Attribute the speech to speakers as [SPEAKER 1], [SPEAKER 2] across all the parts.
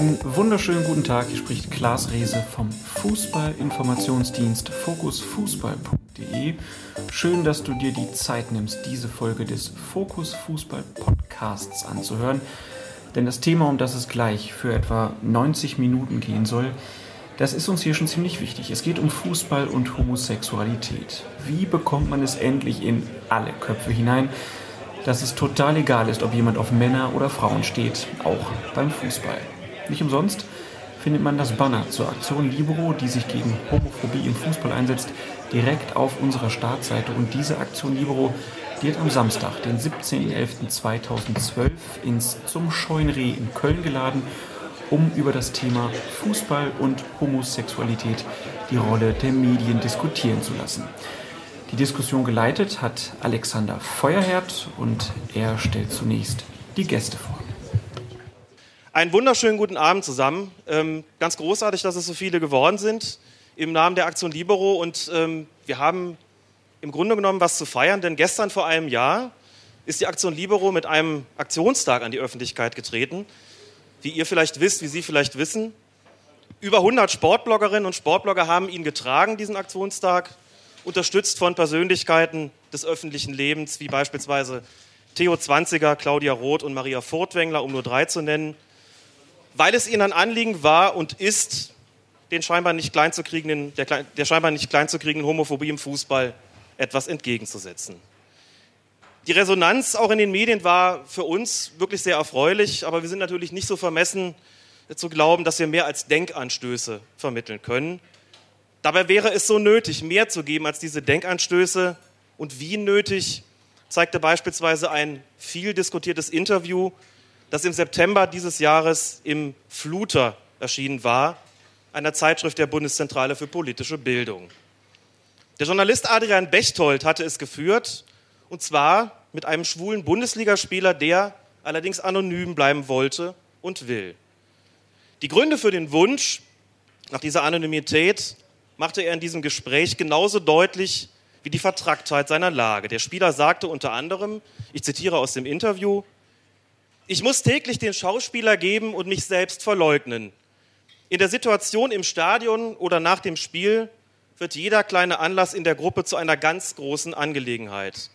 [SPEAKER 1] Einen wunderschönen guten Tag. Hier spricht Klaas Rehse vom Fußballinformationsdienst fokusfußball.de. Schön, dass du dir die Zeit nimmst, diese Folge des Fokus Fußball Podcasts anzuhören. Denn das Thema, um das es gleich für etwa 90 Minuten gehen soll, das ist uns hier schon ziemlich wichtig. Es geht um Fußball und Homosexualität. Wie bekommt man es endlich in alle Köpfe hinein, dass es total egal ist, ob jemand auf Männer oder Frauen steht, auch beim Fußball? Nicht umsonst findet man das Banner zur Aktion Libero, die sich gegen Homophobie im Fußball einsetzt, direkt auf unserer Startseite. Und diese Aktion Libero wird am Samstag, den 17.11.2012, ins Zum Scheunreh in Köln geladen um über das Thema Fußball und Homosexualität die Rolle der Medien diskutieren zu lassen. Die Diskussion geleitet hat Alexander Feuerherd und er stellt zunächst die Gäste vor.
[SPEAKER 2] Einen wunderschönen guten Abend zusammen. Ähm, ganz großartig, dass es so viele geworden sind im Namen der Aktion Libero und ähm, wir haben im Grunde genommen was zu feiern, denn gestern vor einem Jahr ist die Aktion Libero mit einem Aktionstag an die Öffentlichkeit getreten wie ihr vielleicht wisst, wie Sie vielleicht wissen. Über 100 Sportbloggerinnen und Sportblogger haben ihn getragen, diesen Aktionstag, unterstützt von Persönlichkeiten des öffentlichen Lebens, wie beispielsweise Theo Zwanziger, Claudia Roth und Maria Furtwängler, um nur drei zu nennen, weil es ihnen ein Anliegen war und ist, den scheinbar nicht klein zu kriegenden, der, der scheinbar nicht klein zu kriegenden Homophobie im Fußball etwas entgegenzusetzen. Die Resonanz auch in den Medien war für uns wirklich sehr erfreulich, aber wir sind natürlich nicht so vermessen zu glauben, dass wir mehr als Denkanstöße vermitteln können. Dabei wäre es so nötig, mehr zu geben als diese Denkanstöße. Und wie nötig zeigte beispielsweise ein viel diskutiertes Interview, das im September dieses Jahres im Fluter erschienen war, einer Zeitschrift der Bundeszentrale für politische Bildung. Der Journalist Adrian Bechtold hatte es geführt und zwar mit einem schwulen Bundesligaspieler, der allerdings anonym bleiben wollte und will. Die Gründe für den Wunsch nach dieser Anonymität machte er in diesem Gespräch genauso deutlich wie die Vertracktheit seiner Lage. Der Spieler sagte unter anderem, ich zitiere aus dem Interview, ich muss täglich den Schauspieler geben und mich selbst verleugnen. In der Situation im Stadion oder nach dem Spiel wird jeder kleine Anlass in der Gruppe zu einer ganz großen Angelegenheit.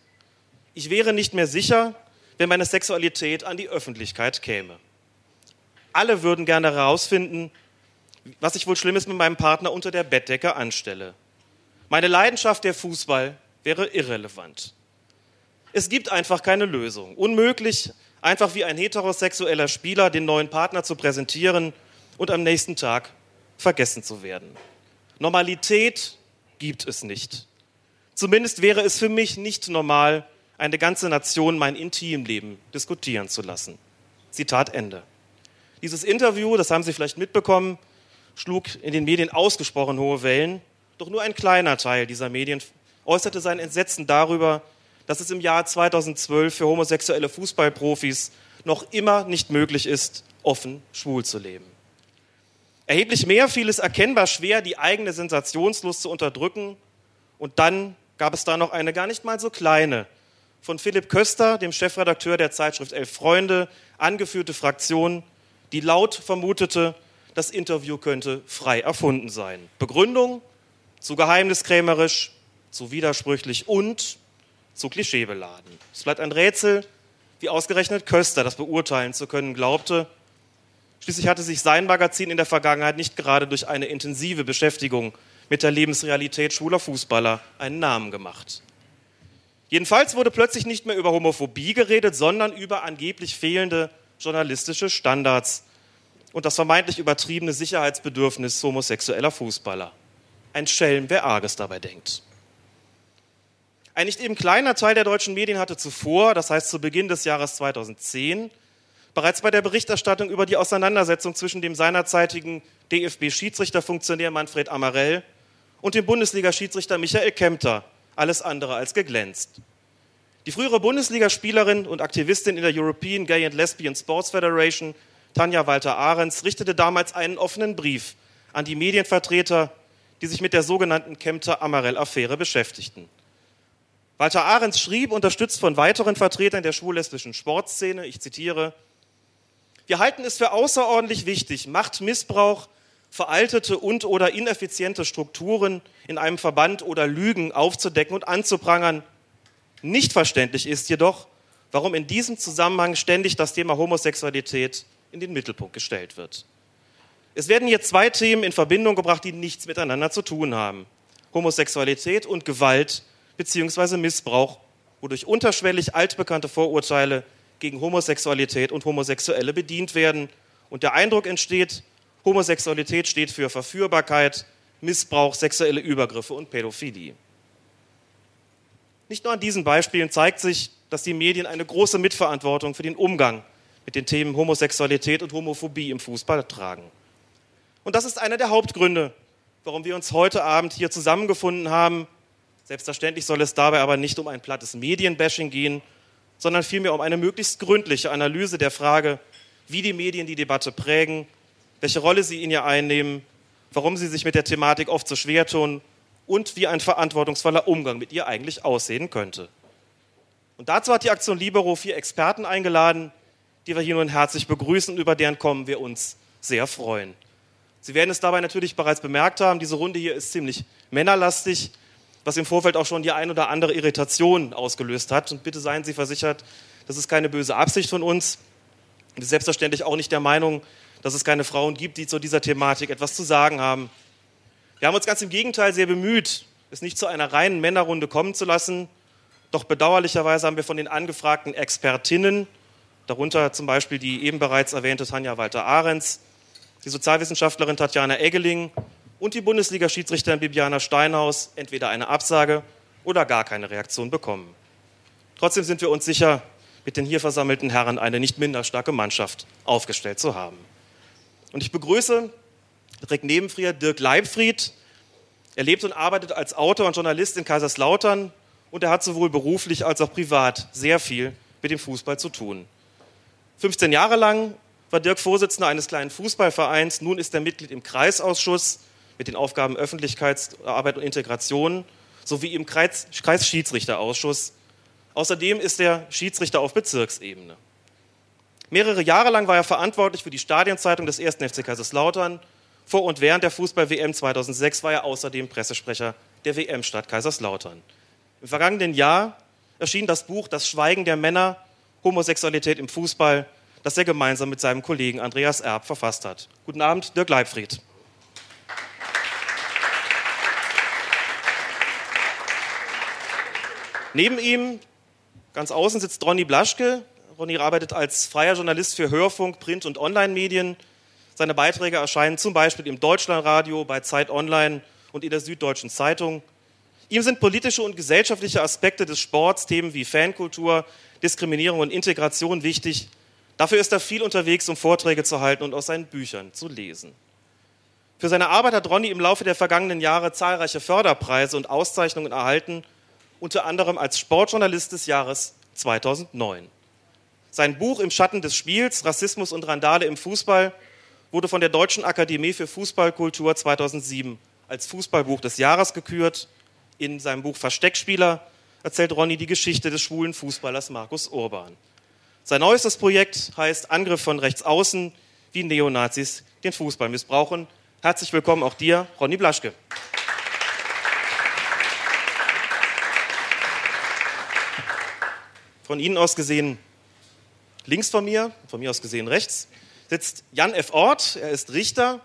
[SPEAKER 2] Ich wäre nicht mehr sicher, wenn meine Sexualität an die Öffentlichkeit käme. Alle würden gerne herausfinden, was ich wohl Schlimmes mit meinem Partner unter der Bettdecke anstelle. Meine Leidenschaft der Fußball wäre irrelevant. Es gibt einfach keine Lösung. Unmöglich, einfach wie ein heterosexueller Spieler den neuen Partner zu präsentieren und am nächsten Tag vergessen zu werden. Normalität gibt es nicht. Zumindest wäre es für mich nicht normal, eine ganze Nation mein Intimleben diskutieren zu lassen. Zitat Ende. Dieses Interview, das haben Sie vielleicht mitbekommen, schlug in den Medien ausgesprochen hohe Wellen. Doch nur ein kleiner Teil dieser Medien äußerte sein Entsetzen darüber, dass es im Jahr 2012 für homosexuelle Fußballprofis noch immer nicht möglich ist, offen schwul zu leben. Erheblich mehr fiel es erkennbar schwer, die eigene Sensationslust zu unterdrücken. Und dann gab es da noch eine gar nicht mal so kleine von Philipp Köster, dem Chefredakteur der Zeitschrift Elf Freunde, angeführte Fraktion, die laut vermutete, das Interview könnte frei erfunden sein. Begründung zu geheimniskrämerisch, zu widersprüchlich und zu klischeebeladen. Es bleibt ein Rätsel, wie ausgerechnet Köster das beurteilen zu können glaubte. Schließlich hatte sich sein Magazin in der Vergangenheit nicht gerade durch eine intensive Beschäftigung mit der Lebensrealität schwuler Fußballer einen Namen gemacht. Jedenfalls wurde plötzlich nicht mehr über Homophobie geredet, sondern über angeblich fehlende journalistische Standards und das vermeintlich übertriebene Sicherheitsbedürfnis homosexueller Fußballer. Ein Schelm, wer Arges dabei denkt. Ein nicht eben kleiner Teil der deutschen Medien hatte zuvor, das heißt zu Beginn des Jahres 2010, bereits bei der Berichterstattung über die Auseinandersetzung zwischen dem seinerzeitigen DFB-Schiedsrichterfunktionär Manfred Amarell und dem Bundesliga-Schiedsrichter Michael Kempter alles andere als geglänzt. Die frühere Bundesligaspielerin und Aktivistin in der European Gay and Lesbian Sports Federation, Tanja Walter-Ahrens, richtete damals einen offenen Brief an die Medienvertreter, die sich mit der sogenannten Kempter-Amarell-Affäre beschäftigten. Walter Ahrens schrieb, unterstützt von weiteren Vertretern der schwul-lesbischen Sportszene, ich zitiere, Wir halten es für außerordentlich wichtig, Machtmissbrauch, veraltete und oder ineffiziente Strukturen in einem Verband oder Lügen aufzudecken und anzuprangern. Nicht verständlich ist jedoch, warum in diesem Zusammenhang ständig das Thema Homosexualität in den Mittelpunkt gestellt wird. Es werden hier zwei Themen in Verbindung gebracht, die nichts miteinander zu tun haben. Homosexualität und Gewalt bzw. Missbrauch, wodurch unterschwellig altbekannte Vorurteile gegen Homosexualität und Homosexuelle bedient werden und der Eindruck entsteht, Homosexualität steht für Verführbarkeit, Missbrauch, sexuelle Übergriffe und Pädophilie. Nicht nur an diesen Beispielen zeigt sich, dass die Medien eine große Mitverantwortung für den Umgang mit den Themen Homosexualität und Homophobie im Fußball tragen. Und das ist einer der Hauptgründe, warum wir uns heute Abend hier zusammengefunden haben. Selbstverständlich soll es dabei aber nicht um ein plattes Medienbashing gehen, sondern vielmehr um eine möglichst gründliche Analyse der Frage, wie die Medien die Debatte prägen, welche Rolle sie in ihr einnehmen, warum sie sich mit der Thematik oft so schwer tun und wie ein verantwortungsvoller Umgang mit ihr eigentlich aussehen könnte. Und dazu hat die Aktion Libero vier Experten eingeladen, die wir hier nun herzlich begrüßen und über deren Kommen wir uns sehr freuen. Sie werden es dabei natürlich bereits bemerkt haben, diese Runde hier ist ziemlich männerlastig was im Vorfeld auch schon die ein oder andere Irritation ausgelöst hat. Und bitte seien Sie versichert, das ist keine böse Absicht von uns. Wir sind selbstverständlich auch nicht der Meinung, dass es keine Frauen gibt, die zu dieser Thematik etwas zu sagen haben. Wir haben uns ganz im Gegenteil sehr bemüht, es nicht zu einer reinen Männerrunde kommen zu lassen. Doch bedauerlicherweise haben wir von den angefragten Expertinnen, darunter zum Beispiel die eben bereits erwähnte Tanja Walter-Ahrens, die Sozialwissenschaftlerin Tatjana Eggeling und die Bundesliga-Schiedsrichterin Bibiana Steinhaus entweder eine Absage oder gar keine Reaktion bekommen. Trotzdem sind wir uns sicher, mit den hier versammelten Herren eine nicht minder starke Mannschaft aufgestellt zu haben. Und ich begrüße direkt neben Fried Dirk Leibfried. Er lebt und arbeitet als Autor und Journalist in Kaiserslautern und er hat sowohl beruflich als auch privat sehr viel mit dem Fußball zu tun. 15 Jahre lang war Dirk Vorsitzender eines kleinen Fußballvereins, nun ist er Mitglied im Kreisausschuss mit den Aufgaben Öffentlichkeitsarbeit und Integration sowie im Kreis, Kreisschiedsrichterausschuss. Außerdem ist er Schiedsrichter auf Bezirksebene. Mehrere Jahre lang war er verantwortlich für die Stadienzeitung des 1. FC Kaiserslautern. Vor und während der Fußball-WM 2006 war er außerdem Pressesprecher der WM-Stadt Kaiserslautern. Im vergangenen Jahr erschien das Buch Das Schweigen der Männer, Homosexualität im Fußball, das er gemeinsam mit seinem Kollegen Andreas Erb verfasst hat. Guten Abend, Dirk Leibfried. Neben ihm, ganz außen, sitzt Ronny Blaschke. Ronny arbeitet als freier Journalist für Hörfunk, Print- und Online-Medien. Seine Beiträge erscheinen zum Beispiel im Deutschlandradio, bei Zeit Online und in der Süddeutschen Zeitung. Ihm sind politische und gesellschaftliche Aspekte des Sports, Themen wie Fankultur, Diskriminierung und Integration wichtig. Dafür ist er viel unterwegs, um Vorträge zu halten und aus seinen Büchern zu lesen. Für seine Arbeit hat Ronny im Laufe der vergangenen Jahre zahlreiche Förderpreise und Auszeichnungen erhalten unter anderem als Sportjournalist des Jahres 2009. Sein Buch Im Schatten des Spiels, Rassismus und Randale im Fußball wurde von der Deutschen Akademie für Fußballkultur 2007 als Fußballbuch des Jahres gekürt. In seinem Buch Versteckspieler erzählt Ronny die Geschichte des schwulen Fußballers Markus Urban. Sein neuestes Projekt heißt Angriff von rechts außen, wie Neonazis den Fußball missbrauchen. Herzlich willkommen auch dir, Ronny Blaschke. Von Ihnen aus gesehen links von mir, von mir aus gesehen rechts, sitzt Jan F. Ort. Er ist Richter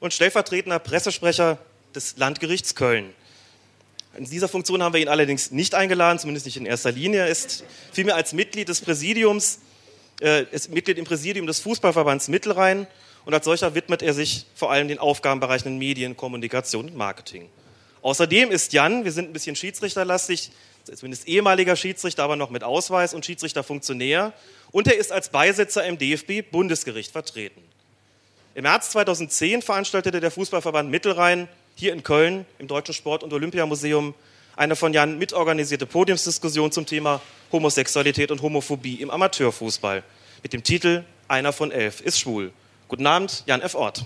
[SPEAKER 2] und stellvertretender Pressesprecher des Landgerichts Köln. In dieser Funktion haben wir ihn allerdings nicht eingeladen, zumindest nicht in erster Linie. Er ist vielmehr als Mitglied des Präsidiums, äh, ist Mitglied im Präsidium des Fußballverbands Mittelrhein und als solcher widmet er sich vor allem den Aufgabenbereichen Medien, Kommunikation und Marketing. Außerdem ist Jan, wir sind ein bisschen schiedsrichterlastig, zumindest ehemaliger Schiedsrichter, aber noch mit Ausweis und Schiedsrichterfunktionär. Und er ist als Beisitzer im DFB-Bundesgericht vertreten. Im März 2010 veranstaltete der Fußballverband Mittelrhein hier in Köln im Deutschen Sport- und Olympiamuseum eine von Jan mitorganisierte Podiumsdiskussion zum Thema Homosexualität und Homophobie im Amateurfußball mit dem Titel Einer von elf ist schwul. Guten Abend, Jan F. Ort.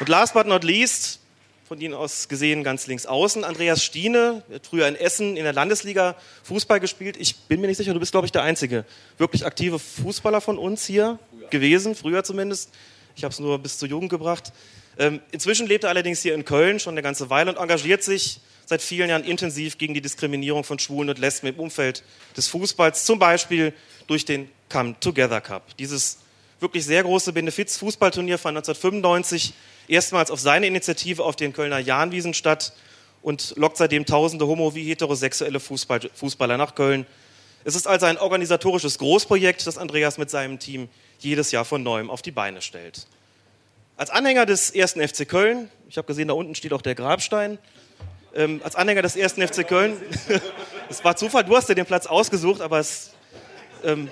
[SPEAKER 2] Und last but not least, von Ihnen aus gesehen ganz links außen. Andreas Stiene, hat früher in Essen in der Landesliga Fußball gespielt. Ich bin mir nicht sicher, du bist, glaube ich, der einzige wirklich aktive Fußballer von uns hier früher. gewesen, früher zumindest. Ich habe es nur bis zur Jugend gebracht. Ähm, inzwischen lebt er allerdings hier in Köln schon eine ganze Weile und engagiert sich seit vielen Jahren intensiv gegen die Diskriminierung von Schwulen und Lesben im Umfeld des Fußballs, zum Beispiel durch den Come Together Cup. Dieses wirklich sehr große Benefiz-Fußballturnier fand 1995 erstmals auf seine Initiative auf den Kölner Jahnwiesen statt und lockt seitdem tausende homo- wie heterosexuelle Fußball Fußballer nach Köln. Es ist also ein organisatorisches Großprojekt, das Andreas mit seinem Team jedes Jahr von neuem auf die Beine stellt. Als Anhänger des ersten FC Köln, ich habe gesehen, da unten steht auch der Grabstein, ähm, als Anhänger des ersten FC Köln, es war Zufall, du hast dir den Platz ausgesucht, aber es, ähm,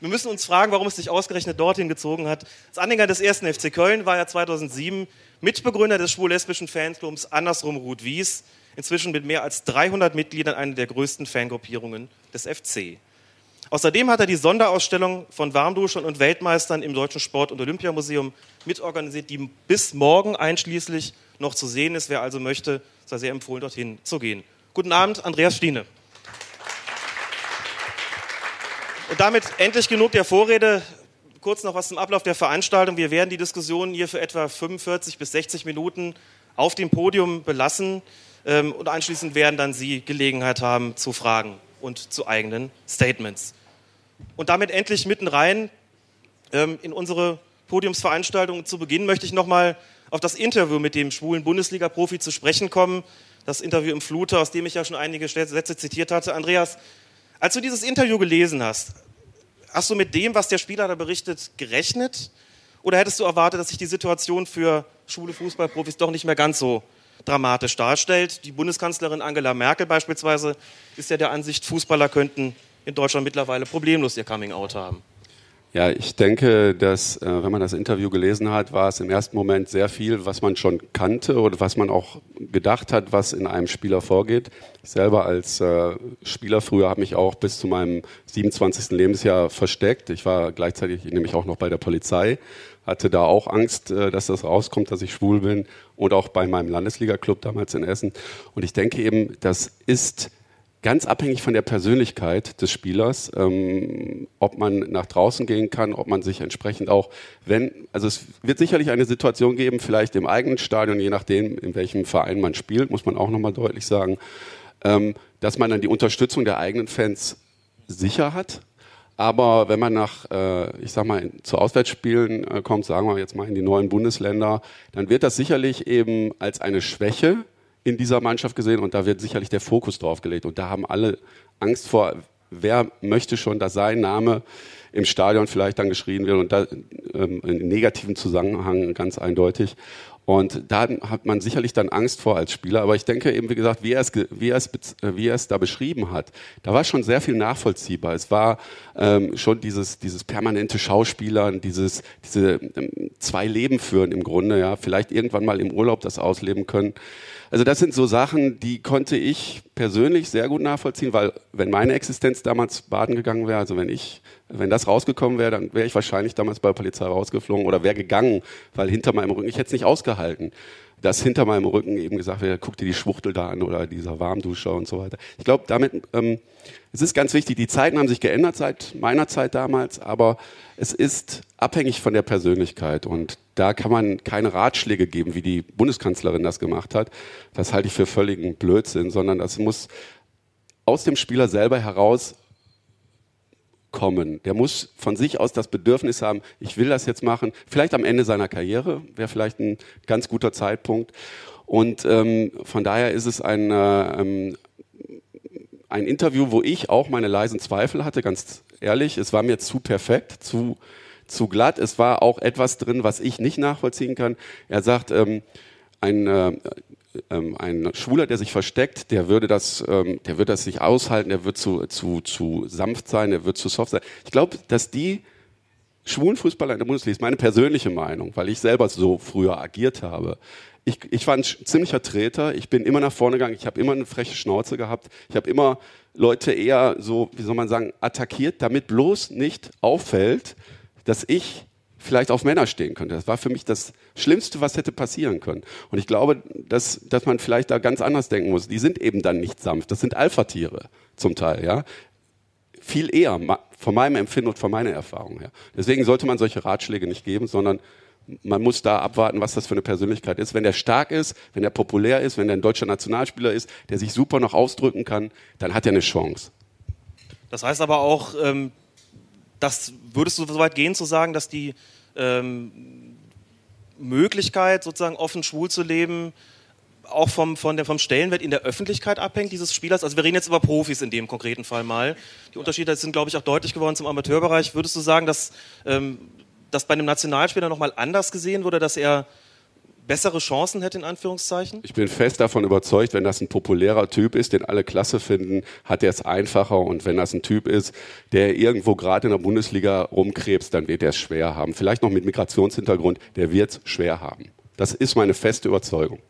[SPEAKER 2] wir müssen uns fragen, warum es dich ausgerechnet dorthin gezogen hat. Als Anhänger des ersten FC Köln war er 2007 Mitbegründer des schwul-lesbischen Fanclubs Andersrum Ruth Wies, inzwischen mit mehr als 300 Mitgliedern eine der größten Fangruppierungen des FC. Außerdem hat er die Sonderausstellung von Warmduschern und Weltmeistern im Deutschen Sport- und Olympiamuseum mitorganisiert, die bis morgen einschließlich noch zu sehen ist. Wer also möchte, sei sehr empfohlen, dorthin zu gehen. Guten Abend, Andreas Stiene. Und damit endlich genug der Vorrede. Kurz noch was zum Ablauf der Veranstaltung. Wir werden die Diskussion hier für etwa 45 bis 60 Minuten auf dem Podium belassen ähm, und anschließend werden dann Sie Gelegenheit haben zu Fragen und zu eigenen Statements. Und damit endlich mitten rein ähm, in unsere Podiumsveranstaltung. Zu Beginn möchte ich nochmal auf das Interview mit dem schwulen Bundesliga-Profi zu sprechen kommen. Das Interview im Flute, aus dem ich ja schon einige Sätze zitiert hatte. Andreas, als du dieses Interview gelesen hast, hast du mit dem, was der Spieler da berichtet, gerechnet? Oder hättest du erwartet, dass sich die Situation für schwule Fußballprofis doch nicht mehr ganz so dramatisch darstellt? Die Bundeskanzlerin Angela Merkel beispielsweise ist ja der Ansicht, Fußballer könnten in Deutschland mittlerweile problemlos ihr Coming-out haben.
[SPEAKER 3] Ja, ich denke, dass, äh, wenn man das Interview gelesen hat, war es im ersten Moment sehr viel, was man schon kannte oder was man auch gedacht hat, was in einem Spieler vorgeht. Ich selber als äh, Spieler früher habe mich auch bis zu meinem 27. Lebensjahr versteckt. Ich war gleichzeitig nämlich auch noch bei der Polizei, hatte da auch Angst, äh, dass das rauskommt, dass ich schwul bin und auch bei meinem Landesliga-Club damals in Essen. Und ich denke eben, das ist ganz abhängig von der Persönlichkeit des Spielers, ähm, ob man nach draußen gehen kann, ob man sich entsprechend auch, wenn, also es wird sicherlich eine Situation geben, vielleicht im eigenen Stadion, je nachdem, in welchem Verein man spielt, muss man auch nochmal deutlich sagen, ähm, dass man dann die Unterstützung der eigenen Fans sicher hat. Aber wenn man nach, äh, ich sag mal, zu Auswärtsspielen äh, kommt, sagen wir jetzt mal in die neuen Bundesländer, dann wird das sicherlich eben als eine Schwäche in dieser Mannschaft gesehen und da wird sicherlich der Fokus drauf gelegt. Und da haben alle Angst vor, wer möchte schon, dass sein Name im Stadion vielleicht dann geschrien wird und da ähm, in negativen Zusammenhang ganz eindeutig. Und da hat man sicherlich dann Angst vor als Spieler. Aber ich denke eben, wie gesagt, wie er es, wie er es, wie er es da beschrieben hat, da war schon sehr viel nachvollziehbar. Es war ähm, schon dieses, dieses permanente Schauspielern, dieses, diese ähm, zwei Leben führen im Grunde, ja, vielleicht irgendwann mal im Urlaub das ausleben können. Also das sind so Sachen, die konnte ich persönlich sehr gut nachvollziehen, weil wenn meine Existenz damals baden gegangen wäre, also wenn ich, wenn das rausgekommen wäre, dann wäre ich wahrscheinlich damals bei der Polizei rausgeflogen oder wäre gegangen, weil hinter meinem Rücken, ich hätte es nicht ausgehalten dass hinter meinem Rücken eben gesagt wird, guck dir die Schwuchtel da an oder dieser Warmduscher und so weiter. Ich glaube, damit, ähm, es ist ganz wichtig, die Zeiten haben sich geändert seit meiner Zeit damals, aber es ist abhängig von der Persönlichkeit und da kann man keine Ratschläge geben, wie die Bundeskanzlerin das gemacht hat. Das halte ich für völligen Blödsinn, sondern das muss aus dem Spieler selber heraus kommen. Der muss von sich aus das Bedürfnis haben, ich will das jetzt machen. Vielleicht am Ende seiner Karriere wäre vielleicht ein ganz guter Zeitpunkt. Und ähm, von daher ist es ein, äh, ähm, ein Interview, wo ich auch meine leisen Zweifel hatte, ganz ehrlich. Es war mir zu perfekt, zu, zu glatt. Es war auch etwas drin, was ich nicht nachvollziehen kann. Er sagt, ähm, ein, äh, ähm, ein Schwuler, der sich versteckt, der würde das, ähm, der wird das nicht aushalten, der wird zu, zu, zu sanft sein, der wird zu soft sein. Ich glaube, dass die schwulen Fußballer in der Bundesliga, ist meine persönliche Meinung, weil ich selber so früher agiert habe. Ich, ich war ein ziemlicher Treter, ich bin immer nach vorne gegangen, ich habe immer eine freche Schnauze gehabt, ich habe immer Leute eher so, wie soll man sagen, attackiert, damit bloß nicht auffällt, dass ich vielleicht auf Männer stehen könnte. Das war für mich das Schlimmste, was hätte passieren können. Und ich glaube, dass, dass man vielleicht da ganz anders denken muss. Die sind eben dann nicht sanft. Das sind Alpha-Tiere zum Teil, ja. Viel eher, von meinem Empfinden und von meiner Erfahrung her. Deswegen sollte man solche Ratschläge nicht geben, sondern man muss da abwarten, was das für eine Persönlichkeit ist. Wenn der stark ist, wenn er populär ist, wenn er ein deutscher Nationalspieler ist, der sich super noch ausdrücken kann, dann hat er eine Chance.
[SPEAKER 2] Das heißt aber auch, ähm, das würdest du so weit gehen zu sagen, dass die ähm, Möglichkeit, sozusagen offen schwul zu leben, auch vom, von der, vom Stellenwert in der Öffentlichkeit abhängt, dieses Spielers? Also wir reden jetzt über Profis in dem konkreten Fall mal. Die Unterschiede sind, glaube ich, auch deutlich geworden zum Amateurbereich. Würdest du sagen, dass ähm, das bei einem Nationalspieler nochmal anders gesehen wurde, dass er bessere Chancen hätte, in Anführungszeichen?
[SPEAKER 3] Ich bin fest davon überzeugt, wenn das ein populärer Typ ist, den alle klasse finden, hat er es einfacher. Und wenn das ein Typ ist, der irgendwo gerade in der Bundesliga rumkrebst, dann wird er es schwer haben. Vielleicht noch mit Migrationshintergrund, der wird es schwer haben. Das ist meine feste Überzeugung.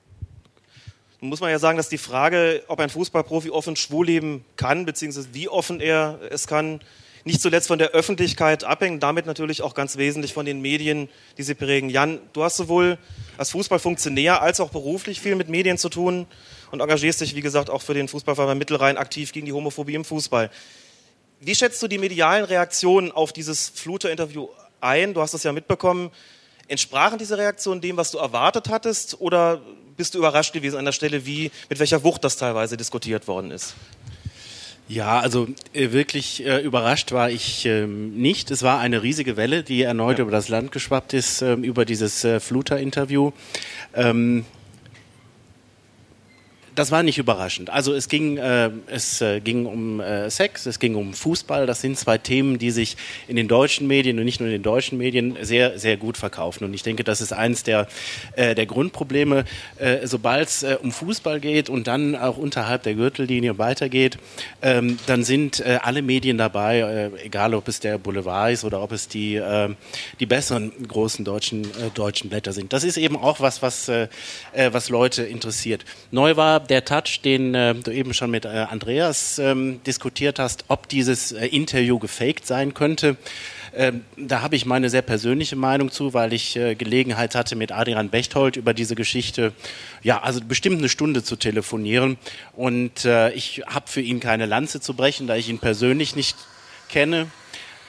[SPEAKER 2] Nun muss man ja sagen, dass die Frage, ob ein Fußballprofi offen schwul leben kann, beziehungsweise wie offen er es kann, nicht zuletzt von der Öffentlichkeit abhängen, damit natürlich auch ganz wesentlich von den Medien, die sie prägen. Jan, du hast sowohl als Fußballfunktionär als auch beruflich viel mit Medien zu tun und engagierst dich, wie gesagt, auch für den Fußballverband Mittelrhein aktiv gegen die Homophobie im Fußball. Wie schätzt du die medialen Reaktionen auf dieses Fluter-Interview ein? Du hast es ja mitbekommen. Entsprachen diese Reaktionen dem, was du erwartet hattest, oder bist du überrascht gewesen an der Stelle, wie, mit welcher Wucht das teilweise diskutiert worden ist?
[SPEAKER 4] Ja, also äh, wirklich äh, überrascht war ich ähm, nicht. Es war eine riesige Welle, die erneut ja. über das Land geschwappt ist, ähm, über dieses äh, Fluter-Interview. Ähm, das war nicht überraschend. Also es ging, äh, es äh, ging um äh, Sex, es ging um Fußball. Das sind zwei Themen, die sich in den deutschen Medien und nicht nur in den deutschen Medien sehr, sehr gut verkaufen. Und ich denke, das ist eines der, äh, der Grundprobleme, äh, sobald es äh, um Fußball geht und dann auch unterhalb der Gürtellinie weitergeht, ähm, dann sind alle Medien dabei, egal ob es der Boulevard ist oder ob es die, die besseren großen deutschen, deutschen Blätter sind. Das ist eben auch was, was, was Leute interessiert. Neu war der Touch, den äh, du eben schon mit äh, Andreas ähm, diskutiert hast, ob dieses äh, Interview gefaked sein könnte. Ähm, da habe ich meine sehr persönliche Meinung zu, weil ich äh, Gelegenheit hatte, mit Adrian Bechtold über diese Geschichte, ja, also bestimmt eine Stunde zu telefonieren. Und äh, ich habe für ihn keine Lanze zu brechen, da ich ihn persönlich nicht kenne.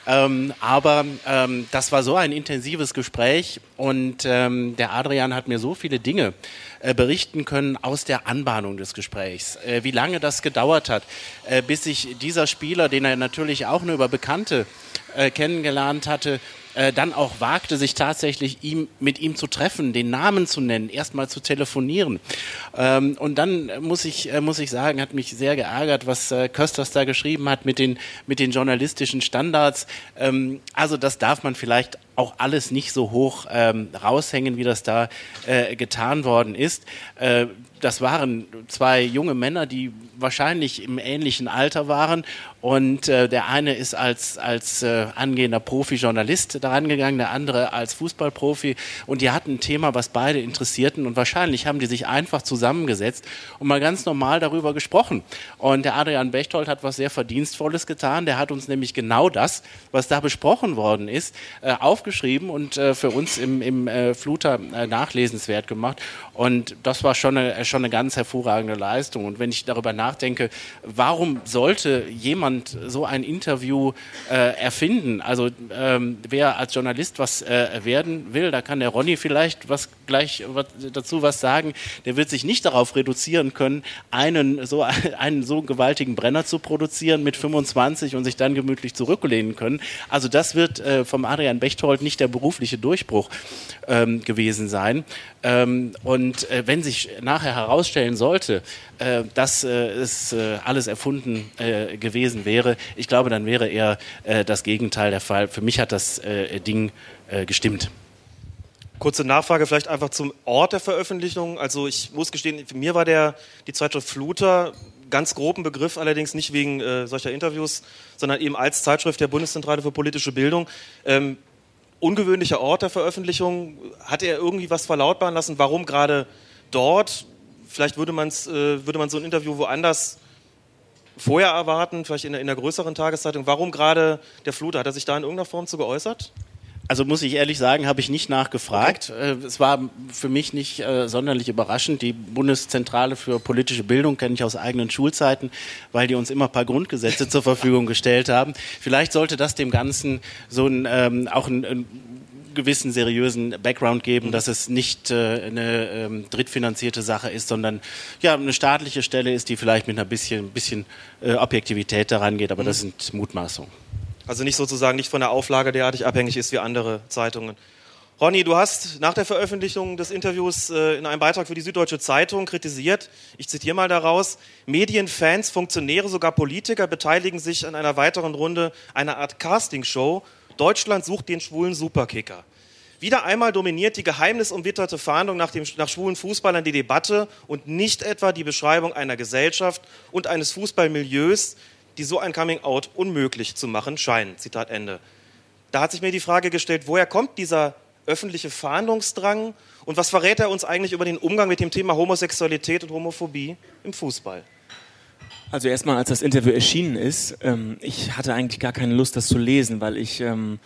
[SPEAKER 4] Ähm, aber ähm, das war so ein intensives Gespräch und ähm, der Adrian hat mir so viele Dinge äh, berichten können aus der Anbahnung des Gesprächs. Äh, wie lange das gedauert hat, äh, bis sich dieser Spieler, den er natürlich auch nur über Bekannte äh, kennengelernt hatte, äh, dann auch wagte, sich tatsächlich ihm, mit ihm zu treffen, den Namen zu nennen, erstmal zu telefonieren. Ähm, und dann muss ich, äh, muss ich sagen, hat mich sehr geärgert, was äh, Kösters da geschrieben hat mit den, mit den journalistischen Standards. Ähm, also das darf man vielleicht auch alles nicht so hoch ähm, raushängen, wie das da äh, getan worden ist. Äh, das waren zwei junge Männer, die wahrscheinlich im ähnlichen Alter waren. Und äh, der eine ist als, als äh, angehender Profi-Journalist daran gegangen, der andere als Fußballprofi. Und die hatten ein Thema, was beide interessierten. Und wahrscheinlich haben die sich einfach zusammengesetzt und mal ganz normal darüber gesprochen. Und der Adrian Bechtold hat was sehr Verdienstvolles getan. Der hat uns nämlich genau das, was da besprochen worden ist, äh, aufgeschrieben und äh, für uns im, im äh, Fluter äh, nachlesenswert gemacht. Und das war schon eine, schon eine ganz hervorragende Leistung. Und wenn ich darüber nachdenke, warum sollte jemand so ein Interview äh, erfinden? Also ähm, wer als Journalist was äh, werden will, da kann der Ronny vielleicht was gleich was, dazu was sagen. Der wird sich nicht darauf reduzieren können, einen so, einen so gewaltigen Brenner zu produzieren mit 25 und sich dann gemütlich zurücklehnen können. Also das wird äh, vom Adrian Bechtold nicht der berufliche Durchbruch ähm, gewesen sein. Ähm, und äh, wenn sich nachher herausstellen sollte, äh, dass äh, es äh, alles erfunden äh, gewesen wäre, ich glaube, dann wäre eher das Gegenteil der Fall. Für mich hat das Ding gestimmt.
[SPEAKER 2] Kurze Nachfrage vielleicht einfach zum Ort der Veröffentlichung. Also ich muss gestehen, für mir war der, die Zeitschrift Fluter ganz groben Begriff, allerdings nicht wegen äh, solcher Interviews, sondern eben als Zeitschrift der Bundeszentrale für politische Bildung. Ähm, ungewöhnlicher Ort der Veröffentlichung. Hat er irgendwie was verlautbaren lassen? Warum gerade dort? Vielleicht würde, man's, äh, würde man so ein Interview woanders vorher erwarten, vielleicht in, in einer größeren Tageszeitung. Warum gerade der Fluter? Hat er sich da in irgendeiner Form zu geäußert?
[SPEAKER 4] Also muss ich ehrlich sagen, habe ich nicht nachgefragt. Okay. Äh, es war für mich nicht äh, sonderlich überraschend. Die Bundeszentrale für politische Bildung kenne ich aus eigenen Schulzeiten, weil die uns immer ein paar Grundgesetze zur Verfügung gestellt haben. Vielleicht sollte das dem Ganzen so ein, ähm, auch ein, ein gewissen seriösen Background geben, mhm. dass es nicht äh, eine ähm, drittfinanzierte Sache ist, sondern ja eine staatliche Stelle ist, die vielleicht mit einer bisschen, bisschen äh, Objektivität daran geht, aber mhm. das sind Mutmaßungen.
[SPEAKER 2] Also nicht sozusagen nicht von der Auflage derartig abhängig ist wie andere Zeitungen. Ronny, du hast nach der Veröffentlichung des Interviews äh, in einem Beitrag für die Süddeutsche Zeitung kritisiert, ich zitiere mal daraus, Medienfans, Funktionäre, sogar Politiker beteiligen sich an einer weiteren Runde einer Art Castingshow Deutschland sucht den schwulen Superkicker. Wieder einmal dominiert die geheimnisumwitterte Fahndung nach, dem, nach schwulen Fußballern die Debatte und nicht etwa die Beschreibung einer Gesellschaft und eines Fußballmilieus, die so ein Coming-out unmöglich zu machen scheinen. Zitat Ende. Da hat sich mir die Frage gestellt, woher kommt dieser öffentliche Fahndungsdrang und was verrät er uns eigentlich über den Umgang mit dem Thema Homosexualität und Homophobie im Fußball?
[SPEAKER 5] Also erstmal, als das Interview erschienen ist, ähm, ich hatte eigentlich gar keine Lust, das zu lesen, weil ich ähm,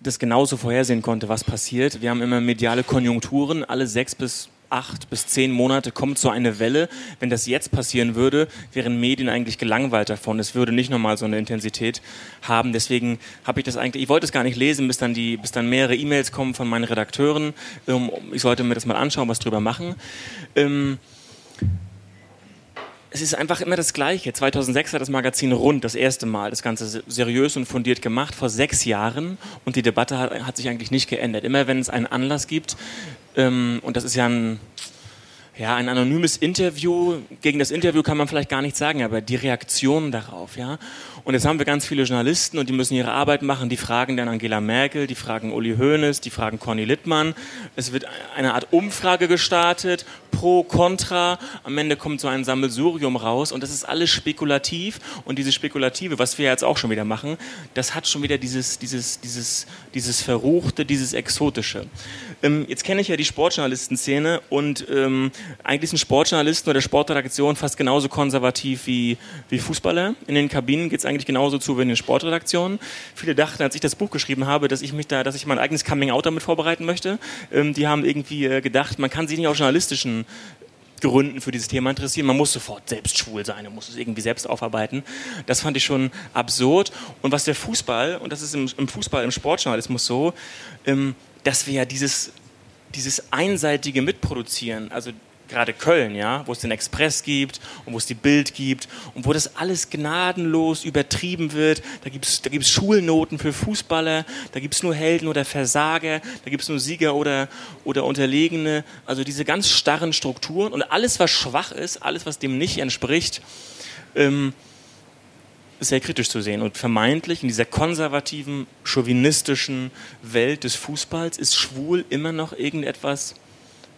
[SPEAKER 5] das genauso vorhersehen konnte, was passiert. Wir haben immer mediale Konjunkturen, alle sechs bis acht bis zehn Monate kommt so eine Welle. Wenn das jetzt passieren würde, wären Medien eigentlich gelangweilt davon. Es würde nicht nochmal so eine Intensität haben. Deswegen habe ich das eigentlich, ich wollte es gar nicht lesen, bis dann, die, bis dann mehrere E-Mails kommen von meinen Redakteuren. Ähm, ich sollte mir das mal anschauen, was drüber machen. Es ist einfach immer das Gleiche. 2006 hat das Magazin Rund das erste Mal das Ganze seriös und fundiert gemacht, vor sechs Jahren. Und die Debatte hat, hat sich eigentlich nicht geändert. Immer wenn es einen Anlass gibt, ähm, und das ist ja ein, ja, ein anonymes Interview, gegen das Interview kann man vielleicht gar nichts sagen, aber die Reaktion darauf, ja. Und jetzt haben wir ganz viele Journalisten und die müssen ihre Arbeit machen. Die fragen dann Angela Merkel, die fragen Uli Hoeneß, die fragen Conny Littmann. Es wird eine Art Umfrage gestartet, pro, contra. Am Ende kommt so ein Sammelsurium raus und das ist alles spekulativ. Und dieses Spekulative, was wir jetzt auch schon wieder machen, das hat schon wieder dieses, dieses, dieses, dieses Verruchte, dieses Exotische. Ähm, jetzt kenne ich ja die Sportjournalistenszene und ähm, eigentlich sind Sportjournalisten oder Sportredaktionen fast genauso konservativ wie, wie Fußballer. In den Kabinen geht es eigentlich genauso zu wie in den Sportredaktionen. Viele dachten, als ich das Buch geschrieben habe, dass ich mich da, dass ich mein eigenes Coming-out damit vorbereiten möchte. Ähm, die haben irgendwie äh, gedacht, man kann sich nicht auf journalistischen Gründen für dieses Thema interessieren. Man muss sofort selbst schwul sein, man muss es irgendwie selbst aufarbeiten. Das fand ich schon absurd. Und was der Fußball, und das ist im, im Fußball, im Sportjournalismus so, ähm, dass wir ja dieses, dieses einseitige Mitproduzieren, also gerade Köln, ja, wo es den Express gibt und wo es die Bild gibt und wo das alles gnadenlos übertrieben wird. Da gibt es da gibt's Schulnoten für Fußballer, da gibt es nur Helden oder Versager, da gibt es nur Sieger oder, oder Unterlegene. Also diese ganz starren Strukturen und alles, was schwach ist, alles, was dem nicht entspricht, ähm, sehr kritisch zu sehen. Und vermeintlich in dieser konservativen, chauvinistischen Welt des Fußballs ist schwul immer noch irgendetwas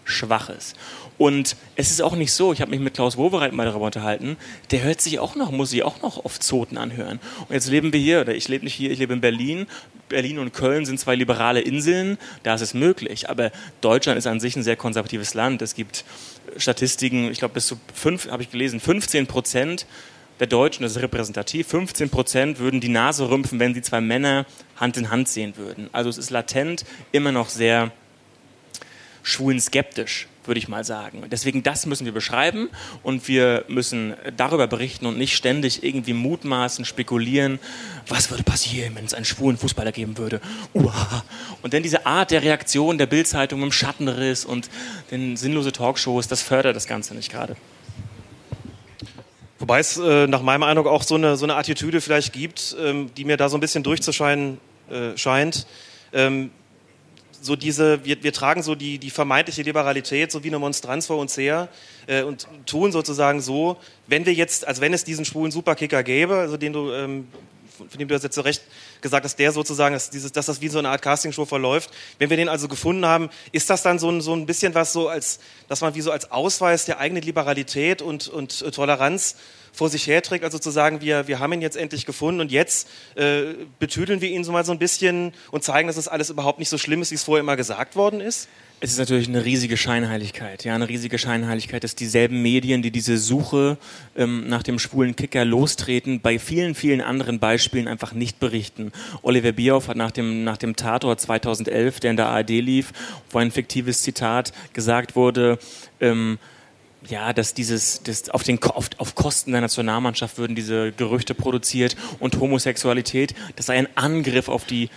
[SPEAKER 5] Schwaches. Und es ist auch nicht so, ich habe mich mit Klaus Wowereit mal darüber unterhalten, der hört sich auch noch, muss sich auch noch auf Zoten anhören. Und jetzt leben wir hier, oder ich lebe nicht hier, ich lebe in Berlin. Berlin und Köln sind zwei liberale Inseln, da ist es möglich. Aber Deutschland ist an sich ein sehr konservatives Land. Es gibt Statistiken, ich glaube bis zu fünf, habe ich gelesen, 15 Prozent der Deutschen, das ist repräsentativ, 15 Prozent würden die Nase rümpfen, wenn sie zwei Männer Hand in Hand sehen würden. Also es ist latent immer noch sehr schwulen skeptisch würde ich mal sagen. Deswegen das müssen wir beschreiben und wir müssen darüber berichten und nicht ständig irgendwie mutmaßen, spekulieren, was würde passieren, wenn es einen schwulen Fußballer geben würde. Uah. Und dann diese Art der Reaktion der Bildzeitung im Schattenriss und den sinnlose Talkshows, das fördert das Ganze nicht gerade.
[SPEAKER 2] Wobei es äh, nach meinem Eindruck auch so eine, so eine Attitüde vielleicht gibt, ähm, die mir da so ein bisschen durchzuscheinen äh, scheint. Ähm, so diese, wir, wir tragen so die, die vermeintliche Liberalität so wie eine Monstranz vor uns her äh, und tun sozusagen so, wenn wir jetzt, als wenn es diesen schwulen Superkicker gäbe, also den du, ähm, von dem du jetzt zu Recht gesagt hast, der sozusagen, dass, dieses, dass das wie so eine Art Castingshow verläuft. Wenn wir den also gefunden haben, ist das dann so ein, so ein bisschen was so als, dass man wie so als Ausweis der eigenen Liberalität und, und äh, Toleranz vor sich herträgt, also zu sagen, wir, wir haben ihn jetzt endlich gefunden und jetzt äh, betüdeln wir ihn so mal so ein bisschen und zeigen, dass das alles überhaupt nicht so schlimm ist, wie es vorher immer gesagt worden ist?
[SPEAKER 5] Es ist natürlich eine riesige Scheinheiligkeit. Ja, eine riesige Scheinheiligkeit, dass dieselben Medien, die diese Suche ähm, nach dem schwulen Kicker lostreten, bei vielen, vielen anderen Beispielen einfach nicht berichten. Oliver Bierhoff hat nach dem, nach dem Tatort 2011, der in der ARD lief, wo ein fiktives Zitat gesagt wurde, ähm, ja, dass dieses, das auf, den, auf, auf Kosten der Nationalmannschaft würden diese Gerüchte produziert und Homosexualität, das sei ein Angriff auf die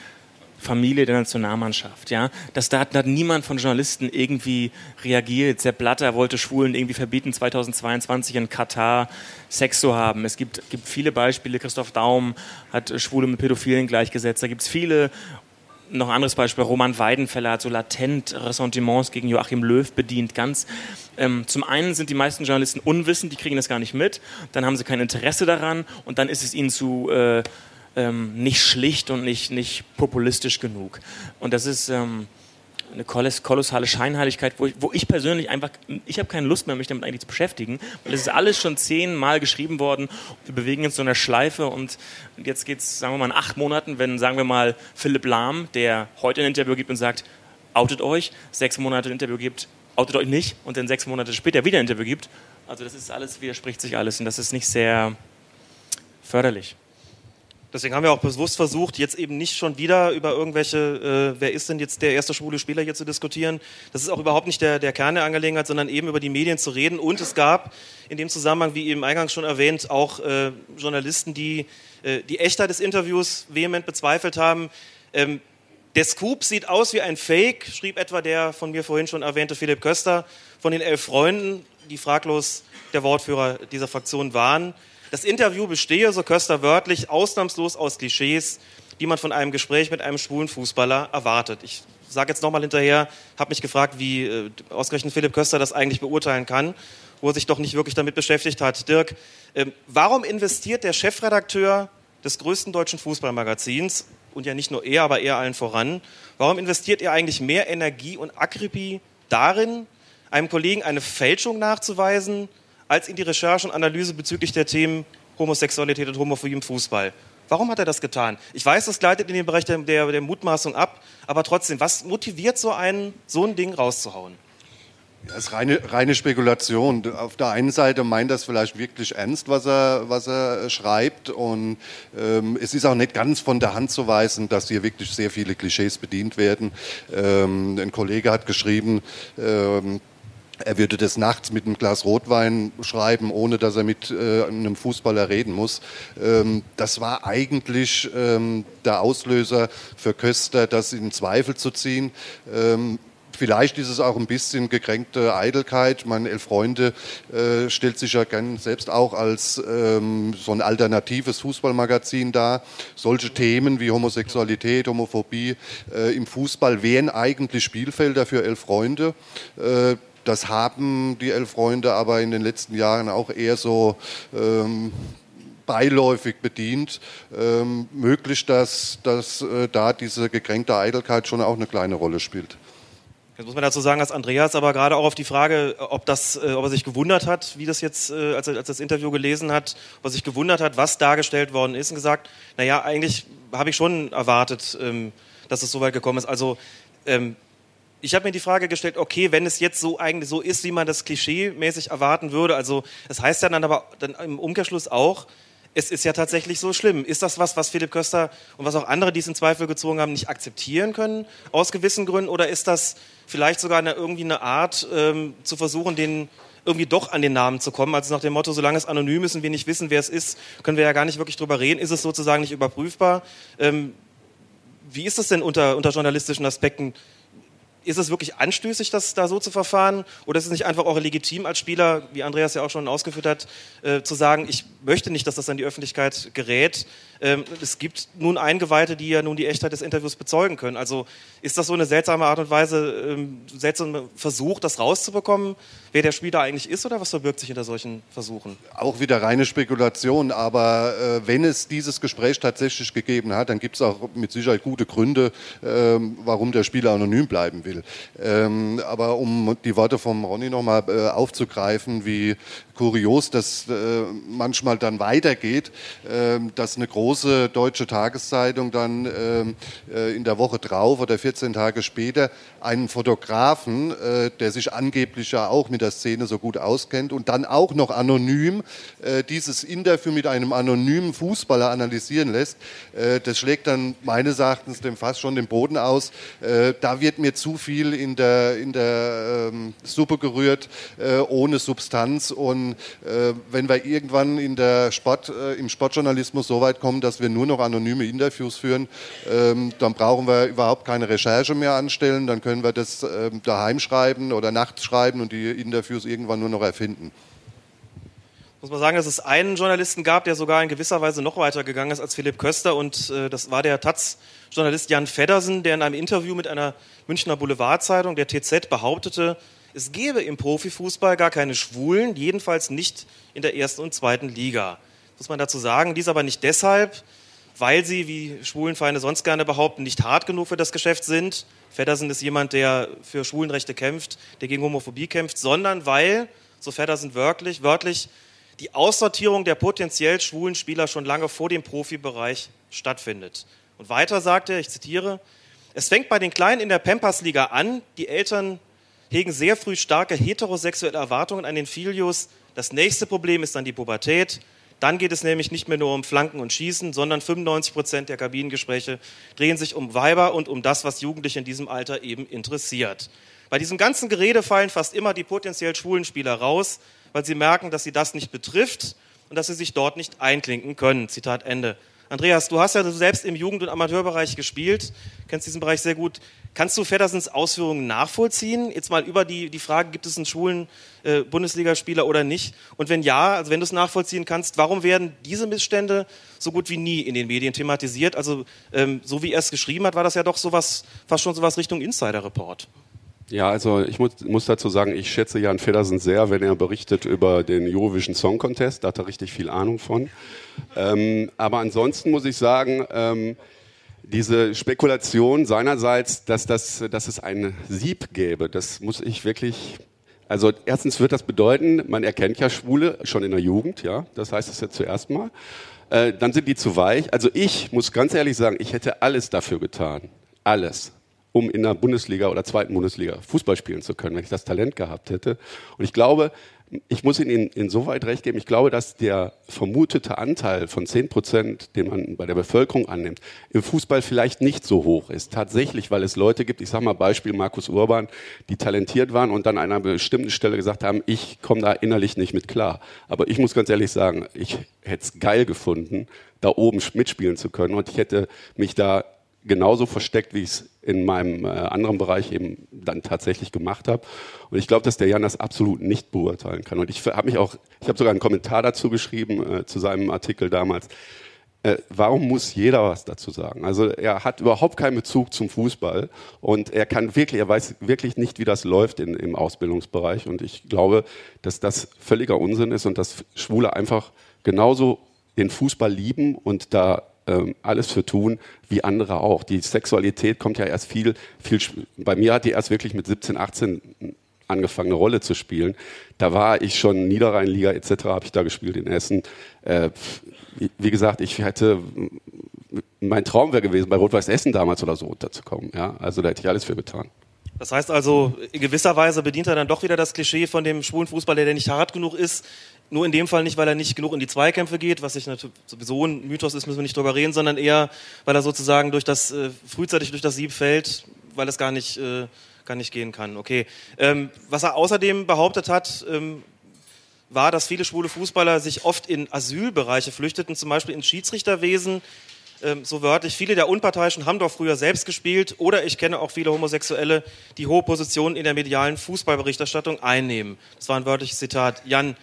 [SPEAKER 5] Familie der Nationalmannschaft. Ja? Das, da, hat, da hat niemand von Journalisten irgendwie reagiert. Sepp Blatter wollte Schwulen irgendwie verbieten, 2022 in Katar Sex zu haben. Es gibt, gibt viele Beispiele. Christoph Daum hat Schwule mit Pädophilen gleichgesetzt. Da gibt es viele noch ein anderes Beispiel, Roman Weidenfeller hat so latent Ressentiments gegen Joachim Löw bedient. Ganz ähm, zum einen sind die meisten Journalisten unwissend, die kriegen das gar nicht mit, dann haben sie kein Interesse daran und dann ist es ihnen zu äh, ähm, nicht schlicht und nicht, nicht populistisch genug. Und das ist ähm, eine kolossale Scheinheiligkeit, wo ich, wo ich persönlich einfach, ich habe keine Lust mehr, mich damit eigentlich zu beschäftigen, weil es ist alles schon zehnmal geschrieben worden. Wir bewegen uns so einer Schleife und jetzt geht es, sagen wir mal, in acht Monaten, wenn, sagen wir mal, Philipp Lahm, der heute ein Interview gibt und sagt, outet euch, sechs Monate ein Interview gibt, outet euch nicht und dann sechs Monate später wieder ein Interview gibt. Also das ist alles, widerspricht sich alles und das ist nicht sehr förderlich.
[SPEAKER 2] Deswegen haben wir auch bewusst versucht, jetzt eben nicht schon wieder über irgendwelche, äh, wer ist denn jetzt der erste schwule Spieler hier zu diskutieren. Das ist auch überhaupt nicht der, der Kern der Angelegenheit, sondern eben über die Medien zu reden. Und es gab in dem Zusammenhang, wie eben eingangs schon erwähnt, auch äh, Journalisten, die äh, die Echtheit des Interviews vehement bezweifelt haben. Ähm, der Scoop sieht aus wie ein Fake, schrieb etwa der von mir vorhin schon erwähnte Philipp Köster von den elf Freunden, die fraglos der Wortführer dieser Fraktion waren. Das Interview bestehe, so Köster wörtlich, ausnahmslos aus Klischees, die man von einem Gespräch mit einem schwulen Fußballer erwartet. Ich sage jetzt nochmal hinterher, habe mich gefragt, wie äh, ausgerechnet Philipp Köster das eigentlich beurteilen kann, wo er sich doch nicht wirklich damit beschäftigt hat. Dirk, äh, warum investiert der Chefredakteur des größten deutschen Fußballmagazins, und ja nicht nur er, aber er allen voran, warum investiert er eigentlich mehr Energie und Akribie darin, einem Kollegen eine Fälschung nachzuweisen, als in die Recherche und Analyse bezüglich der Themen Homosexualität und Homophobie im Fußball. Warum hat er das getan? Ich weiß, das gleitet in den Bereich der, der, der Mutmaßung ab, aber trotzdem, was motiviert so ein, so ein Ding rauszuhauen?
[SPEAKER 6] Das ist reine, reine Spekulation. Auf der einen Seite meint das vielleicht wirklich ernst, was er, was er schreibt. Und ähm, es ist auch nicht ganz von der Hand zu weisen, dass hier wirklich sehr viele Klischees bedient werden. Ähm, ein Kollege hat geschrieben, ähm, er würde das nachts mit einem Glas Rotwein schreiben, ohne dass er mit äh, einem Fußballer reden muss. Ähm, das war eigentlich ähm, der Auslöser für Köster, das in Zweifel zu ziehen. Ähm, Vielleicht ist es auch ein bisschen gekränkte Eitelkeit. Meine Elf Freunde äh, stellt sich ja gern selbst auch als ähm, so ein alternatives Fußballmagazin dar. Solche Themen wie Homosexualität, Homophobie äh, im Fußball wären eigentlich Spielfelder für Elf Freunde. Äh, das haben die elf Freunde aber in den letzten Jahren auch eher so ähm, beiläufig bedient. Ähm, möglich, dass, dass äh, da diese gekränkte Eitelkeit schon auch eine kleine Rolle spielt.
[SPEAKER 2] Jetzt muss man dazu sagen, dass Andreas aber gerade auch auf die Frage, ob, das, äh, ob er sich gewundert hat, wie das jetzt, äh, als er als das Interview gelesen hat, ob er sich gewundert hat, was dargestellt worden ist und gesagt, naja, eigentlich habe ich schon erwartet, ähm, dass es so weit gekommen ist. Also ähm, ich habe mir die Frage gestellt, okay, wenn es jetzt so eigentlich so ist, wie man das klischee-mäßig erwarten würde, also das heißt ja dann aber dann im Umkehrschluss auch, es ist ja tatsächlich so schlimm. Ist das was, was Philipp Köster und was auch andere, die es in Zweifel gezogen haben, nicht akzeptieren können aus gewissen Gründen? Oder ist das vielleicht sogar eine, irgendwie eine Art, ähm, zu versuchen, den irgendwie doch an den Namen zu kommen? Also nach dem Motto, solange es anonym ist und wir nicht wissen, wer es ist, können wir ja gar nicht wirklich drüber reden. Ist es sozusagen nicht überprüfbar? Ähm, wie ist das denn unter, unter journalistischen Aspekten? Ist es wirklich anstößig, das da so zu verfahren? Oder ist es nicht einfach auch legitim als Spieler, wie Andreas ja auch schon ausgeführt hat, äh, zu sagen, ich möchte nicht, dass das an die Öffentlichkeit gerät? Ähm, es gibt nun Eingeweihte, die ja nun die Echtheit des Interviews bezeugen können. Also ist das so eine seltsame Art und Weise, ähm, seltsamer Versuch, das rauszubekommen, wer der Spieler eigentlich ist oder was verbirgt sich hinter solchen Versuchen?
[SPEAKER 6] Auch wieder reine Spekulation, aber äh, wenn es dieses Gespräch tatsächlich gegeben hat, dann gibt es auch mit Sicherheit gute Gründe, äh, warum der Spieler anonym bleiben will. Ähm, aber um die Worte von Ronny nochmal äh, aufzugreifen, wie kurios das äh, manchmal dann weitergeht, äh, dass eine große deutsche Tageszeitung dann ähm, äh, in der Woche drauf oder 14 Tage später einen Fotografen, äh, der sich angeblich ja auch mit der Szene so gut auskennt und dann auch noch anonym äh, dieses Interview mit einem anonymen Fußballer analysieren lässt, äh, das schlägt dann meines Erachtens dem fast schon den Boden aus. da wird mir zu viel in der, in der ähm, Suppe gerührt, ohne Substanz und äh, wenn wir irgendwann in der Sport, äh, im Sportjournalismus so weit kommen, dass wir nur noch anonyme Interviews führen, ähm, dann brauchen wir überhaupt keine Recherche mehr anstellen, dann können wir das äh, daheim schreiben oder nachts schreiben und die Interviews irgendwann nur noch erfinden.
[SPEAKER 2] Muss man sagen, dass es einen Journalisten gab, der sogar in gewisser Weise noch weiter gegangen ist als Philipp Köster. Und äh, das war der Taz-Journalist Jan Feddersen, der in einem Interview mit einer Münchner Boulevardzeitung, der TZ, behauptete, es gäbe im Profifußball gar keine Schwulen, jedenfalls nicht in der ersten und zweiten Liga. Muss man dazu sagen, dies aber nicht deshalb, weil sie, wie Schwulenvereine sonst gerne behaupten, nicht hart genug für das Geschäft sind. Feddersen ist jemand, der für Schwulenrechte kämpft, der gegen Homophobie kämpft, sondern weil, so Feddersen wörtlich, wörtlich die Aussortierung der potenziell schwulen Spieler schon lange vor dem Profibereich stattfindet. Und weiter sagt er, ich zitiere, es fängt bei den Kleinen in der Pampas-Liga an, die Eltern hegen sehr früh starke heterosexuelle Erwartungen an den Filius. Das nächste Problem ist dann die Pubertät. Dann geht es nämlich nicht mehr nur um Flanken und Schießen, sondern 95 Prozent der Kabinengespräche drehen sich um Weiber und um das, was Jugendliche in diesem Alter eben interessiert. Bei diesem ganzen Gerede fallen fast immer die potenziell schwulen Spieler raus, weil sie merken, dass sie das nicht betrifft und dass sie sich dort nicht einklinken können. Zitat Ende. Andreas, du hast ja selbst im Jugend- und Amateurbereich gespielt, kennst diesen Bereich sehr gut. Kannst du Feddersens Ausführungen nachvollziehen? Jetzt mal über die, die Frage, gibt es einen schwulen äh, Bundesligaspieler oder nicht? Und wenn ja, also wenn du es nachvollziehen kannst, warum werden diese Missstände so gut wie nie in den Medien thematisiert? Also ähm, so wie er es geschrieben hat, war das ja doch sowas, fast schon sowas Richtung Insider-Report.
[SPEAKER 3] Ja, also ich muss, muss, dazu sagen, ich schätze Jan Feddersen sehr, wenn er berichtet über den Eurovision Song Contest. Da hat er richtig viel Ahnung von. Ähm, aber ansonsten muss ich sagen, ähm, diese Spekulation seinerseits, dass, das, dass es ein Sieb gäbe, das muss ich wirklich. Also erstens wird das bedeuten, man erkennt ja Schwule schon in der Jugend, ja, das heißt es ja zuerst mal. Äh, dann sind die zu weich. Also ich muss ganz ehrlich sagen, ich hätte alles dafür getan, alles, um in der Bundesliga oder zweiten Bundesliga Fußball spielen zu können, wenn ich das Talent gehabt hätte. Und ich glaube, ich muss Ihnen insoweit recht geben, ich glaube, dass der vermutete Anteil von 10 Prozent, den man bei der Bevölkerung annimmt, im Fußball vielleicht nicht so hoch ist. Tatsächlich, weil es Leute gibt, ich sage mal Beispiel Markus Urban, die talentiert waren und dann an einer bestimmten Stelle gesagt haben, ich komme da innerlich nicht mit klar. Aber ich muss ganz ehrlich sagen, ich hätte es geil gefunden, da oben mitspielen zu können und ich hätte mich da genauso versteckt, wie ich es in meinem äh, anderen Bereich eben dann tatsächlich gemacht habe. Und ich glaube, dass der Jan das absolut nicht beurteilen kann. Und ich habe mich auch, ich habe sogar einen Kommentar dazu geschrieben, äh, zu seinem Artikel damals. Äh, warum muss jeder was dazu sagen? Also er hat überhaupt keinen Bezug zum Fußball und er kann wirklich, er weiß wirklich nicht, wie das läuft in, im Ausbildungsbereich. Und ich glaube, dass das völliger Unsinn ist und dass Schwule einfach genauso den Fußball lieben und da ähm, alles für tun, wie andere auch. Die Sexualität kommt ja erst viel, viel, bei mir hat die erst wirklich mit 17, 18 angefangen, eine Rolle zu spielen. Da war ich schon Niederrheinliga etc. habe ich da gespielt in Essen. Äh, wie gesagt, ich hätte mein Traum wäre gewesen, bei Rot-Weiß Essen damals oder so unterzukommen. Ja, also da hätte ich alles für getan.
[SPEAKER 2] Das heißt also, in gewisser Weise bedient er dann doch wieder das Klischee von dem schwulen Fußballer, der nicht hart genug ist, nur in dem Fall nicht, weil er nicht genug in die Zweikämpfe geht, was sich natürlich sowieso ein Mythos ist, müssen wir nicht drüber reden, sondern eher, weil er sozusagen durch das, äh, frühzeitig durch das Sieb fällt, weil es gar nicht, äh, gar nicht gehen kann. Okay. Ähm, was er außerdem behauptet hat, ähm, war, dass viele schwule Fußballer sich oft in Asylbereiche flüchteten, zum Beispiel ins Schiedsrichterwesen, ähm, so wörtlich. Viele der Unparteiischen haben doch früher selbst gespielt oder ich kenne auch viele Homosexuelle, die hohe Positionen in der medialen Fußballberichterstattung einnehmen. Das war ein wörtliches Zitat. Jan,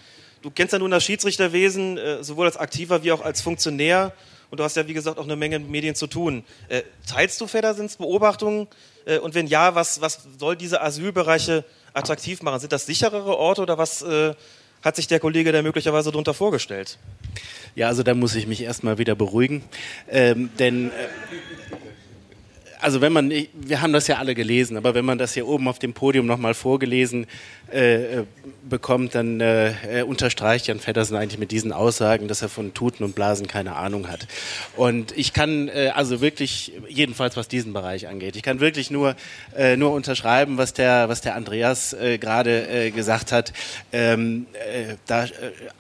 [SPEAKER 2] du kennst ja nun das Schiedsrichterwesen, äh, sowohl als Aktiver wie auch als Funktionär. Und du hast ja, wie gesagt, auch eine Menge Medien zu tun. Äh, teilst du Feddersens Beobachtungen? Äh, und wenn ja, was, was soll diese Asylbereiche attraktiv machen? Sind das sicherere Orte oder was hat sich der Kollege da möglicherweise darunter vorgestellt?
[SPEAKER 4] Ja, also da muss ich mich erstmal wieder beruhigen. Ähm, denn äh, also wenn man, wir haben das ja alle gelesen, aber wenn man das hier oben auf dem Podium nochmal vorgelesen äh, bekommt, dann äh, unterstreicht Jan Feddersen eigentlich mit diesen Aussagen, dass er von Tuten und Blasen keine Ahnung hat. Und ich kann äh, also wirklich, jedenfalls was diesen Bereich angeht, ich kann wirklich nur, äh, nur unterschreiben, was der, was der Andreas äh, gerade äh, gesagt hat. Ähm, äh, da, äh,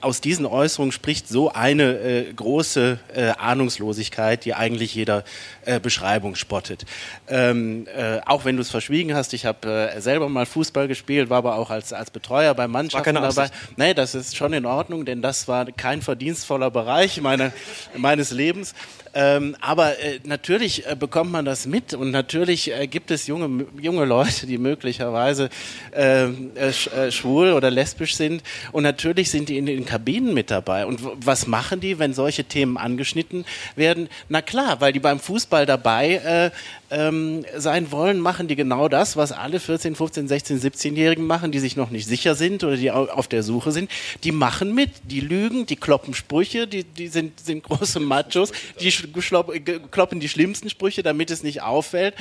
[SPEAKER 4] aus diesen Äußerungen spricht so eine äh, große äh, Ahnungslosigkeit, die eigentlich jeder äh, Beschreibung spottet. Ähm, äh, auch wenn du es verschwiegen hast, ich habe äh, selber mal Fußball gespielt, war aber auch als, als Betreuer bei Mannschaften dabei. Nee, das ist schon in Ordnung, denn das war kein verdienstvoller Bereich meine, meines Lebens. Ähm, aber äh, natürlich äh, bekommt man das mit und natürlich äh, gibt es junge, junge Leute, die möglicherweise ähm, äh, äh, schwul oder lesbisch sind und natürlich sind die in den Kabinen mit dabei. Und was machen die, wenn solche Themen angeschnitten werden? Na klar, weil die beim Fußball dabei äh, ähm, sein wollen, machen die genau das, was alle 14, 15, 16, 17-Jährigen machen, die sich noch nicht sicher sind oder die auf der Suche sind. Die machen mit, die lügen, die kloppen Sprüche, die, die sind, sind große Machos, die kloppen die schlimmsten Sprüche, damit es nicht auffällt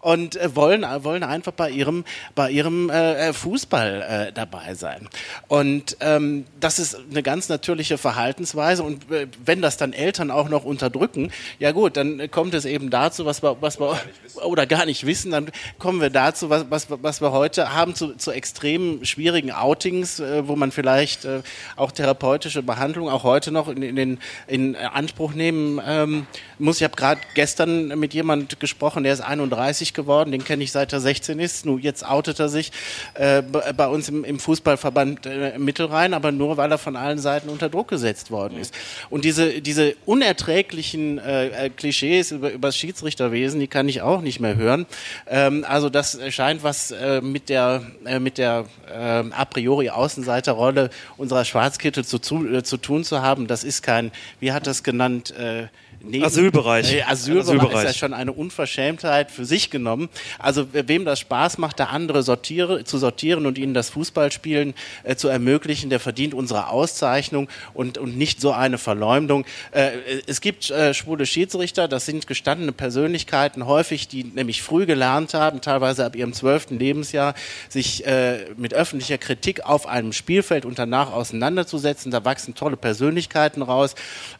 [SPEAKER 4] und äh, wollen, wollen einfach bei ihrem, bei ihrem äh, Fußball äh, dabei sein. Und ähm, das ist eine ganz natürliche Verhaltensweise und äh, wenn das dann Eltern auch noch unterdrücken, ja gut, dann kommt es eben dazu, was wir, was wir oder gar nicht wissen, dann kommen wir dazu, was, was, was wir heute haben, zu, zu extrem schwierigen Outings, äh, wo man vielleicht äh, auch therapeutische Behandlung auch heute noch in, in, den, in Anspruch nehmen ähm, muss. Ich habe gerade gestern mit jemand gesprochen, der ist 31 geworden, den kenne ich seit er 16 ist. Nun, jetzt outet er sich äh, bei uns im, im Fußballverband äh, Mittelrhein, aber nur, weil er von allen Seiten unter Druck gesetzt worden ist. Und diese, diese unerträglichen äh, Klischees über, über das Schiedsrichterwesen, die kann ich auch nicht mehr hören. Ähm, also das scheint was äh, mit der, äh, mit der äh, a priori Außenseiterrolle unserer Schwarzkittel zu, zu, äh, zu tun zu haben. Das ist kein, wie hat das genannt, äh,
[SPEAKER 2] Neben, Asylbereich.
[SPEAKER 4] Äh, Asylbereich, Asylbereich ist ja schon eine Unverschämtheit für sich genommen. Also wem das Spaß macht, da andere sortiere, zu sortieren und ihnen das Fußballspielen äh, zu ermöglichen, der verdient unsere Auszeichnung und, und nicht so eine Verleumdung. Äh, es gibt äh, schwule Schiedsrichter, das sind gestandene Persönlichkeiten, häufig, die nämlich früh gelernt haben, teilweise ab ihrem zwölften Lebensjahr, sich äh, mit öffentlicher Kritik auf einem Spielfeld und danach auseinanderzusetzen. Da wachsen tolle Persönlichkeiten raus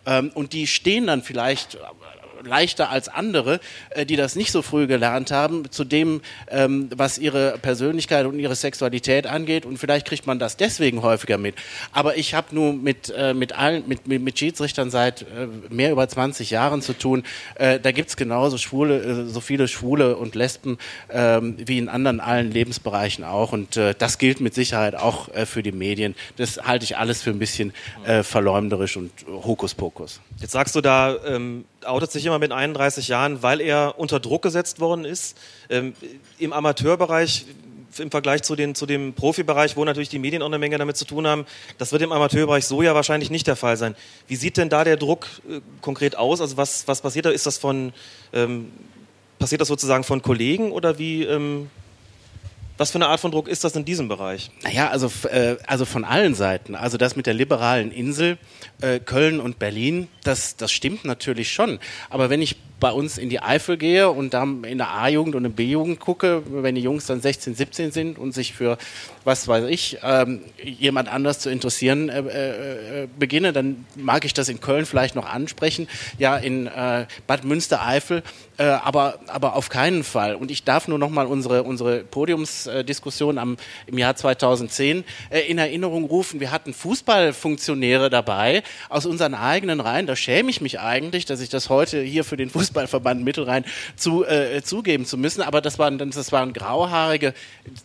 [SPEAKER 4] ähm, und die stehen dann vielleicht vielleicht leichter als andere, äh, die das nicht so früh gelernt haben, zu dem, ähm, was ihre Persönlichkeit und ihre Sexualität angeht. Und vielleicht kriegt man das deswegen häufiger mit. Aber ich habe nur mit, äh, mit allen, mit, mit, mit Schiedsrichtern seit äh, mehr über 20 Jahren zu tun. Äh, da gibt's genauso Schwule, äh, so viele Schwule und Lesben ähm, wie in anderen allen Lebensbereichen auch. Und äh, das gilt mit Sicherheit auch äh, für die Medien. Das halte ich alles für ein bisschen äh, verleumderisch und Hokuspokus.
[SPEAKER 2] Jetzt sagst du da, ähm, outet sich immer mit 31 Jahren, weil er unter Druck gesetzt worden ist. Ähm, Im Amateurbereich im Vergleich zu, den, zu dem Profibereich, wo natürlich die Medien auch eine Menge damit zu tun haben, das wird im Amateurbereich so ja wahrscheinlich nicht der Fall sein. Wie sieht denn da der Druck äh, konkret aus? Also was, was passiert da? Ist das von, ähm, passiert das sozusagen von Kollegen oder wie, ähm, was für eine Art von Druck ist das in diesem Bereich?
[SPEAKER 4] Naja, also, äh, also von allen Seiten. Also das mit der liberalen Insel, äh, Köln und Berlin, das, das stimmt natürlich schon. Aber wenn ich bei uns in die Eifel gehe und dann in der A-Jugend und in der B-Jugend gucke, wenn die Jungs dann 16, 17 sind und sich für, was weiß ich, ähm, jemand anders zu interessieren äh, äh, beginne, dann mag ich das in Köln vielleicht noch ansprechen, ja, in äh, Bad Münstereifel, äh, aber, aber auf keinen Fall. Und ich darf nur noch mal unsere, unsere Podiumsdiskussion am, im Jahr 2010 äh, in Erinnerung rufen. Wir hatten Fußballfunktionäre dabei aus unseren eigenen Reihen. Da schäme ich mich eigentlich, dass ich das heute hier für den Fußball Fußballverband Mittelrhein zu, äh, zugeben zu müssen. Aber das waren, das waren grauhaarige,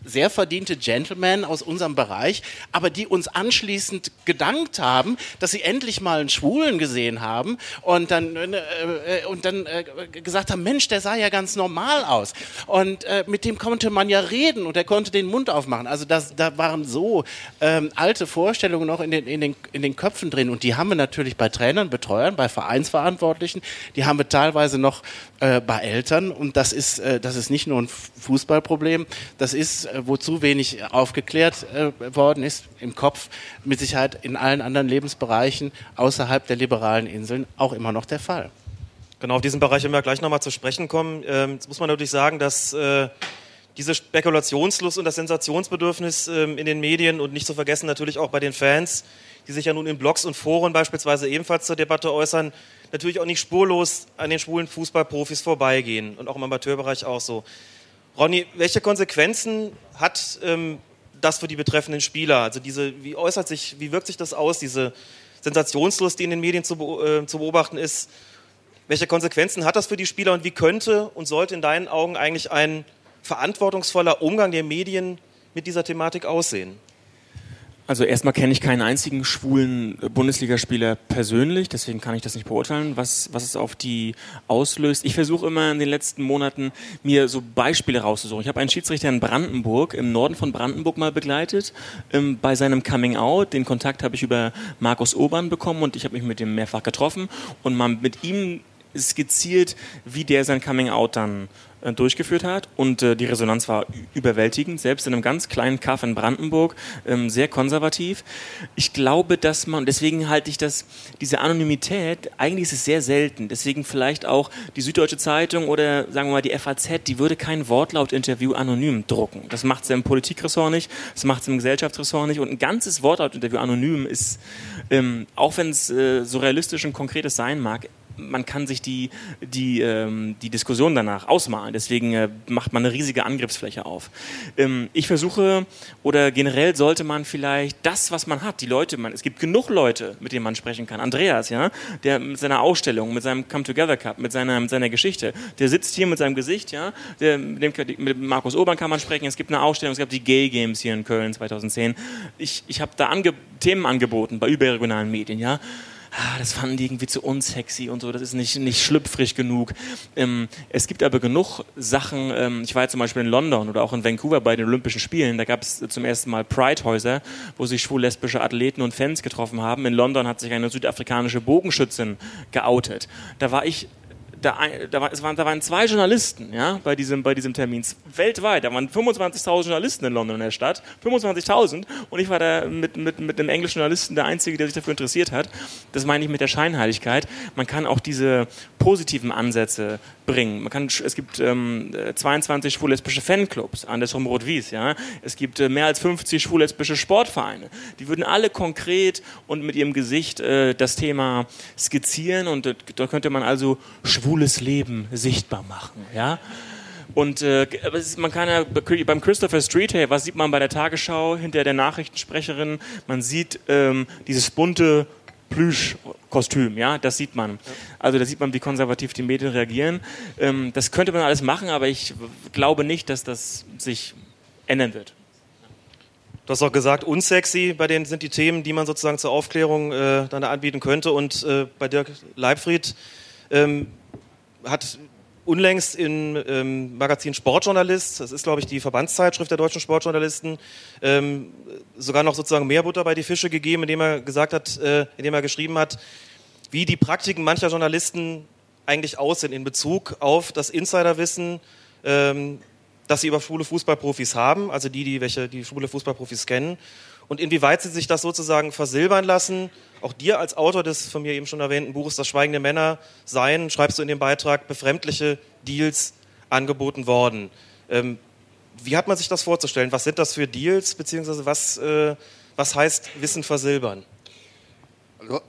[SPEAKER 4] sehr verdiente Gentlemen aus unserem Bereich, aber die uns anschließend gedankt haben, dass sie endlich mal einen Schwulen gesehen haben und dann, äh, äh, und dann äh, gesagt haben, Mensch, der sah ja ganz normal aus. Und äh, mit dem konnte man ja reden und er konnte den Mund aufmachen. Also das, da waren so ähm, alte Vorstellungen noch in den, in, den, in den Köpfen drin. Und die haben wir natürlich bei Trainern, Betreuern, bei Vereinsverantwortlichen, die haben wir teilweise noch äh, bei Eltern. Und das ist, äh, das ist nicht nur ein Fußballproblem, das ist, äh, wo zu wenig aufgeklärt äh, worden ist im Kopf, mit Sicherheit in allen anderen Lebensbereichen außerhalb der liberalen Inseln auch immer noch der Fall.
[SPEAKER 2] Genau, auf diesen Bereich werden wir gleich nochmal zu sprechen kommen. Ähm, jetzt muss man natürlich sagen, dass äh, diese Spekulationslust und das Sensationsbedürfnis ähm, in den Medien und nicht zu vergessen natürlich auch bei den Fans, die sich ja nun in Blogs und Foren beispielsweise ebenfalls zur Debatte äußern, natürlich auch nicht spurlos an den schwulen Fußballprofis vorbeigehen und auch im Amateurbereich auch so. Ronny, welche Konsequenzen hat ähm, das für die betreffenden Spieler? Also diese, wie äußert sich, wie wirkt sich das aus, diese Sensationslust, die in den Medien zu, äh, zu beobachten ist? Welche Konsequenzen hat das für die Spieler und wie könnte und sollte in deinen Augen eigentlich ein verantwortungsvoller Umgang der Medien mit dieser Thematik aussehen?
[SPEAKER 5] Also erstmal kenne ich keinen einzigen schwulen Bundesligaspieler persönlich, deswegen kann ich das nicht beurteilen, was, was es auf die auslöst. Ich versuche immer in den letzten Monaten mir so Beispiele rauszusuchen. Ich habe einen Schiedsrichter in Brandenburg, im Norden von Brandenburg mal begleitet, ähm, bei seinem Coming Out. Den Kontakt habe ich über Markus Obern bekommen und ich habe mich mit ihm mehrfach getroffen und mal mit ihm skizziert, wie der sein Coming Out dann äh, durchgeführt hat und äh, die Resonanz war überwältigend, selbst in einem ganz kleinen Kaff in Brandenburg, ähm, sehr konservativ. Ich glaube, dass man, deswegen halte ich das, diese Anonymität, eigentlich ist es sehr selten, deswegen vielleicht auch die Süddeutsche Zeitung oder sagen wir mal die FAZ, die würde kein Wortlaut-Interview anonym drucken. Das macht sie im Politikressort nicht, das macht sie im Gesellschaftsressort nicht und ein ganzes Wortlaut-Interview anonym ist, ähm, auch wenn es äh, so realistisch und konkretes sein mag, man kann sich die, die, ähm, die Diskussion danach ausmalen. Deswegen äh, macht man eine riesige Angriffsfläche auf. Ähm, ich versuche, oder generell sollte man vielleicht das, was man hat, die Leute, man, es gibt genug Leute, mit denen man sprechen kann. Andreas, ja, der mit seiner Ausstellung, mit seinem Come Together Cup, mit seiner, mit seiner Geschichte, der sitzt hier mit seinem Gesicht, ja, der, mit, dem, mit Markus Obern kann man sprechen. Es gibt eine Ausstellung, es gab die Gay Games hier in Köln 2010. Ich, ich habe da ange Themen angeboten bei überregionalen Medien, ja ah, das fanden die irgendwie zu unsexy und so, das ist nicht, nicht schlüpfrig genug. Ähm, es gibt aber genug Sachen, ähm, ich war jetzt zum Beispiel in London oder auch in Vancouver bei den Olympischen Spielen, da gab es zum ersten Mal Pride-Häuser, wo sich schwul-lesbische Athleten und Fans getroffen haben. In London hat sich eine südafrikanische Bogenschützin geoutet. Da war ich da, da, war, waren, da waren zwei Journalisten ja, bei, diesem, bei diesem Termin, weltweit. Da waren 25.000 Journalisten in London in der Stadt, 25.000 und ich war da mit, mit, mit einem englischen Journalisten der Einzige, der sich dafür interessiert hat. Das meine ich mit der Scheinheiligkeit. Man kann auch diese positiven Ansätze bringen. Man kann, es gibt ähm, 22 schwul-lesbische Fanclubs, andersrum Rot-Wies. Ja? Es gibt äh, mehr als 50 schwul-lesbische Sportvereine. Die würden alle konkret und mit ihrem Gesicht äh, das Thema skizzieren und äh, da könnte man also schwules Leben sichtbar machen. Ja? Und äh, man kann ja beim Christopher Street, hey, was sieht man bei der Tagesschau hinter der Nachrichtensprecherin? Man sieht ähm, dieses bunte Plüschkostüm, ja, das sieht man. Also da sieht man, wie konservativ die Medien reagieren. Ähm, das könnte man alles machen, aber ich glaube nicht, dass das sich ändern wird.
[SPEAKER 2] Du hast auch gesagt, unsexy, bei denen sind die Themen, die man sozusagen zur Aufklärung äh, dann anbieten könnte. Und äh, bei Dirk Leibfried ähm, hat unlängst im ähm, Magazin Sportjournalist, das ist glaube ich die Verbandszeitschrift der deutschen Sportjournalisten, ähm, sogar noch sozusagen mehr Butter bei die Fische gegeben, indem er gesagt hat, äh, indem er geschrieben hat, wie die Praktiken mancher Journalisten eigentlich aussehen in Bezug auf das Insiderwissen, ähm, das sie über schwule Fußballprofis haben, also die, die welche die schwule Fußballprofis kennen, und inwieweit sie sich das sozusagen versilbern lassen auch dir als Autor des von mir eben schon erwähnten Buches Das Schweigen der Männer seien, schreibst du in dem Beitrag, befremdliche Deals angeboten worden. Ähm, wie hat man sich das vorzustellen? Was sind das für Deals, beziehungsweise was, äh, was heißt Wissen versilbern?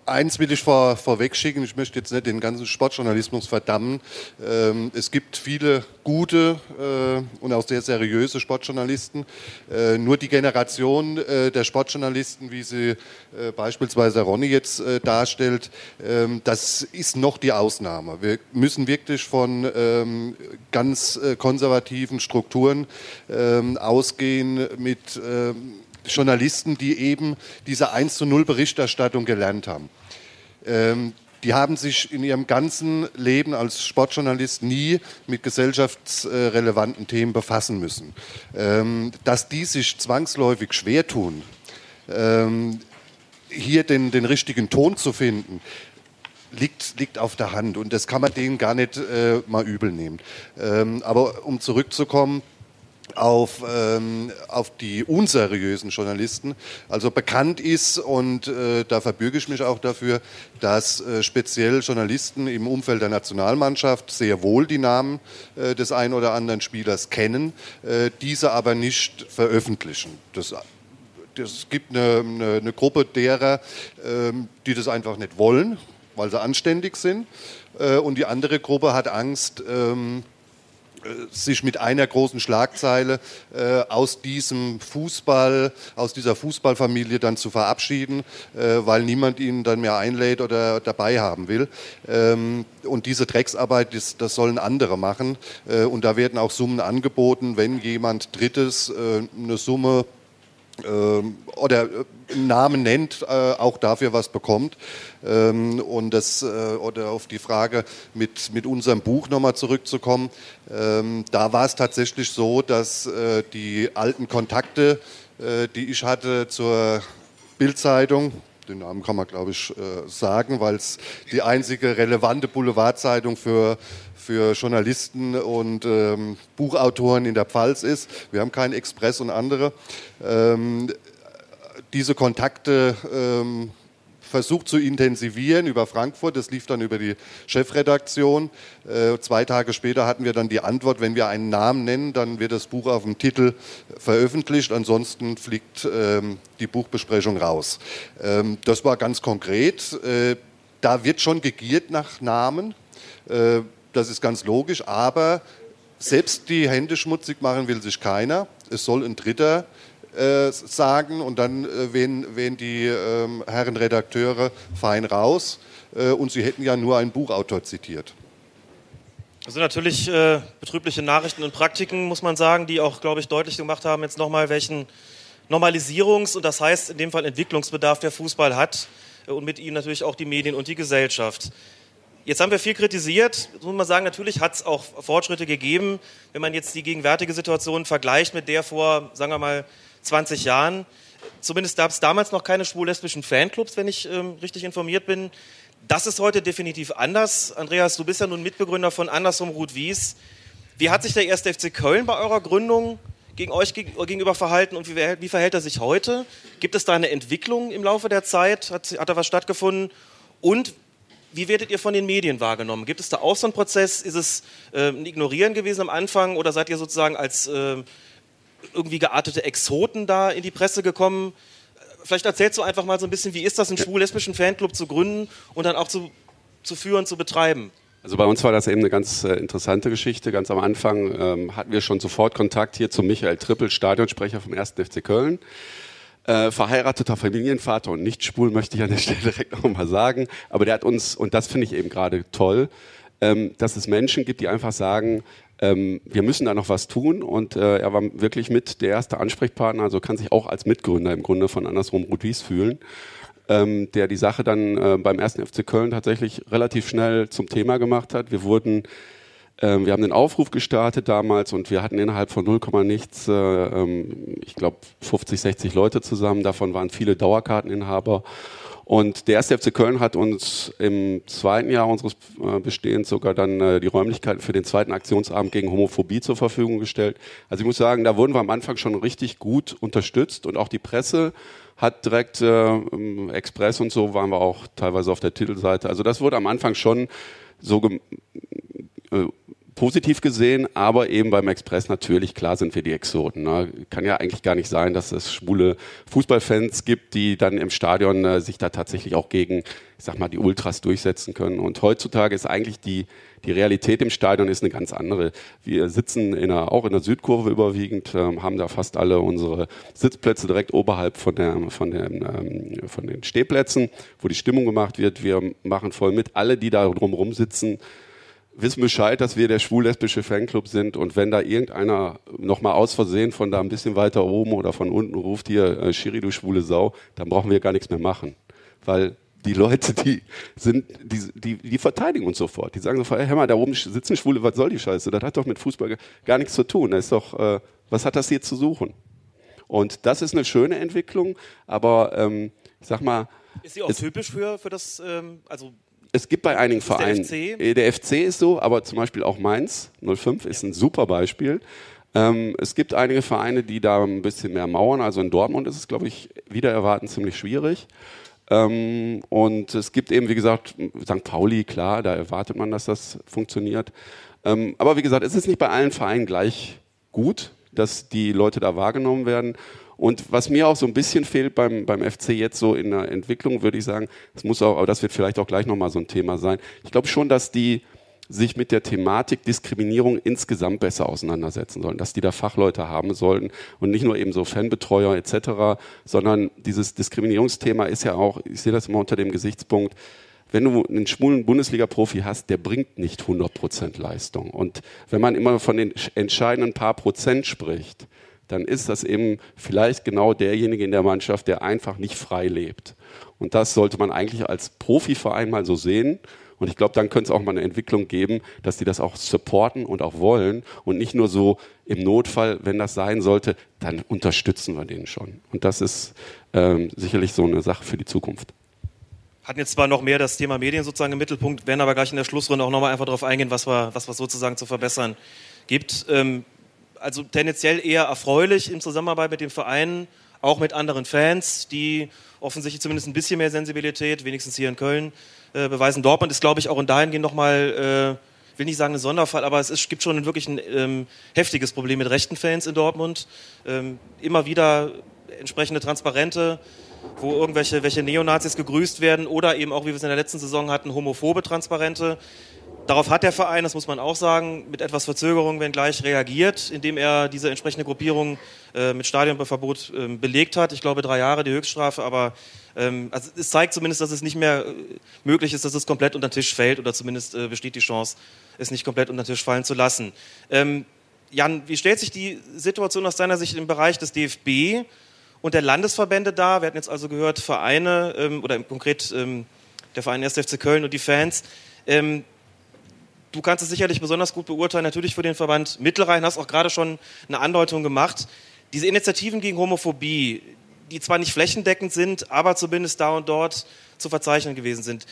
[SPEAKER 6] Eins will ich vor, vorweg schicken, ich möchte jetzt nicht den ganzen Sportjournalismus verdammen. Ähm, es gibt viele gute äh, und auch sehr seriöse Sportjournalisten. Äh, nur die Generation äh, der Sportjournalisten, wie sie äh, beispielsweise Ronny jetzt äh, darstellt, ähm, das ist noch die Ausnahme. Wir müssen wirklich von ähm, ganz äh, konservativen Strukturen ähm, ausgehen mit ähm, Journalisten, die eben diese 1 zu 0 Berichterstattung gelernt haben. Ähm, die haben sich in ihrem ganzen Leben als Sportjournalist nie mit gesellschaftsrelevanten Themen befassen müssen. Ähm, dass die sich zwangsläufig schwer tun, ähm, hier den, den richtigen Ton zu finden, liegt, liegt auf der Hand und das kann man denen gar nicht äh, mal übel nehmen. Ähm, aber um zurückzukommen, auf, ähm, auf die unseriösen Journalisten. Also bekannt ist, und äh, da verbürge ich mich auch dafür, dass äh, speziell Journalisten im Umfeld der Nationalmannschaft sehr wohl die Namen äh, des einen oder anderen Spielers kennen, äh, diese aber nicht veröffentlichen. Das es gibt eine, eine, eine, Gruppe derer, ähm, die das einfach nicht wollen, weil sie anständig sind. Äh, und die andere Gruppe hat Angst, ähm, sich mit einer großen Schlagzeile äh, aus diesem Fußball, aus dieser Fußballfamilie dann zu verabschieden, äh, weil niemand ihn dann mehr einlädt oder dabei haben will. Ähm, und diese Drecksarbeit, das, das sollen andere machen. Äh, und da werden auch Summen angeboten, wenn jemand Drittes äh, eine Summe oder äh, Namen nennt, äh, auch dafür was bekommt. Ähm, und das, äh, oder auf die Frage mit, mit unserem Buch nochmal zurückzukommen, ähm, da war es tatsächlich so, dass die alten Kontakte, die ich hatte zur Bildzeitung, den Namen kann man glaube ich sagen, weil es die einzige relevante Boulevardzeitung für für Journalisten und ähm, Buchautoren in der Pfalz ist. Wir haben keinen Express und andere. Ähm, diese Kontakte ähm, versucht zu intensivieren über Frankfurt. Das lief dann über die Chefredaktion. Äh, zwei Tage später hatten wir dann die Antwort, wenn wir einen Namen nennen, dann wird das Buch auf dem Titel veröffentlicht. Ansonsten fliegt ähm, die Buchbesprechung raus. Ähm, das war ganz konkret. Äh, da wird schon gegiert nach Namen. Äh, das ist ganz logisch, aber selbst die Hände schmutzig machen will sich keiner. Es soll ein Dritter äh, sagen und dann äh, wählen, wählen die äh, Herren Redakteure fein raus äh, und sie hätten ja nur einen Buchautor zitiert.
[SPEAKER 2] Das sind natürlich äh, betrübliche Nachrichten und Praktiken, muss man sagen, die auch, glaube ich, deutlich gemacht haben, jetzt nochmal, welchen Normalisierungs- und das heißt in dem Fall Entwicklungsbedarf der Fußball hat äh, und mit ihm natürlich auch die Medien und die Gesellschaft. Jetzt haben wir viel kritisiert. Muss man sagen, natürlich hat es auch Fortschritte gegeben. Wenn man jetzt die gegenwärtige Situation vergleicht mit der vor, sagen wir mal, 20 Jahren. Zumindest gab es damals noch keine schwul-lesbischen Fanclubs, wenn ich ähm, richtig informiert bin. Das ist heute definitiv anders. Andreas, du bist ja nun Mitbegründer von Andersrum Ruth Wies. Wie hat sich der 1. FC Köln bei eurer Gründung gegen euch gegenüber verhalten und wie, wie, verhält er sich heute? Gibt es da eine Entwicklung im Laufe der Zeit? Hat, hat da was stattgefunden? Und wie werdet ihr von den Medien wahrgenommen? Gibt es da auch so einen Prozess? Ist es äh, ein Ignorieren gewesen am Anfang oder seid ihr sozusagen als äh, irgendwie geartete Exoten da in die Presse gekommen? Vielleicht erzählst du einfach mal so ein bisschen, wie ist das, einen schwul-lesbischen Fanclub zu gründen und dann auch zu, zu führen, zu betreiben?
[SPEAKER 3] Also bei uns war das eben eine ganz äh, interessante Geschichte. Ganz am Anfang ähm, hatten wir schon sofort Kontakt hier zu Michael Trippel, Stadionsprecher vom 1. FC Köln. Äh, verheirateter Familienvater und nicht schwul, möchte ich an der Stelle direkt nochmal sagen. Aber der hat uns, und das finde ich eben gerade toll, ähm, dass es Menschen gibt, die einfach sagen, ähm, wir müssen da noch was tun. Und äh, er war wirklich mit der erste Ansprechpartner, also kann sich auch als Mitgründer im Grunde von andersrum Rudis fühlen. Ähm, der die Sache dann äh, beim ersten FC Köln tatsächlich relativ schnell zum Thema gemacht hat. Wir wurden ähm, wir haben den Aufruf gestartet damals und wir hatten innerhalb von 0, nichts, äh, ähm, ich glaube 50, 60 Leute zusammen. Davon waren viele Dauerkarteninhaber. Und der erste FC Köln hat uns im zweiten Jahr unseres äh, Bestehens sogar dann äh, die Räumlichkeiten für den zweiten Aktionsabend gegen Homophobie zur Verfügung gestellt. Also ich muss sagen, da wurden wir am Anfang schon richtig gut unterstützt und auch die Presse hat direkt äh, Express und so waren wir auch teilweise auf der Titelseite. Also das wurde am Anfang schon so äh, positiv gesehen, aber eben beim Express natürlich, klar sind wir die Exoten. Ne? Kann ja eigentlich gar nicht sein, dass es schwule Fußballfans gibt, die dann im Stadion äh, sich da tatsächlich auch gegen, ich sag mal, die Ultras durchsetzen können. Und heutzutage ist eigentlich die, die Realität im Stadion ist eine ganz andere. Wir sitzen in einer, auch in der Südkurve überwiegend, ähm, haben da fast alle unsere Sitzplätze direkt oberhalb von, der, von, den, ähm, von den Stehplätzen, wo die Stimmung gemacht wird. Wir machen voll mit. Alle, die da drumherum sitzen, wissen Bescheid, dass wir der schwul-lesbische Fanclub sind und wenn da irgendeiner nochmal aus Versehen von da ein bisschen weiter oben oder von unten ruft, hier, äh, Schiri, du schwule Sau, dann brauchen wir gar nichts mehr machen. Weil die Leute, die sind, die, die, die verteidigen uns sofort. Die sagen sofort, hey, hör mal, da oben sitzen Schwule, was soll die Scheiße? Das hat doch mit Fußball gar nichts zu tun. Das ist doch, äh, was hat das hier zu suchen? Und das ist eine schöne Entwicklung, aber ähm, ich sag mal.
[SPEAKER 2] Ist sie auch typisch für, für das, ähm, also
[SPEAKER 3] es gibt bei einigen Vereinen. Der FC? Äh, der FC ist so, aber zum Beispiel auch Mainz 05 ist ein super Beispiel. Ähm, es gibt einige Vereine, die da ein bisschen mehr mauern. Also in Dortmund ist es, glaube ich, wieder erwarten ziemlich schwierig. Ähm, und es gibt eben, wie gesagt, St. Pauli, klar, da erwartet man, dass das funktioniert. Ähm, aber wie gesagt, es ist nicht bei allen Vereinen gleich gut, dass die Leute da wahrgenommen werden. Und was mir auch so ein bisschen fehlt beim, beim FC jetzt so in der Entwicklung, würde ich sagen, das muss auch, aber das wird vielleicht auch gleich nochmal so ein Thema sein. Ich glaube schon, dass die sich mit der Thematik Diskriminierung insgesamt besser auseinandersetzen sollen, dass die da Fachleute haben sollten und nicht nur eben so Fanbetreuer etc., sondern dieses Diskriminierungsthema ist ja auch, ich sehe das immer unter dem Gesichtspunkt, wenn du einen schwulen Bundesliga-Profi hast, der bringt nicht 100% Leistung. Und wenn man immer von den entscheidenden paar Prozent spricht, dann ist das eben vielleicht genau derjenige in der Mannschaft, der einfach nicht frei lebt. Und das sollte man eigentlich als Profiverein mal so sehen und ich glaube, dann könnte es auch mal eine Entwicklung geben, dass die das auch supporten und auch wollen und nicht nur so im Notfall, wenn das sein sollte, dann unterstützen wir den schon. Und das ist ähm, sicherlich so eine Sache für die Zukunft.
[SPEAKER 2] Hatten jetzt zwar noch mehr das Thema Medien sozusagen im Mittelpunkt, werden aber gleich in der Schlussrunde auch nochmal einfach darauf eingehen, was wir, was wir sozusagen zu verbessern gibt. Ähm, also tendenziell eher erfreulich im Zusammenarbeit mit den Vereinen, auch mit anderen Fans, die offensichtlich zumindest ein bisschen mehr Sensibilität, wenigstens hier in Köln, äh, beweisen. Dortmund ist, glaube ich, auch in dahingehend nochmal, äh, will nicht sagen ein Sonderfall, aber es ist, gibt schon wirklich ein ähm, heftiges Problem mit rechten Fans in Dortmund. Ähm, immer wieder entsprechende Transparente, wo irgendwelche welche Neonazis gegrüßt werden oder eben auch, wie wir es in der letzten Saison hatten, homophobe Transparente. Darauf hat der Verein, das muss man auch sagen, mit etwas Verzögerung, wenn gleich reagiert, indem er diese entsprechende Gruppierung äh, mit Stadionverbot äh, belegt hat. Ich glaube, drei Jahre die Höchststrafe, aber ähm, also es zeigt zumindest, dass es nicht mehr äh, möglich ist, dass es komplett unter den Tisch fällt oder zumindest äh, besteht die Chance, es nicht komplett unter den Tisch fallen zu lassen. Ähm, Jan, wie stellt sich die Situation aus deiner Sicht im Bereich des DFB und der Landesverbände dar? Wir hatten jetzt also gehört, Vereine ähm, oder konkret ähm, der Verein 1. FC Köln und die Fans. Ähm, du kannst es sicherlich besonders gut beurteilen, natürlich für den Verband Mittelrhein, hast auch gerade schon eine Andeutung gemacht. Diese Initiativen gegen Homophobie, die zwar nicht flächendeckend sind, aber zumindest da und dort zu verzeichnen gewesen sind,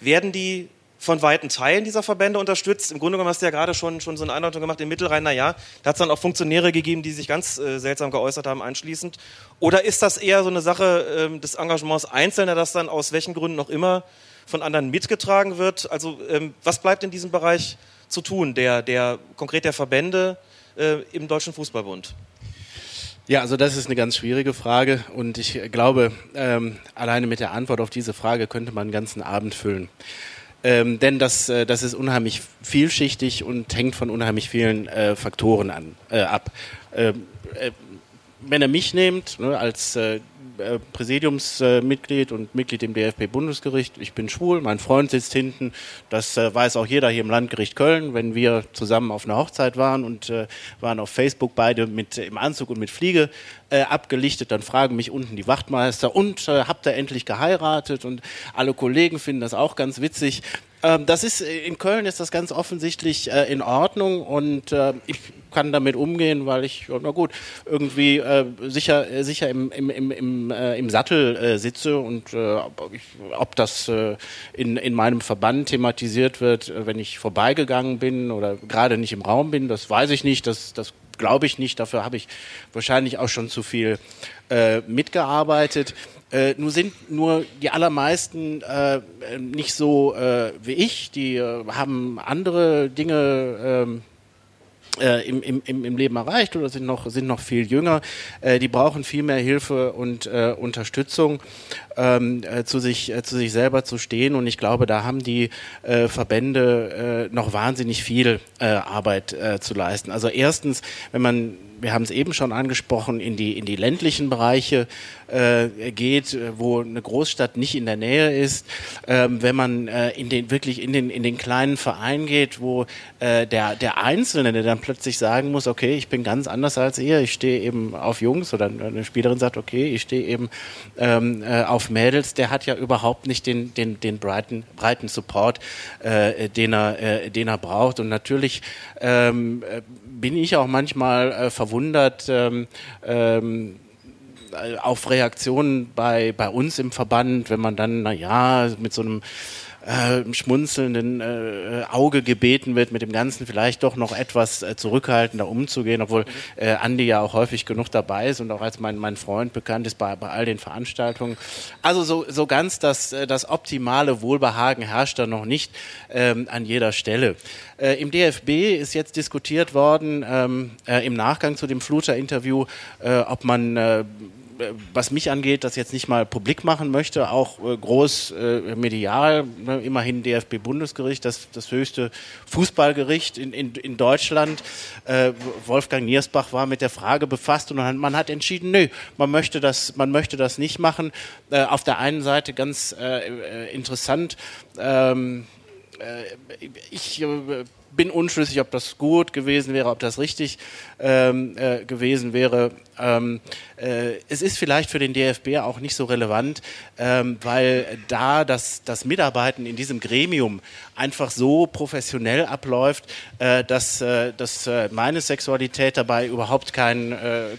[SPEAKER 2] werden die von weiten Teilen dieser Verbände unterstützt. Im Grunde genommen hast du ja gerade schon, schon so eine Andeutung gemacht, im Mittelrhein, naja, da hat es dann auch Funktionäre gegeben, die sich ganz äh, seltsam geäußert haben anschließend. Oder ist das eher so eine Sache äh, des Engagements Einzelner, das dann aus welchen Gründen noch immer von anderen mitgetragen wird. Also ähm, was bleibt in diesem Bereich zu tun, der, der konkret der Verbände äh, im Deutschen Fußballbund?
[SPEAKER 4] Ja, also das ist eine ganz schwierige Frage und ich glaube, ähm, alleine mit der Antwort auf diese Frage könnte man einen ganzen Abend füllen. Ähm, denn das, äh, das ist unheimlich vielschichtig und hängt von unheimlich vielen äh, Faktoren an, äh, ab. Ähm, äh, wenn er mich nimmt, ne, als äh, Präsidiumsmitglied und Mitglied im DFB-Bundesgericht. Ich bin schwul, mein Freund sitzt hinten. Das äh, weiß auch jeder hier im Landgericht Köln, wenn wir zusammen auf einer Hochzeit waren und äh, waren auf Facebook beide mit im Anzug und mit Fliege äh, abgelichtet. Dann fragen mich unten die Wachtmeister und habt ihr endlich geheiratet? Und alle Kollegen finden das auch ganz witzig ähm, das ist in Köln ist das ganz offensichtlich in Ordnung und ich kann damit umgehen, weil ich, na gut, irgendwie äh, sicher, äh, sicher im, im, im, im, äh, im Sattel äh, sitze und äh, ob, ich, ob das in, in meinem Verband thematisiert wird, wenn ich vorbeigegangen bin oder gerade nicht im Raum bin, das weiß ich nicht, das, das glaube ich nicht, dafür habe ich wahrscheinlich auch schon zu viel mitgearbeitet. Äh, nur sind nur die allermeisten äh, nicht so äh, wie ich, die haben andere Dinge ähm, äh, im, im, im Leben erreicht oder sind noch, sind noch viel jünger. Äh, die brauchen viel mehr Hilfe und äh, Unterstützung, ähm, äh, zu, sich, äh, zu sich selber zu stehen. Und ich glaube, da haben die Verbände noch wahnsinnig viel Arbeit zu leisten. Also erstens, wenn man wir haben es eben schon angesprochen, in die, in die ländlichen Bereiche äh, geht, wo eine Großstadt nicht in der Nähe ist, ähm, wenn man äh, in den wirklich in den, in den kleinen Verein geht, wo äh, der, der Einzelne, der dann plötzlich sagen muss, okay, ich bin ganz anders als ihr, ich stehe eben auf Jungs oder eine Spielerin sagt, okay, ich stehe eben ähm, äh, auf Mädels, der hat ja überhaupt nicht den, den, den breiten, breiten Support, äh, den, er, äh, den er braucht. Und natürlich ähm, äh, bin ich auch manchmal äh, verwundert ähm, ähm, auf Reaktionen bei, bei uns im Verband, wenn man dann, naja, mit so einem äh, schmunzelnden äh, Auge gebeten wird, mit dem Ganzen vielleicht doch noch etwas äh, zurückhaltender umzugehen, obwohl äh, Andi ja auch häufig genug dabei ist und auch als mein, mein Freund bekannt ist bei, bei all den Veranstaltungen. Also so, so ganz das, äh, das optimale Wohlbehagen herrscht da noch nicht ähm, an jeder Stelle. Äh, Im DFB ist jetzt diskutiert worden, ähm, äh, im Nachgang zu dem Fluter-Interview, äh, ob man äh, was mich angeht, das jetzt nicht mal publik machen möchte, auch äh, groß äh, medial, ne, immerhin DFB-Bundesgericht, das, das höchste Fußballgericht in, in, in Deutschland. Äh, Wolfgang Niersbach war mit der Frage befasst und man hat entschieden, nö, man möchte das, man möchte das nicht machen. Auf der einen Seite ganz interessant, ähm, ich bin unschlüssig, ob das gut gewesen wäre, ob das richtig ähm, äh, gewesen wäre. Ähm, äh, es ist vielleicht für den DFB auch nicht so relevant, ähm, weil da das, das Mitarbeiten in diesem Gremium einfach so professionell abläuft, äh, dass, äh, dass äh, meine Sexualität dabei überhaupt kein äh,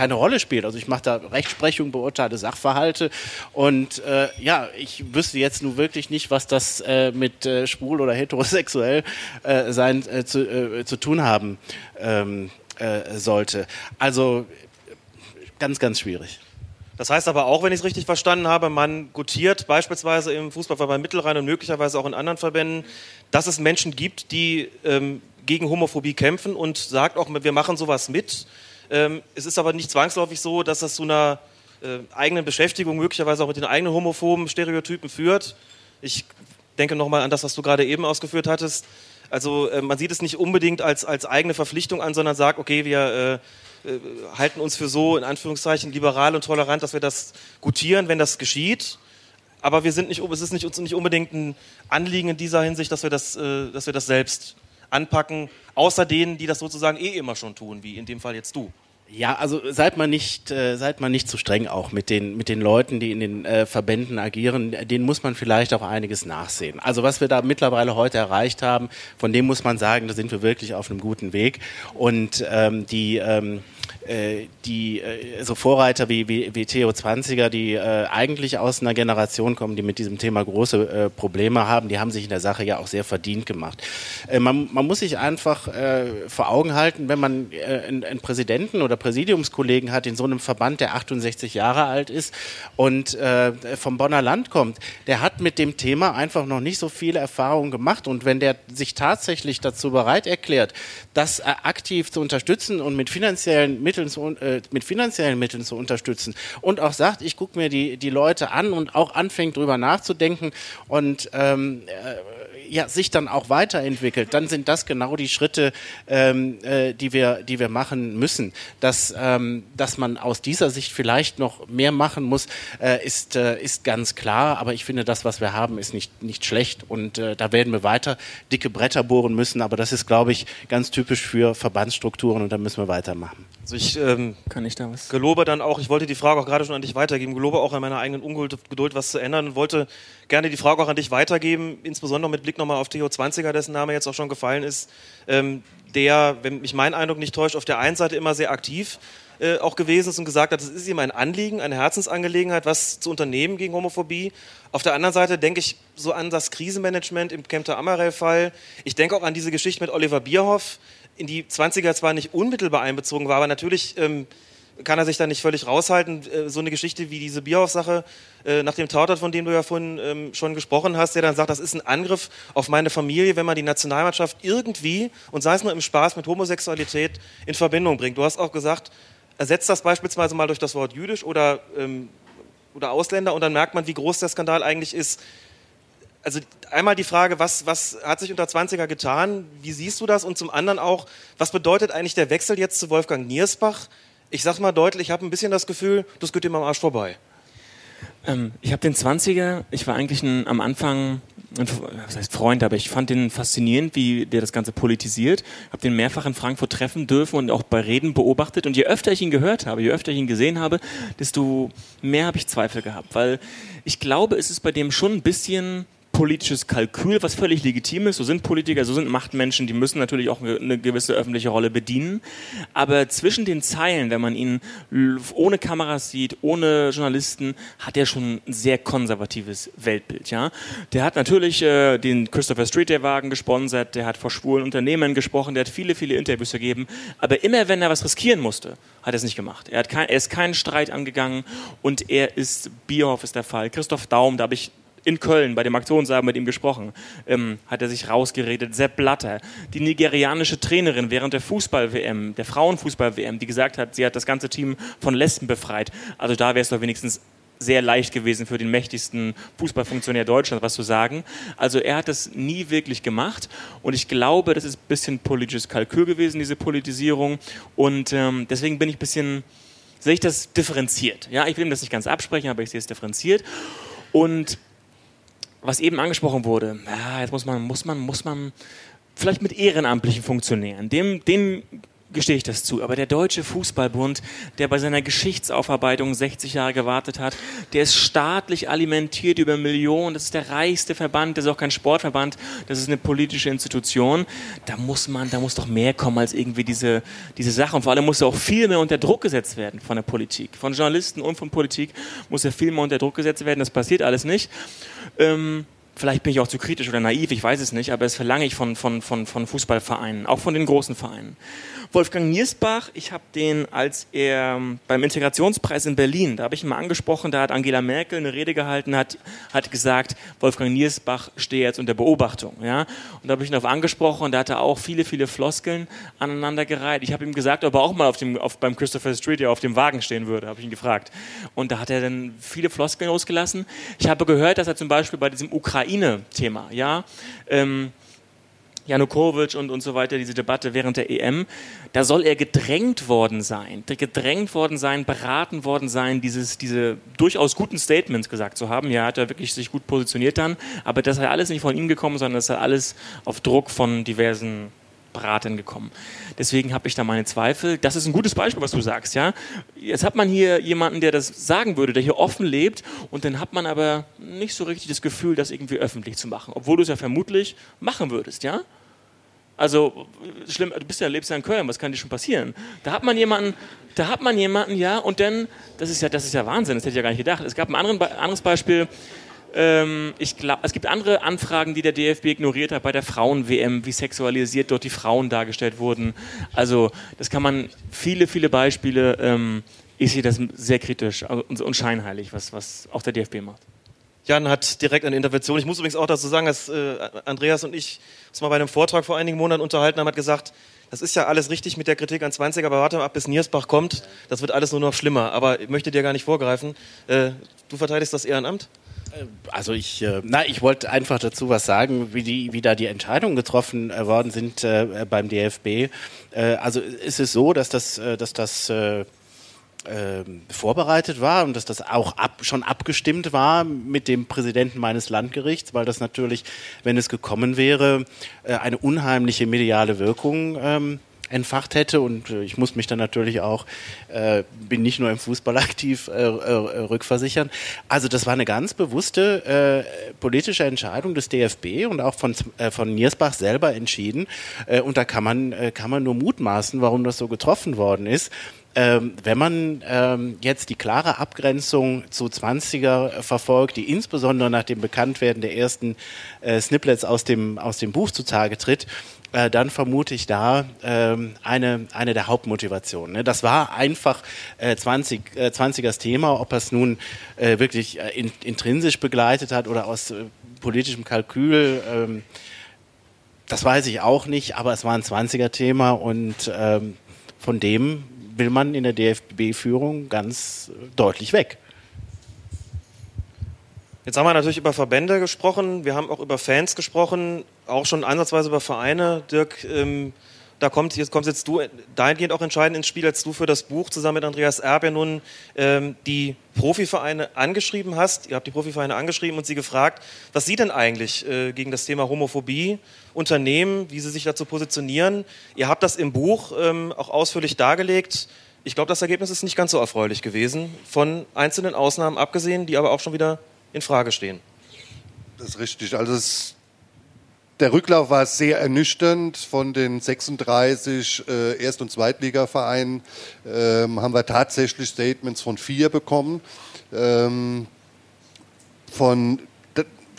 [SPEAKER 4] keine Rolle spielt. Also ich mache da Rechtsprechung, beurteile Sachverhalte und äh, ja, ich wüsste jetzt nur wirklich nicht, was das äh, mit äh, schwul oder heterosexuell äh, sein äh, zu, äh, zu tun haben ähm, sollte. Also ganz, ganz schwierig.
[SPEAKER 2] Das heißt aber auch, wenn ich es richtig verstanden habe, man gutiert beispielsweise im Fußballverband Mittelrhein und möglicherweise auch in anderen Verbänden, dass es Menschen gibt, die ähm, gegen Homophobie kämpfen und sagt auch, wir machen sowas mit. Ähm, es ist aber nicht zwangsläufig so, dass das zu einer äh, eigenen Beschäftigung möglicherweise auch mit den eigenen homophoben Stereotypen führt. Ich denke nochmal an das, was du gerade eben ausgeführt hattest. Also äh, man sieht es nicht unbedingt als, als eigene Verpflichtung an, sondern sagt, okay, wir äh, äh halten uns für so, in Anführungszeichen, liberal und tolerant, dass wir das gutieren, wenn das geschieht. Aber wir sind nicht, es ist nicht, uns nicht unbedingt ein Anliegen in dieser Hinsicht, dass wir das, äh, dass wir das selbst anpacken, außer denen, die das sozusagen eh immer schon tun, wie in dem Fall jetzt du.
[SPEAKER 4] Ja, also seid man nicht, äh, seid man nicht zu streng auch mit den mit den Leuten, die in den äh, Verbänden agieren. Denen muss man vielleicht auch einiges nachsehen. Also was wir da mittlerweile heute erreicht haben, von dem muss man sagen, da sind wir wirklich auf einem guten Weg. Und ähm, die ähm, äh, die äh, so Vorreiter wie, wie, wie Theo Zwanziger, die äh, eigentlich aus einer Generation kommen, die mit diesem Thema große äh, Probleme haben, die haben sich in der Sache ja auch sehr verdient gemacht. Äh, man, man muss sich einfach äh, vor Augen halten, wenn man äh, einen, einen Präsidenten oder Präsidiumskollegen hat in so einem Verband, der 68 Jahre alt ist und äh, vom Bonner Land kommt, der hat mit dem Thema einfach noch nicht so viele Erfahrungen gemacht und wenn der sich tatsächlich dazu bereit erklärt, das äh, aktiv zu unterstützen und mit finanziellen Mitteln zu, äh, mit finanziellen Mitteln zu unterstützen. Und auch sagt, ich gucke mir die, die Leute an und auch anfängt drüber nachzudenken. Und ähm, äh, ja, sich dann auch weiterentwickelt, dann sind das genau die Schritte, ähm, äh, die, wir, die wir machen müssen. Dass, ähm, dass man aus dieser Sicht vielleicht noch mehr machen muss, äh, ist, äh, ist ganz klar. Aber ich finde, das, was wir haben, ist nicht, nicht schlecht. Und äh, da werden wir weiter dicke Bretter bohren müssen. Aber das ist, glaube ich, ganz typisch für Verbandsstrukturen und da müssen wir weitermachen.
[SPEAKER 2] Also ich ähm, kann ich da was? gelobe dann auch, ich wollte die Frage auch gerade schon an dich weitergeben, gelobe auch an meiner eigenen Ungeduld was zu ändern und wollte gerne die Frage auch an dich weitergeben, insbesondere mit Blick nochmal auf Theo 20er, dessen Name jetzt auch schon gefallen ist, ähm, der, wenn mich mein Eindruck nicht täuscht, auf der einen Seite immer sehr aktiv äh, auch gewesen ist und gesagt hat, es ist ihm ein Anliegen, eine Herzensangelegenheit, was zu unternehmen gegen Homophobie. Auf der anderen Seite denke ich so an das Krisenmanagement im Kempter Amarell-Fall. Ich denke auch an diese Geschichte mit Oliver Bierhoff, in die 20er zwar nicht unmittelbar einbezogen war, aber natürlich ähm, kann er sich da nicht völlig raushalten. Äh, so eine Geschichte wie diese Bierhoff-Sache äh, nach dem Tautert, von dem du ja vorhin ähm, schon gesprochen hast, der dann sagt, das ist ein Angriff auf meine Familie, wenn man die Nationalmannschaft irgendwie, und sei es nur im Spaß, mit Homosexualität in Verbindung bringt. Du hast auch gesagt, ersetzt das beispielsweise mal durch das Wort jüdisch oder, ähm, oder Ausländer und dann merkt man, wie groß der Skandal eigentlich ist. Also einmal die Frage, was, was hat sich unter 20er getan? Wie siehst du das? Und zum anderen auch, was bedeutet eigentlich der Wechsel jetzt zu Wolfgang Niersbach? Ich sag's mal deutlich, ich habe ein bisschen das Gefühl, das geht ihm am Arsch vorbei.
[SPEAKER 1] Ähm, ich habe den 20er, ich war eigentlich ein, am Anfang ein was heißt Freund, aber ich fand den faszinierend, wie der das Ganze politisiert. Habe den mehrfach in Frankfurt treffen dürfen und auch bei Reden beobachtet. Und je öfter ich ihn gehört habe, je öfter ich ihn gesehen habe, desto mehr habe ich Zweifel gehabt. Weil ich glaube, es ist bei dem schon ein bisschen
[SPEAKER 5] politisches Kalkül, was völlig legitim ist. So sind Politiker, so sind Machtmenschen, die müssen natürlich auch eine gewisse öffentliche Rolle bedienen. Aber zwischen den Zeilen, wenn man ihn ohne Kameras sieht, ohne Journalisten, hat er schon ein sehr konservatives Weltbild. Ja? Der hat natürlich äh, den Christopher Street der Wagen gesponsert, der hat vor schwulen Unternehmen gesprochen, der hat viele, viele Interviews gegeben. Aber immer wenn er was riskieren musste, hat er es nicht gemacht. Er, hat kein, er ist keinen Streit angegangen und er ist, Bierhoff ist der Fall, Christoph Daum, da habe ich in Köln bei dem Aktionsabend mit ihm gesprochen, ähm, hat er sich rausgeredet. Sepp Blatter, die nigerianische Trainerin während der Fußball-WM, der Frauenfußball-WM, die gesagt hat, sie hat das ganze Team von Lesben befreit. Also da wäre es doch wenigstens sehr leicht gewesen für den mächtigsten Fußballfunktionär Deutschlands was zu sagen. Also er hat das nie wirklich gemacht und ich glaube, das ist ein bisschen politisches Kalkül gewesen, diese Politisierung und ähm, deswegen bin ich ein bisschen, sehe ich das differenziert. Ja, ich will ihm das nicht ganz absprechen, aber ich sehe es differenziert und was eben angesprochen wurde, ja, jetzt muss man, muss man, muss man vielleicht mit ehrenamtlichen Funktionären, dem, dem gestehe ich das zu. Aber der Deutsche Fußballbund, der bei seiner Geschichtsaufarbeitung 60 Jahre gewartet hat, der ist staatlich alimentiert über Millionen. Das ist der reichste Verband, das ist auch kein Sportverband, das ist eine politische Institution. Da muss man, da muss doch mehr kommen als irgendwie diese, diese Sache. Und vor allem muss er auch viel mehr unter Druck gesetzt werden von der Politik. Von Journalisten und von Politik muss er viel mehr unter Druck gesetzt werden. Das passiert alles nicht. Ähm, vielleicht bin ich auch zu kritisch oder naiv, ich weiß es nicht, aber das verlange ich von, von, von, von Fußballvereinen, auch von den großen Vereinen. Wolfgang Niersbach, ich habe den, als er ähm, beim Integrationspreis in Berlin, da habe ich ihn mal angesprochen, da hat Angela Merkel eine Rede gehalten, hat, hat gesagt, Wolfgang Niersbach stehe jetzt unter Beobachtung. Ja? Und da habe ich ihn auf angesprochen und da hat er auch viele, viele Floskeln aneinandergereiht. Ich habe ihm gesagt, ob er auch mal auf dem, auf, beim Christopher Street ja auf dem Wagen stehen würde, habe ich ihn gefragt. Und da hat er dann viele Floskeln losgelassen. Ich habe gehört, dass er zum Beispiel bei diesem Ukraine-Thema, ja, ähm, Janukowitsch und, und so weiter, diese Debatte während der EM, da soll er gedrängt worden sein, gedrängt worden sein, beraten worden sein, dieses, diese durchaus guten Statements gesagt zu haben. Ja, hat er wirklich sich gut positioniert dann, aber das sei alles nicht von ihm gekommen, sondern das sei alles auf Druck von diversen Beratern gekommen. Deswegen habe ich da meine Zweifel. Das ist ein gutes Beispiel, was du sagst, ja. Jetzt hat man hier jemanden, der das sagen würde, der hier offen lebt, und dann hat man aber nicht so richtig das Gefühl, das irgendwie öffentlich zu machen, obwohl du es ja vermutlich machen würdest, ja. Also schlimm, du bist ja, lebst ja in Köln, was kann dir schon passieren? Da hat man jemanden, da hat man jemanden, ja, und dann, das ist ja, das ist ja Wahnsinn, das hätte ich ja gar nicht gedacht. Es gab ein anderen, anderes Beispiel, ähm, ich glaube, es gibt andere Anfragen, die der DFB ignoriert hat bei der Frauen-WM, wie sexualisiert dort die Frauen dargestellt wurden. Also das kann man, viele, viele Beispiele, ähm, ich sehe das sehr kritisch und, scheinheilig, was, was auch der DFB macht.
[SPEAKER 2] Jan hat direkt eine Intervention. Ich muss übrigens auch dazu sagen, dass äh, Andreas und ich uns mal bei einem Vortrag vor einigen Monaten unterhalten haben, hat gesagt, das ist ja alles richtig mit der Kritik an 20, aber warte mal ab, bis Niersbach kommt, das wird alles nur noch schlimmer. Aber ich möchte dir gar nicht vorgreifen. Äh, du verteidigst das Ehrenamt?
[SPEAKER 4] Äh, also ich, äh, na, ich wollte einfach dazu was sagen, wie, die, wie da die Entscheidungen getroffen äh, worden sind äh, beim DFB. Äh, also ist es so, dass das, dass das ähm, vorbereitet war und dass das auch ab, schon abgestimmt war mit dem Präsidenten meines Landgerichts, weil das natürlich, wenn es gekommen wäre, äh, eine unheimliche mediale Wirkung ähm, entfacht hätte und äh, ich muss mich dann natürlich auch, äh, bin nicht nur im Fußball aktiv, äh, äh, rückversichern. Also das war eine ganz bewusste äh, politische Entscheidung des DFB und auch von, äh, von Niersbach selber entschieden äh, und da kann man, äh, kann man nur mutmaßen, warum das so getroffen worden ist. Ähm, wenn man ähm, jetzt die klare Abgrenzung zu 20er verfolgt, die insbesondere nach dem Bekanntwerden der ersten äh, Snippets aus dem, aus dem Buch zutage tritt, äh, dann vermute ich da ähm, eine, eine der Hauptmotivationen. Ne? Das war einfach äh, 20, äh, 20ers Thema, ob es nun äh, wirklich äh, in, intrinsisch begleitet hat oder aus äh, politischem Kalkül. Ähm, das weiß ich auch nicht, aber es war ein 20er-Thema und ähm, von dem will man in der DFB-Führung ganz deutlich weg.
[SPEAKER 2] Jetzt haben wir natürlich über Verbände gesprochen, wir haben auch über Fans gesprochen, auch schon ansatzweise über Vereine. Dirk, ähm, da kommt jetzt kommst jetzt du dahingehend auch entscheidend ins Spiel, als du für das Buch zusammen mit Andreas Erb ja nun ähm, die Profivereine angeschrieben hast. Ihr habt die Profivereine angeschrieben und sie gefragt, was sie denn eigentlich äh, gegen das Thema Homophobie unternehmen, wie sie sich dazu positionieren. Ihr habt das im Buch ähm, auch ausführlich dargelegt. Ich glaube, das Ergebnis ist nicht ganz so erfreulich gewesen, von einzelnen Ausnahmen abgesehen, die aber auch schon wieder in Frage stehen.
[SPEAKER 6] Das ist richtig. Also es, der Rücklauf war sehr ernüchternd. Von den 36 äh, Erst- und Zweitligavereinen ähm, haben wir tatsächlich Statements von vier bekommen. Ähm, von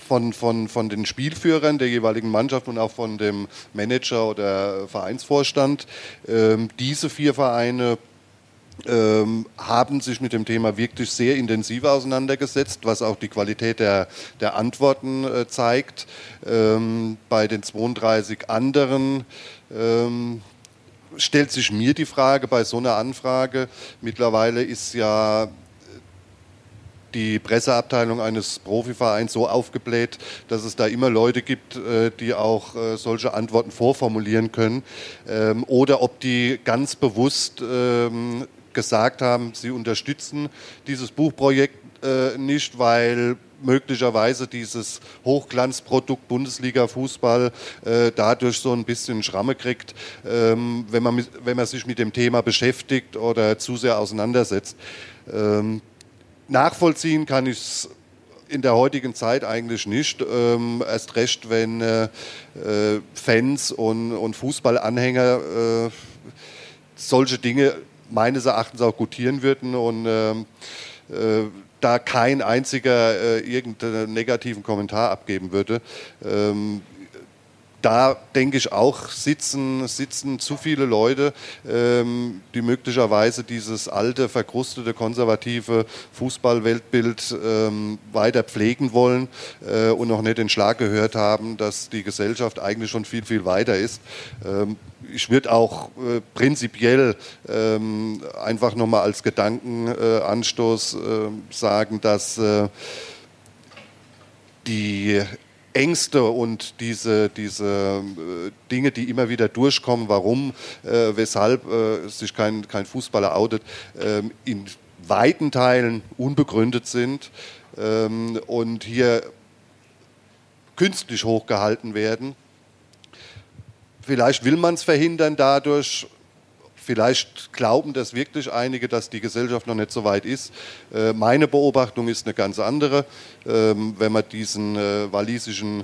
[SPEAKER 6] von, von, von den Spielführern der jeweiligen Mannschaft und auch von dem Manager oder Vereinsvorstand. Ähm, diese vier Vereine ähm, haben sich mit dem Thema wirklich sehr intensiv auseinandergesetzt, was auch die Qualität der, der Antworten äh, zeigt. Ähm, bei den 32 anderen ähm, stellt sich mir die Frage bei so einer Anfrage, mittlerweile ist ja die Presseabteilung eines Profivereins so aufgebläht, dass es da immer Leute gibt, äh, die auch äh, solche Antworten vorformulieren können. Ähm, oder ob die ganz bewusst ähm, gesagt haben, sie unterstützen dieses Buchprojekt äh, nicht, weil möglicherweise dieses Hochglanzprodukt Bundesliga Fußball äh, dadurch so ein bisschen Schramme kriegt, ähm, wenn, man, wenn man sich mit dem Thema beschäftigt oder zu sehr auseinandersetzt. Ähm, nachvollziehen kann ich es in der heutigen Zeit eigentlich nicht. Ähm, erst recht, wenn äh, äh, Fans und, und Fußballanhänger äh, solche Dinge meines Erachtens auch gutieren würden und ähm, äh, da kein einziger äh, irgendeinen negativen Kommentar abgeben würde. Ähm, da denke ich auch, sitzen, sitzen zu viele Leute, ähm, die möglicherweise dieses alte, verkrustete, konservative Fußballweltbild ähm, weiter pflegen wollen äh, und noch nicht den Schlag gehört haben, dass die Gesellschaft eigentlich schon viel, viel weiter ist. Ähm, ich würde auch äh, prinzipiell ähm, einfach nochmal als Gedankenanstoß äh, sagen, dass äh, die Ängste und diese, diese äh, Dinge, die immer wieder durchkommen, warum, äh, weshalb äh, sich kein, kein Fußballer outet, ähm, in weiten Teilen unbegründet sind ähm, und hier künstlich hochgehalten werden. Vielleicht will man es verhindern dadurch, Vielleicht glauben das wirklich einige, dass die Gesellschaft noch nicht so weit ist. Äh, meine Beobachtung ist eine ganz andere. Ähm, wenn man diesen äh, walisischen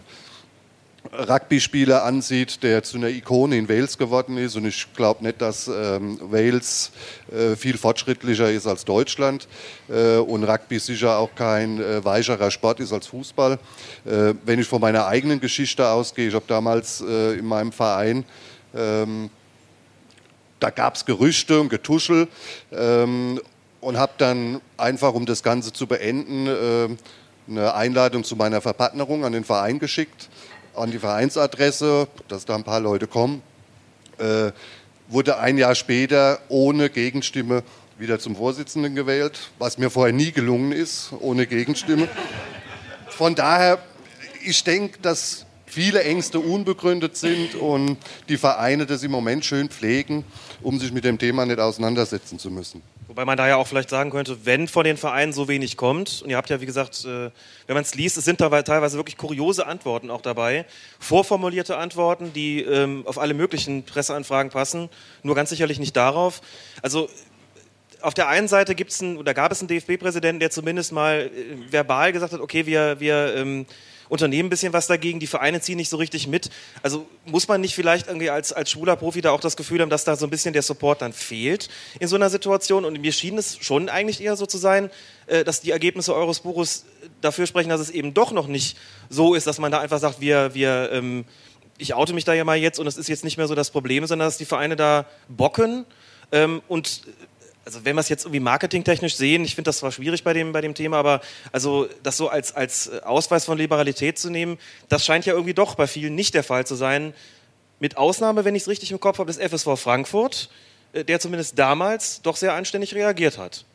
[SPEAKER 6] Rugby-Spieler ansieht, der zu einer Ikone in Wales geworden ist. Und ich glaube nicht, dass ähm, Wales äh, viel fortschrittlicher ist als Deutschland und Rugby sicher auch kein weicherer Sport ist als Fußball. Wenn ich von meiner eigenen Geschichte ausgehe, ich habe damals in meinem Verein ähm, da gab es Gerüchte und Getuschel ähm, und habe dann einfach, um das Ganze zu beenden, äh, eine Einladung zu meiner Verpartnerung an den Verein geschickt, an die Vereinsadresse, dass da ein paar Leute kommen. Äh, wurde ein Jahr später ohne Gegenstimme wieder zum Vorsitzenden gewählt, was mir vorher nie gelungen ist, ohne Gegenstimme. Von daher, ich denke, dass viele Ängste unbegründet sind und die Vereine das im Moment schön pflegen, um sich mit dem Thema nicht auseinandersetzen zu müssen.
[SPEAKER 2] Wobei man da ja auch vielleicht sagen könnte, wenn von den Vereinen so wenig kommt, und ihr habt ja, wie gesagt, äh, wenn man es liest, es sind da teilweise wirklich kuriose Antworten auch dabei, vorformulierte Antworten, die ähm, auf alle möglichen Presseanfragen passen, nur ganz sicherlich nicht darauf. Also auf der einen Seite gibt es oder gab es einen DFB-Präsidenten, der zumindest mal äh, verbal gesagt hat, okay, wir, wir ähm, Unternehmen ein bisschen was dagegen, die Vereine ziehen nicht so richtig mit. Also muss man nicht vielleicht irgendwie als, als schwuler Profi da auch das Gefühl haben, dass da so ein bisschen der Support dann fehlt in so einer Situation? Und mir schien es schon eigentlich eher so zu sein, äh, dass die Ergebnisse Eures Buches dafür sprechen, dass es eben doch noch nicht so ist, dass man da einfach sagt, wir, wir, ähm, ich oute mich da ja mal jetzt und es ist jetzt nicht mehr so das Problem, sondern dass die Vereine da bocken ähm, und also wenn wir es jetzt irgendwie marketingtechnisch sehen, ich finde das zwar schwierig bei dem, bei dem Thema, aber also das so als, als Ausweis von Liberalität zu nehmen, das scheint ja irgendwie doch bei vielen nicht der Fall zu sein. Mit Ausnahme, wenn ich es richtig im Kopf habe, des FSV Frankfurt, äh, der zumindest damals doch sehr anständig reagiert hat.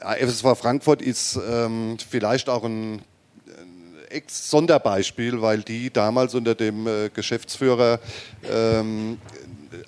[SPEAKER 6] Ja, FSV Frankfurt ist ähm, vielleicht auch ein Sonderbeispiel, weil die damals unter dem äh, Geschäftsführer ähm,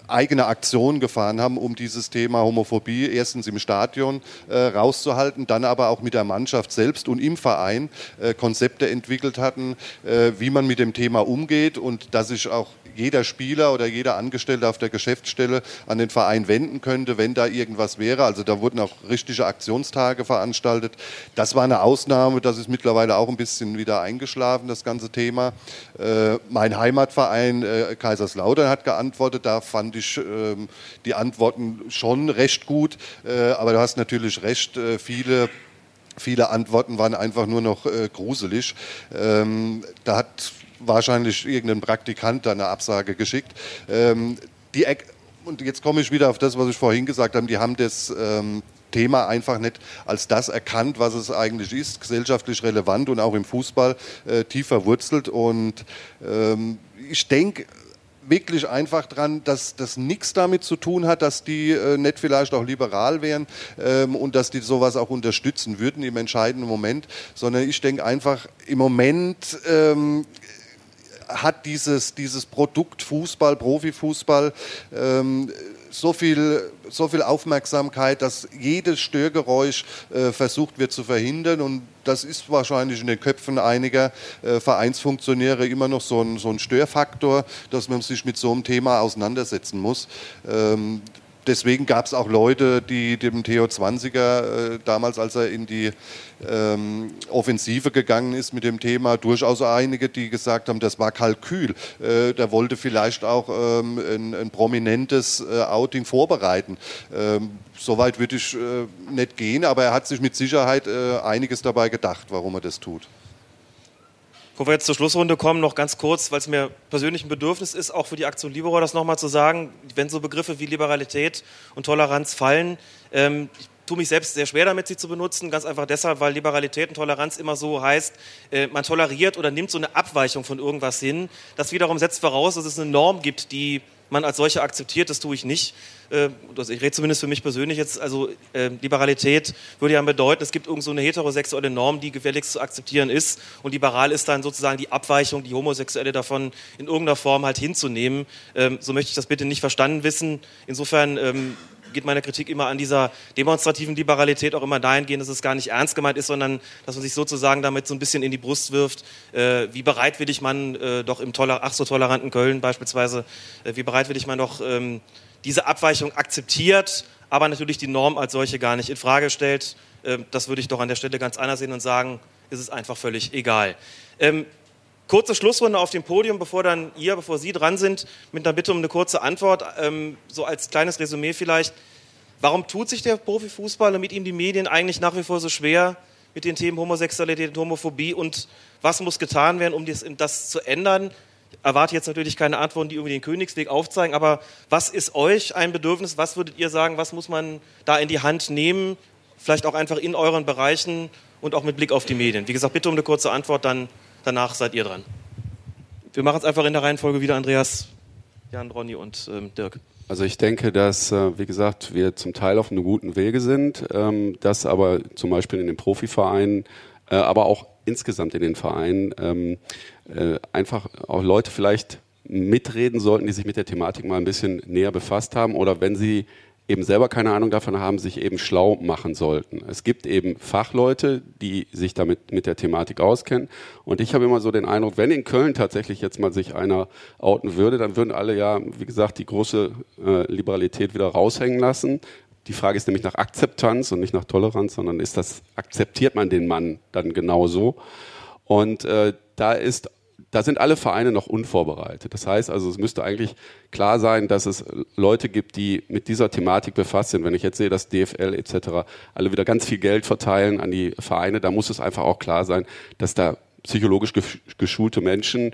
[SPEAKER 6] eigene Aktionen gefahren haben, um dieses Thema Homophobie erstens im Stadion äh, rauszuhalten, dann aber auch mit der Mannschaft selbst und im Verein äh, Konzepte entwickelt hatten, äh, wie man mit dem Thema umgeht und dass sich auch jeder Spieler oder jeder Angestellte auf der Geschäftsstelle an den Verein wenden könnte, wenn da irgendwas wäre. Also da wurden auch richtige Aktionstage veranstaltet. Das war eine Ausnahme, das ist mittlerweile auch ein bisschen wieder eingeschlafen, das ganze Thema. Äh, mein Heimatverein äh, Kaiserslautern hat geantwortet, da fand ich äh, die Antworten schon recht gut, äh, aber du hast natürlich recht, äh, viele Viele Antworten waren einfach nur noch äh, gruselig. Ähm, da hat wahrscheinlich irgendein Praktikant da eine Absage geschickt. Ähm, die und jetzt komme ich wieder auf das, was ich vorhin gesagt habe. Die haben das ähm, Thema einfach nicht als das erkannt, was es eigentlich ist, gesellschaftlich relevant und auch im Fußball äh, tief verwurzelt. Und ähm, ich denke, wirklich einfach dran, dass das nichts damit zu tun hat, dass die äh, nicht vielleicht auch liberal wären ähm, und dass die sowas auch unterstützen würden im entscheidenden Moment, sondern ich denke einfach, im Moment ähm, hat dieses, dieses Produkt Fußball, Profifußball, ähm, so viel, so viel Aufmerksamkeit, dass jedes Störgeräusch äh, versucht wird zu verhindern. Und das ist wahrscheinlich in den Köpfen einiger äh, Vereinsfunktionäre immer noch so ein, so ein Störfaktor, dass man sich mit so einem Thema auseinandersetzen muss. Ähm, deswegen gab es auch Leute, die dem Theo 20er äh, damals, als er in die ähm, Offensive gegangen ist mit dem Thema, durchaus einige, die gesagt haben, das war Kalkül. Äh, der wollte vielleicht auch ähm, ein, ein, prominentes äh, Outing vorbereiten. Ähm, Soweit würde ich äh, nicht gehen, aber er hat sich mit Sicherheit äh, einiges dabei gedacht, warum er das tut.
[SPEAKER 2] Bevor wir jetzt zur Schlussrunde kommen, noch ganz kurz, weil es mir persönlich ein Bedürfnis ist, auch für die Aktion Libero das nochmal zu sagen, wenn so Begriffe wie Liberalität und Toleranz fallen, ähm, ich tue mich selbst sehr schwer damit, sie zu benutzen, ganz einfach deshalb, weil Liberalität und Toleranz immer so heißt, äh, man toleriert oder nimmt so eine Abweichung von irgendwas hin. Das wiederum setzt voraus, dass es eine Norm gibt, die man als solche akzeptiert, das tue ich nicht. Äh, ich rede zumindest für mich persönlich jetzt, also äh, Liberalität würde ja bedeuten, es gibt irgend so eine heterosexuelle Norm, die gefälligst zu akzeptieren ist und liberal ist dann sozusagen die Abweichung, die homosexuelle davon in irgendeiner Form halt hinzunehmen. Ähm, so möchte ich das bitte nicht verstanden wissen. Insofern ähm, geht meine Kritik immer an dieser demonstrativen Liberalität auch immer dahingehend, dass es gar nicht ernst gemeint ist, sondern dass man sich sozusagen damit so ein bisschen in die Brust wirft, äh, wie bereitwillig man äh, doch im toller, ach so toleranten Köln beispielsweise, äh, wie bereitwillig man doch ähm, diese Abweichung akzeptiert, aber natürlich die Norm als solche gar nicht in Frage stellt. Ähm, das würde ich doch an der Stelle ganz anders sehen und sagen, ist es einfach völlig egal. Ähm, kurze Schlussrunde auf dem Podium, bevor dann ihr, bevor Sie dran sind, mit einer Bitte um eine kurze Antwort, ähm, so als kleines Resümee vielleicht. Warum tut sich der Profifußball und mit ihm die Medien eigentlich nach wie vor so schwer mit den Themen Homosexualität und Homophobie und was muss getan werden, um das, das zu ändern? erwarte jetzt natürlich keine Antworten, die irgendwie den Königsweg aufzeigen, aber was ist euch ein Bedürfnis? Was würdet ihr sagen, was muss man da in die Hand nehmen? Vielleicht auch einfach in euren Bereichen und auch mit Blick auf die Medien. Wie gesagt, bitte um eine kurze Antwort, dann danach seid ihr dran. Wir machen es einfach in der Reihenfolge wieder, Andreas, Jan, Ronny und ähm, Dirk.
[SPEAKER 3] Also ich denke, dass, äh, wie gesagt, wir zum Teil auf einem guten Wege sind, ähm, dass aber zum Beispiel in den Profivereinen, äh, aber auch insgesamt in den Vereinen ähm, äh, einfach auch Leute vielleicht mitreden sollten, die sich mit der Thematik mal ein bisschen näher befasst haben oder wenn sie eben selber keine Ahnung davon haben, sich eben schlau machen sollten. Es gibt eben Fachleute, die sich damit mit der Thematik auskennen. Und ich habe immer so den Eindruck, wenn in Köln tatsächlich jetzt mal sich einer outen würde, dann würden alle ja, wie gesagt, die große äh, Liberalität wieder raushängen lassen. Die Frage ist nämlich nach Akzeptanz und nicht nach Toleranz, sondern ist das, akzeptiert man den Mann dann genauso? Und äh, da ist da sind alle Vereine noch unvorbereitet. Das heißt also, es müsste eigentlich klar sein, dass es Leute gibt, die mit dieser Thematik befasst sind. Wenn ich jetzt sehe, dass DFL etc. alle wieder ganz viel Geld verteilen an die Vereine, da muss es einfach auch klar sein, dass da psychologisch geschulte Menschen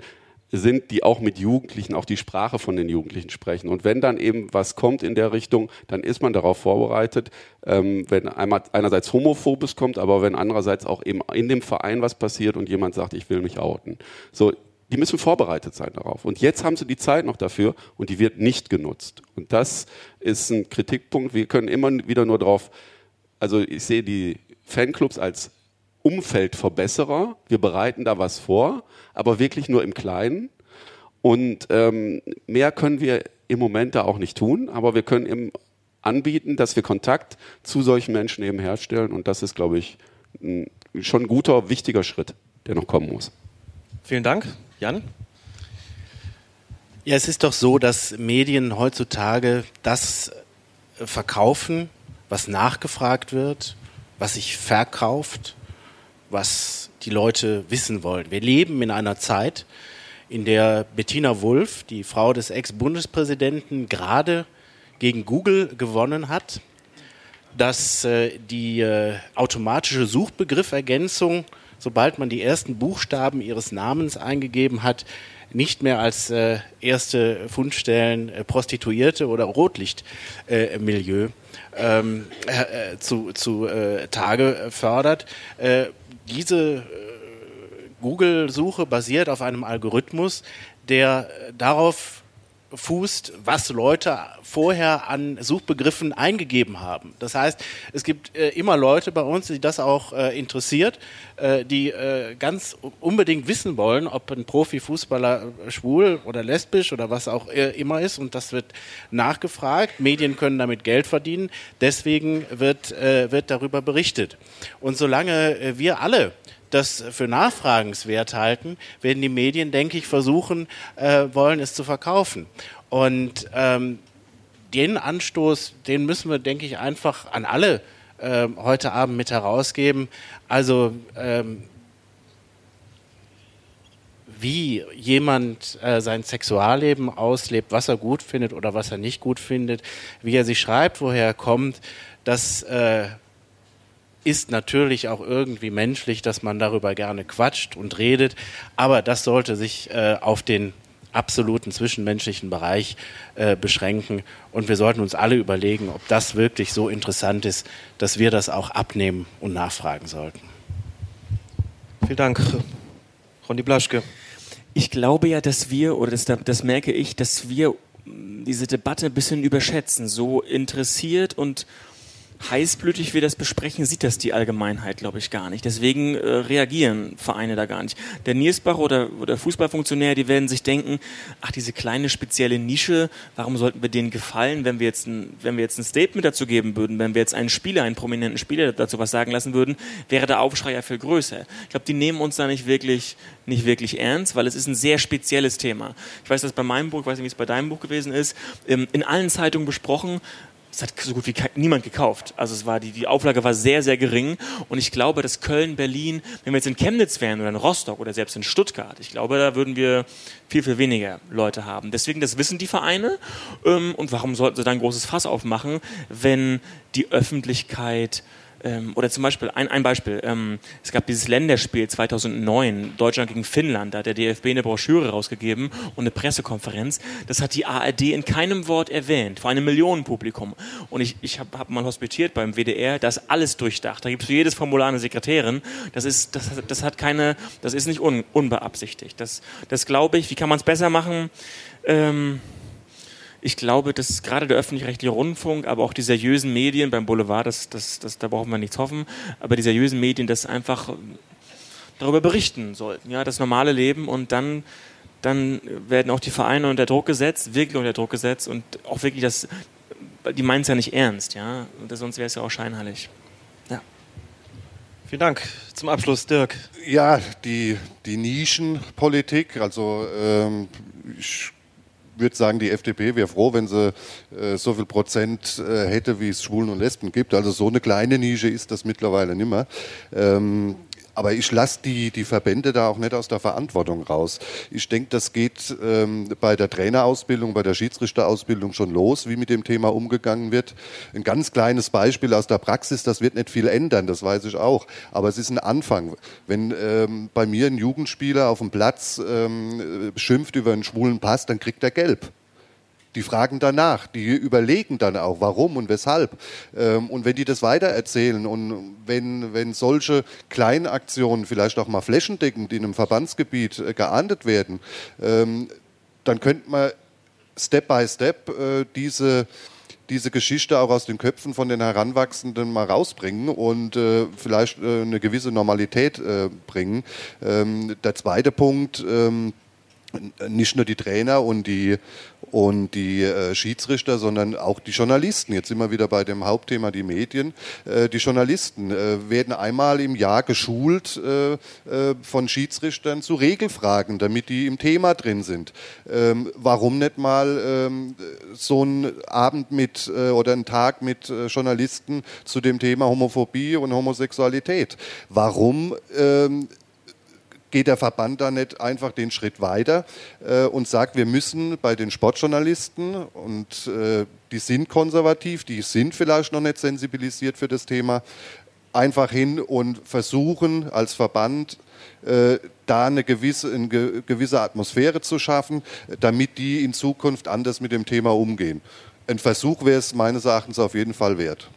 [SPEAKER 3] sind, die auch mit Jugendlichen, auch die Sprache von den Jugendlichen sprechen. Und wenn dann eben was kommt in der Richtung, dann ist man darauf vorbereitet, ähm, wenn einmal einerseits Homophobes kommt, aber wenn andererseits auch eben in dem Verein was passiert und jemand sagt, ich will mich outen. So, die müssen vorbereitet sein darauf. Und jetzt haben sie die Zeit noch dafür und die wird nicht genutzt. Und das ist ein Kritikpunkt. Wir können immer wieder nur darauf, also ich sehe die Fanclubs als Umfeldverbesserer. Wir bereiten da was vor, aber wirklich nur im Kleinen. Und ähm, mehr können wir im Moment da auch nicht tun, aber wir können eben anbieten, dass wir Kontakt zu solchen Menschen eben herstellen. Und das ist, glaube ich, ein, schon ein guter, wichtiger Schritt, der noch kommen muss.
[SPEAKER 2] Vielen Dank. Jan?
[SPEAKER 4] Ja, es ist doch so, dass Medien heutzutage das äh, verkaufen, was nachgefragt wird, was sich verkauft, was die Leute wissen wollen. Wir leben in einer Zeit, in der Bettina Wulff, die Frau des Ex-Bundespräsidenten, gerade gegen Google gewonnen hat, dass äh, die äh, automatische Suchbegriffergänzung, sobald man die ersten Buchstaben ihres Namens eingegeben hat, nicht mehr als äh, erste Fundstellen äh, Prostituierte oder Rotlichtmilieu ähm, äh, zu, zu äh, Tage fördert. Äh, diese Google-Suche basiert auf einem Algorithmus, der darauf fußt, was Leute vorher an Suchbegriffen eingegeben haben. Das heißt, es gibt äh, immer Leute bei uns, die das auch äh, interessiert, äh, die äh, ganz unbedingt wissen wollen, ob ein Profifußballer schwul oder lesbisch oder was auch äh, immer ist und das wird nachgefragt. Medien können damit Geld verdienen, deswegen wird, äh, wird darüber berichtet. Und solange wir alle das für nachfragenswert halten, werden die Medien, denke ich, versuchen äh, wollen, es zu verkaufen. Und ähm, den Anstoß, den müssen wir, denke ich, einfach an alle äh, heute Abend mit herausgeben. Also ähm, wie jemand äh, sein Sexualleben auslebt, was er gut findet oder was er nicht gut findet, wie er sich schreibt, woher er kommt, das äh, ist natürlich auch irgendwie menschlich, dass man darüber gerne quatscht und redet, aber das sollte sich äh, auf den absoluten zwischenmenschlichen Bereich äh, beschränken und wir sollten uns alle überlegen, ob das wirklich so interessant ist, dass wir das auch abnehmen und nachfragen sollten.
[SPEAKER 2] Vielen Dank, Ronny Blaschke.
[SPEAKER 5] Ich glaube ja, dass wir, oder das, das merke ich, dass wir diese Debatte ein bisschen überschätzen. So interessiert und heißblütig wir das besprechen, sieht das die Allgemeinheit, glaube ich, gar nicht. Deswegen äh, reagieren Vereine da gar nicht. Der Niersbach oder, oder Fußballfunktionär, die werden sich denken, ach, diese kleine spezielle Nische, warum sollten wir denen gefallen, wenn wir jetzt ein, wenn wir jetzt ein Statement dazu geben würden, wenn wir jetzt einen Spieler, einen prominenten Spieler dazu was sagen lassen würden, wäre der Aufschrei ja viel größer. Ich glaube, die nehmen uns da nicht wirklich, nicht wirklich ernst, weil es ist ein sehr spezielles Thema. Ich weiß, dass bei meinem Buch, ich weiß nicht, wie es bei deinem Buch gewesen ist, ähm, in allen Zeitungen besprochen, es hat so gut wie niemand gekauft. Also es war die, die Auflage war sehr, sehr gering. Und ich glaube, dass Köln, Berlin, wenn wir jetzt in Chemnitz wären oder in Rostock oder selbst in Stuttgart, ich glaube, da würden wir viel, viel weniger Leute haben. Deswegen, das wissen die Vereine. Ähm, und warum sollten sie dann ein großes Fass aufmachen, wenn die Öffentlichkeit ähm, oder zum Beispiel, ein, ein Beispiel, ähm, es gab dieses Länderspiel 2009, Deutschland gegen Finnland, da hat der DFB eine Broschüre rausgegeben und eine Pressekonferenz. Das hat die ARD in keinem Wort erwähnt, vor einem Millionenpublikum. Und ich, ich habe hab mal hospitiert beim WDR, da ist alles durchdacht. Da gibt es für jedes Formular eine Sekretärin. Das ist, das, das hat keine, das ist nicht un, unbeabsichtigt. Das, das glaube ich, wie kann man es besser machen? Ähm, ich glaube, dass gerade der öffentlich-rechtliche Rundfunk, aber auch die seriösen Medien beim Boulevard, das, das, das, da brauchen wir nichts hoffen, aber die seriösen Medien das einfach darüber berichten sollten, ja, das normale Leben und dann dann werden auch die Vereine unter Druck gesetzt, wirklich unter Druck gesetzt und auch wirklich das, die meinen es ja nicht ernst, ja, und sonst wäre es ja auch scheinheilig. Ja.
[SPEAKER 2] Vielen Dank. Zum Abschluss, Dirk.
[SPEAKER 6] Ja, die, die Nischenpolitik, also ähm, ich würde sagen, die FDP wäre froh, wenn sie äh, so viel Prozent äh, hätte, wie es Schwulen und Lesben gibt. Also so eine kleine Nische ist das mittlerweile nimmer. Ähm, aber ich lasse die, die Verbände da auch nicht aus der Verantwortung raus. Ich denke, das geht ähm, bei der Trainerausbildung, bei der Schiedsrichterausbildung schon los, wie mit dem Thema umgegangen wird. Ein ganz kleines Beispiel aus der Praxis, das wird nicht viel ändern, das weiß ich auch. Aber es ist ein Anfang. Wenn ähm, bei mir ein Jugendspieler auf dem Platz ähm, schimpft über einen schwulen Pass, dann kriegt er gelb. Die fragen danach, die überlegen dann auch, warum und weshalb. Ähm, und wenn die das weitererzählen und wenn, wenn solche Kleinaktionen vielleicht auch mal flächendeckend in einem Verbandsgebiet äh, geahndet werden, ähm, dann könnte man Step by Step äh, diese diese Geschichte auch aus den Köpfen von den Heranwachsenden mal rausbringen und äh, vielleicht eine gewisse Normalität bringen. Ähm, der zweite Punkt, nicht nur die Trainer und die, und die äh, Schiedsrichter, sondern auch die Journalisten. Jetzt sind wir wieder bei dem Hauptthema, die Medien. Äh, die Journalisten äh, werden einmal im Jahr geschult äh, äh, von Schiedsrichtern zu Regelfragen, damit die im Thema drin sind. Ähm, warum nicht mal ähm, so einen Abend mit äh, oder einen Tag mit Journalisten zu dem Thema Homophobie und Homosexualität? Warum ähm, geht der Verband da nicht einfach den Schritt weiter äh, und sagt, wir müssen bei den Sportjournalisten, und äh, die sind konservativ, die sind vielleicht noch nicht sensibilisiert für das Thema, einfach hin und versuchen als Verband äh, da eine gewisse, eine gewisse Atmosphäre zu schaffen, damit die in Zukunft anders mit dem Thema umgehen. Ein Versuch wäre es meines Erachtens auf jeden Fall wert.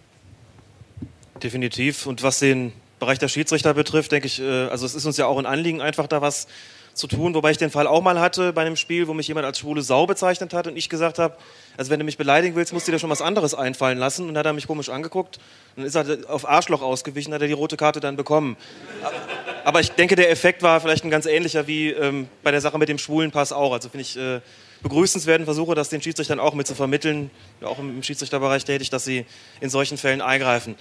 [SPEAKER 2] Definitiv. Und was den Bereich der Schiedsrichter betrifft, denke ich, äh, also es ist uns ja auch ein Anliegen, einfach da was zu tun, wobei ich den Fall auch mal hatte bei einem Spiel, wo mich jemand als schwule Sau bezeichnet hat und ich gesagt habe, also wenn du mich beleidigen willst, musst du dir schon was anderes einfallen lassen. Und dann hat er mich komisch angeguckt. Dann ist er auf Arschloch ausgewichen, hat er die rote Karte dann bekommen. Aber ich denke, der Effekt war vielleicht ein ganz ähnlicher wie ähm, bei der Sache mit dem schwulen Pass auch. Also finde ich äh, begrüßenswerten Versuche, das den Schiedsrichtern auch mit zu vermitteln, ja, auch im Schiedsrichterbereich tätig, dass sie in solchen Fällen eingreifen.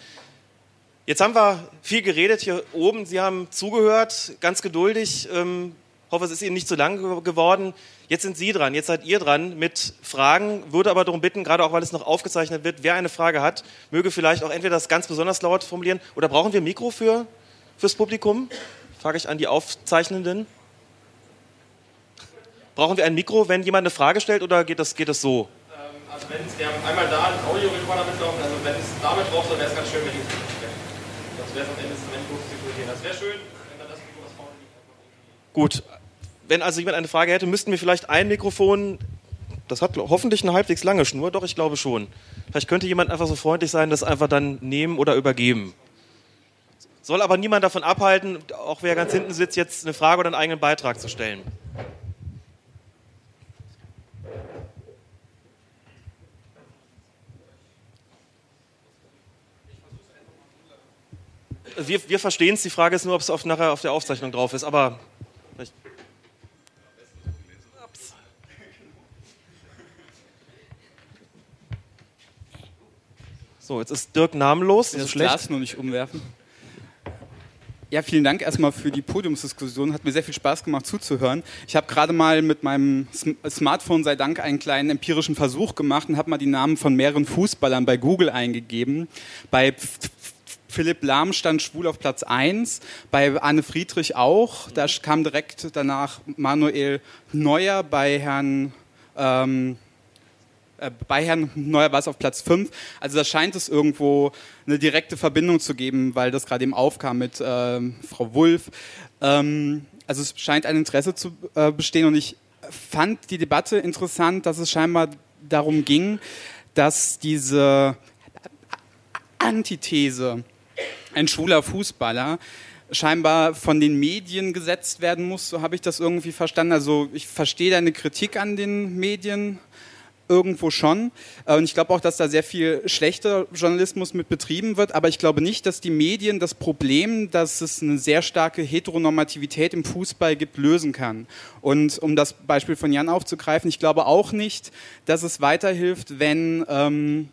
[SPEAKER 2] Jetzt haben wir viel geredet hier oben. Sie haben zugehört, ganz geduldig. Ähm, hoffe, es ist Ihnen nicht zu lang geworden. Jetzt sind Sie dran, jetzt seid ihr dran mit Fragen. Würde aber darum bitten, gerade auch weil es noch aufgezeichnet wird, wer eine Frage hat, möge vielleicht auch entweder das ganz besonders laut formulieren oder brauchen wir ein Mikro für, fürs Publikum? Frage ich an die Aufzeichnenden. Brauchen wir ein Mikro, wenn jemand eine Frage stellt oder geht das, geht das so?
[SPEAKER 7] Ähm, also wenn es, wir haben einmal da einen Audiorekorder mitlaufen, also wenn es damit drauf soll, wäre es ganz schön, wenn das wäre am Ende Instrument Das wäre schön, wenn dann das Mikro, was vorne liegt,
[SPEAKER 2] Gut. Wenn also jemand eine Frage hätte, müssten wir vielleicht ein Mikrofon, das hat hoffentlich eine halbwegs lange Schnur, doch ich glaube schon. Vielleicht könnte jemand einfach so freundlich sein, das einfach dann nehmen oder übergeben. Soll aber niemand davon abhalten, auch wer ganz hinten sitzt, jetzt eine Frage oder einen eigenen Beitrag zu stellen. Wir, wir verstehen es. Die Frage ist nur, ob es auf, nachher auf der Aufzeichnung drauf ist. Aber. So, jetzt ist Dirk namenlos.
[SPEAKER 8] Das, das schlecht. Glas nur nicht umwerfen. Ja, vielen Dank erstmal für die Podiumsdiskussion. Hat mir sehr viel Spaß gemacht zuzuhören. Ich habe gerade mal mit meinem Smartphone, sei Dank, einen kleinen empirischen Versuch gemacht und habe mal die Namen von mehreren Fußballern bei Google eingegeben. Bei Philipp Lahm stand schwul auf Platz 1, bei Anne Friedrich auch. Da kam direkt danach Manuel Neuer, bei Herrn, ähm, äh, bei Herrn Neuer war es auf Platz 5. Also da scheint es irgendwo eine direkte Verbindung zu geben, weil das gerade eben aufkam mit äh, Frau Wulff. Ähm, also es scheint ein Interesse zu äh, bestehen und ich fand die Debatte interessant, dass es scheinbar darum ging, dass diese Antithese ein schwuler Fußballer scheinbar von den Medien gesetzt werden muss, so habe ich das irgendwie verstanden. Also ich verstehe deine Kritik an den Medien irgendwo schon. Äh, und ich glaube auch, dass da sehr viel schlechter Journalismus mit betrieben wird. Aber ich glaube nicht, dass die Medien das Problem, dass es eine sehr starke Heteronormativität im Fußball gibt, lösen kann. Und um das Beispiel von Jan aufzugreifen, ich glaube auch nicht, dass es weiterhilft, wenn ähm,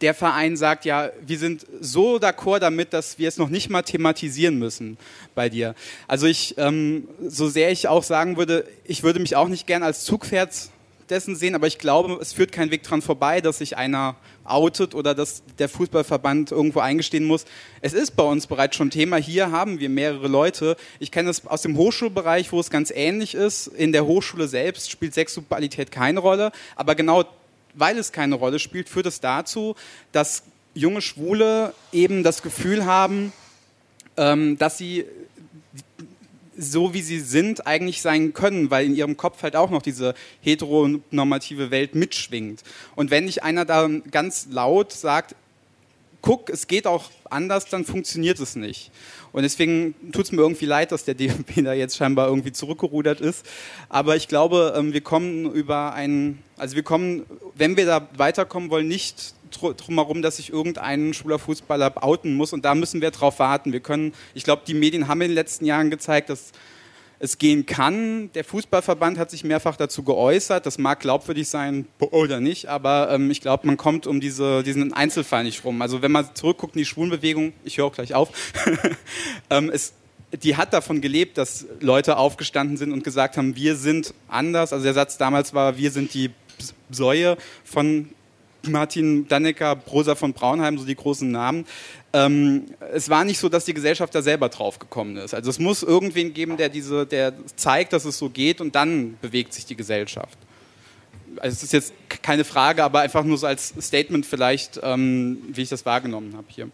[SPEAKER 8] der Verein sagt, ja, wir sind so d'accord damit, dass wir es noch nicht mal thematisieren müssen bei dir. Also ich, ähm, so sehr ich auch sagen würde, ich würde mich auch nicht gern als Zugpferd dessen sehen, aber ich glaube, es führt kein Weg dran vorbei, dass sich einer outet oder dass der Fußballverband irgendwo eingestehen muss. Es ist bei uns bereits schon Thema. Hier haben wir mehrere Leute. Ich kenne es aus dem Hochschulbereich, wo es ganz ähnlich ist. In der Hochschule selbst spielt Sexualität keine Rolle, aber genau weil es keine Rolle spielt, führt es dazu, dass junge Schwule eben das Gefühl haben, ähm, dass sie so wie sie sind eigentlich sein können, weil in ihrem Kopf halt auch noch diese heteronormative Welt mitschwingt. Und wenn nicht einer da ganz laut sagt, guck, es geht auch anders, dann funktioniert es nicht. Und deswegen tut es mir irgendwie leid, dass der DFB da jetzt scheinbar irgendwie zurückgerudert ist. Aber ich glaube, ähm, wir kommen über einen, also wir kommen, wenn wir da weiterkommen wollen, nicht drum herum, dass sich irgendein schwuler Fußballer outen muss. Und da müssen wir drauf warten. Wir können, ich glaube, die Medien haben in den letzten Jahren gezeigt, dass es gehen kann. Der Fußballverband hat sich mehrfach dazu geäußert. Das mag glaubwürdig sein oder nicht, aber ähm, ich glaube, man kommt um diese, diesen Einzelfall nicht rum. Also wenn man zurückguckt in die Schwulenbewegung, ich höre auch gleich auf, ähm, es, die hat davon gelebt, dass Leute aufgestanden sind und gesagt haben, wir sind anders. Also der Satz damals war, wir sind die Säue von Martin Dannecker, Prosa von Braunheim, so die großen Namen ähm, es war nicht so, dass die Gesellschaft da selber drauf gekommen ist. Also es muss irgendwen geben, der, diese, der zeigt, dass es so geht und dann bewegt sich die Gesellschaft. Also es ist jetzt keine Frage, aber einfach nur so als Statement vielleicht, ähm, wie ich das wahrgenommen habe hier.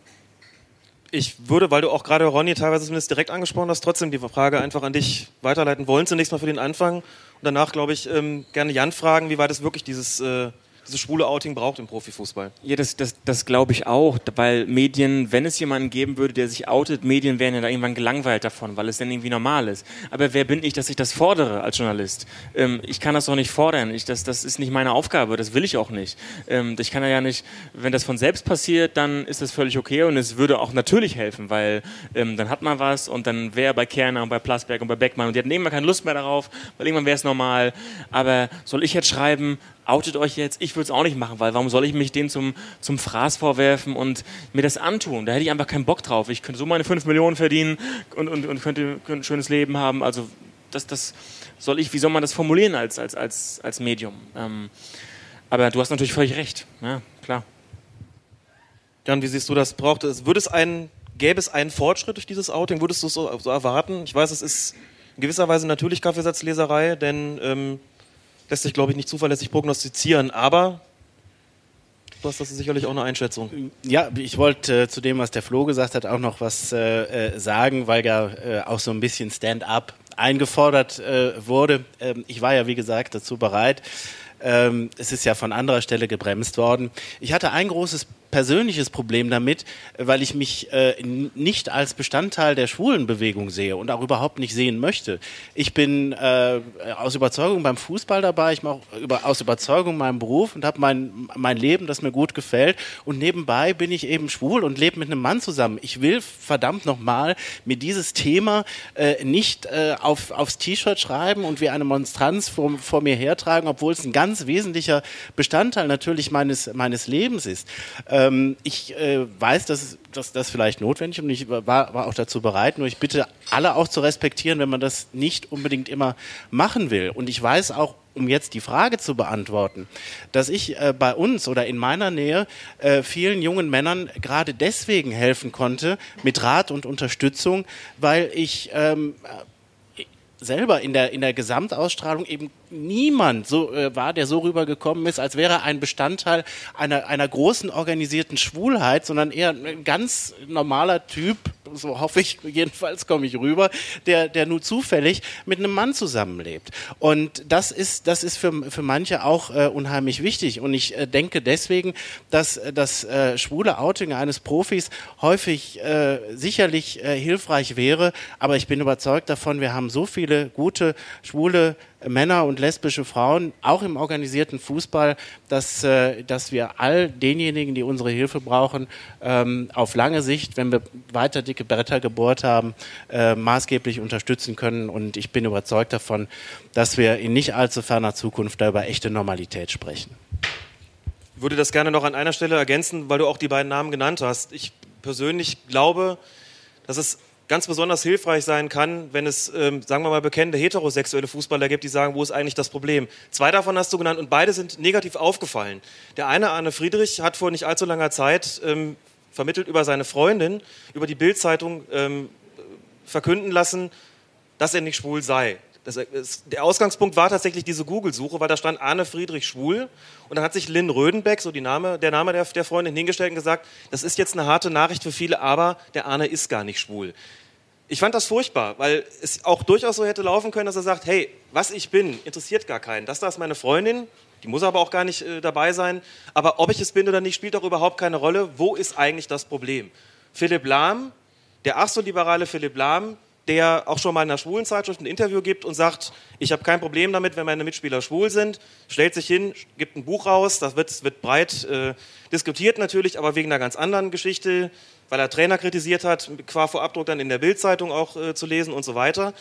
[SPEAKER 2] Ich würde, weil du auch gerade Ronny teilweise zumindest direkt angesprochen hast, trotzdem die Frage einfach an dich weiterleiten wollen. Zunächst mal für den Anfang und danach, glaube ich, ähm, gerne Jan fragen, wie weit es wirklich dieses äh, dieses schwule Outing braucht im Profifußball.
[SPEAKER 5] Ja, das, das, das glaube ich auch, weil Medien, wenn es jemanden geben würde, der sich outet, Medien wären ja da irgendwann gelangweilt davon, weil es dann irgendwie normal ist. Aber wer bin ich, dass ich das fordere als Journalist? Ähm, ich kann das doch nicht fordern. Ich, das, das ist nicht meine Aufgabe, das will ich auch nicht. Ähm, ich kann ja nicht, wenn das von selbst passiert, dann ist das völlig okay und es würde auch natürlich helfen, weil ähm, dann hat man was und dann wäre bei Kerner und bei Plasberg und bei Beckmann und die hatten irgendwann keine Lust mehr darauf, weil irgendwann wäre es normal. Aber soll ich jetzt schreiben, outet euch jetzt. Ich würde es auch nicht machen, weil warum soll ich mich denen zum, zum Fraß vorwerfen und mir das antun? Da hätte ich einfach keinen Bock drauf. Ich könnte so meine 5 Millionen verdienen und, und, und könnte, könnte ein schönes Leben haben. Also das, das soll ich, wie soll man das formulieren als, als, als, als Medium? Ähm, aber du hast natürlich völlig recht, ja, klar.
[SPEAKER 2] Jan, wie siehst du das? Braucht es, würde es einen, gäbe es einen Fortschritt durch dieses Outing? Würdest du es so, so erwarten? Ich weiß, es ist in gewisser Weise natürlich Kaffeesatzleserei, denn ähm, lässt sich, glaube ich, nicht zuverlässig prognostizieren, aber du hast das sicherlich auch eine Einschätzung.
[SPEAKER 4] Ja, ich wollte äh, zu dem, was der Flo gesagt hat, auch noch was äh, äh sagen, weil ja äh, auch so ein bisschen Stand-up eingefordert äh, wurde. Ähm, ich war ja, wie gesagt, dazu bereit. Ähm, es ist ja von anderer Stelle gebremst worden. Ich hatte ein großes persönliches Problem damit, weil ich mich äh, nicht als Bestandteil der Schwulenbewegung sehe und auch überhaupt nicht sehen möchte. Ich bin äh, aus Überzeugung beim Fußball dabei, ich mache über, aus Überzeugung meinen Beruf und habe mein, mein Leben, das mir gut gefällt. Und nebenbei bin ich eben schwul und lebe mit einem Mann zusammen. Ich will verdammt nochmal mir dieses Thema äh, nicht äh, auf, aufs T-Shirt schreiben und wie eine Monstranz vor, vor mir hertragen, obwohl es ein ganz wesentlicher Bestandteil natürlich meines, meines Lebens ist. Äh, ähm, ich äh, weiß, dass, dass das vielleicht notwendig ist und ich war, war auch dazu bereit, nur ich bitte alle auch zu respektieren, wenn man das nicht unbedingt immer machen will. Und ich weiß auch, um jetzt die Frage zu beantworten, dass ich äh, bei uns oder in meiner Nähe äh, vielen jungen Männern gerade deswegen helfen konnte mit Rat und Unterstützung, weil ich ähm, selber in der, in der Gesamtausstrahlung eben niemand so äh, war, der so rübergekommen ist, als wäre er ein Bestandteil einer, einer großen organisierten Schwulheit, sondern eher ein ganz normaler Typ, so hoffe ich, jedenfalls komme ich rüber, der, der nur zufällig mit einem Mann zusammenlebt. Und das ist, das ist für, für manche auch äh, unheimlich wichtig. Und ich äh, denke deswegen, dass das äh, schwule Outing eines Profis häufig äh, sicherlich äh, hilfreich wäre. Aber ich bin überzeugt davon, wir haben so viele gute schwule Männer und lesbische Frauen, auch im organisierten Fußball, dass, äh, dass wir all denjenigen, die unsere Hilfe brauchen, ähm, auf lange Sicht, wenn wir weiter dicke Bretter gebohrt haben, äh, maßgeblich unterstützen können. Und ich bin überzeugt davon, dass wir in nicht allzu ferner Zukunft da über echte Normalität sprechen.
[SPEAKER 2] Ich würde das gerne noch an einer Stelle ergänzen, weil du auch die beiden Namen genannt hast. Ich persönlich glaube, dass es ganz besonders hilfreich sein kann, wenn es, ähm, sagen wir mal, bekennende heterosexuelle Fußballer gibt, die sagen, wo ist eigentlich das Problem? Zwei davon hast du genannt und beide sind negativ aufgefallen. Der eine, Arne Friedrich, hat vor nicht allzu langer Zeit ähm, vermittelt über seine Freundin, über die Bildzeitung ähm, verkünden lassen, dass er nicht schwul sei. Das, das, der Ausgangspunkt war tatsächlich diese Google-Suche, weil da stand Arne Friedrich schwul und dann hat sich Lynn Rödenbeck, so Name, der Name der, der Freundin, hingestellt und gesagt, das ist jetzt eine harte Nachricht für viele, aber der Arne ist gar nicht schwul. Ich fand das furchtbar, weil es auch durchaus so hätte laufen können, dass er sagt, hey, was ich bin, interessiert gar keinen. Das da ist meine Freundin, die muss aber auch gar nicht äh, dabei sein. Aber ob ich es bin oder nicht, spielt auch überhaupt keine Rolle. Wo ist eigentlich das Problem? Philipp Lahm, der ach so liberale Philipp Lahm, der auch schon mal in einer schwulen Zeitschrift ein Interview gibt und sagt, ich habe kein Problem damit, wenn meine Mitspieler schwul sind, stellt sich hin, gibt ein Buch raus, das wird, wird breit äh, diskutiert natürlich, aber wegen einer ganz anderen Geschichte weil er Trainer kritisiert hat, qua Vorabdruck dann in der Bildzeitung auch äh, zu lesen und so weiter.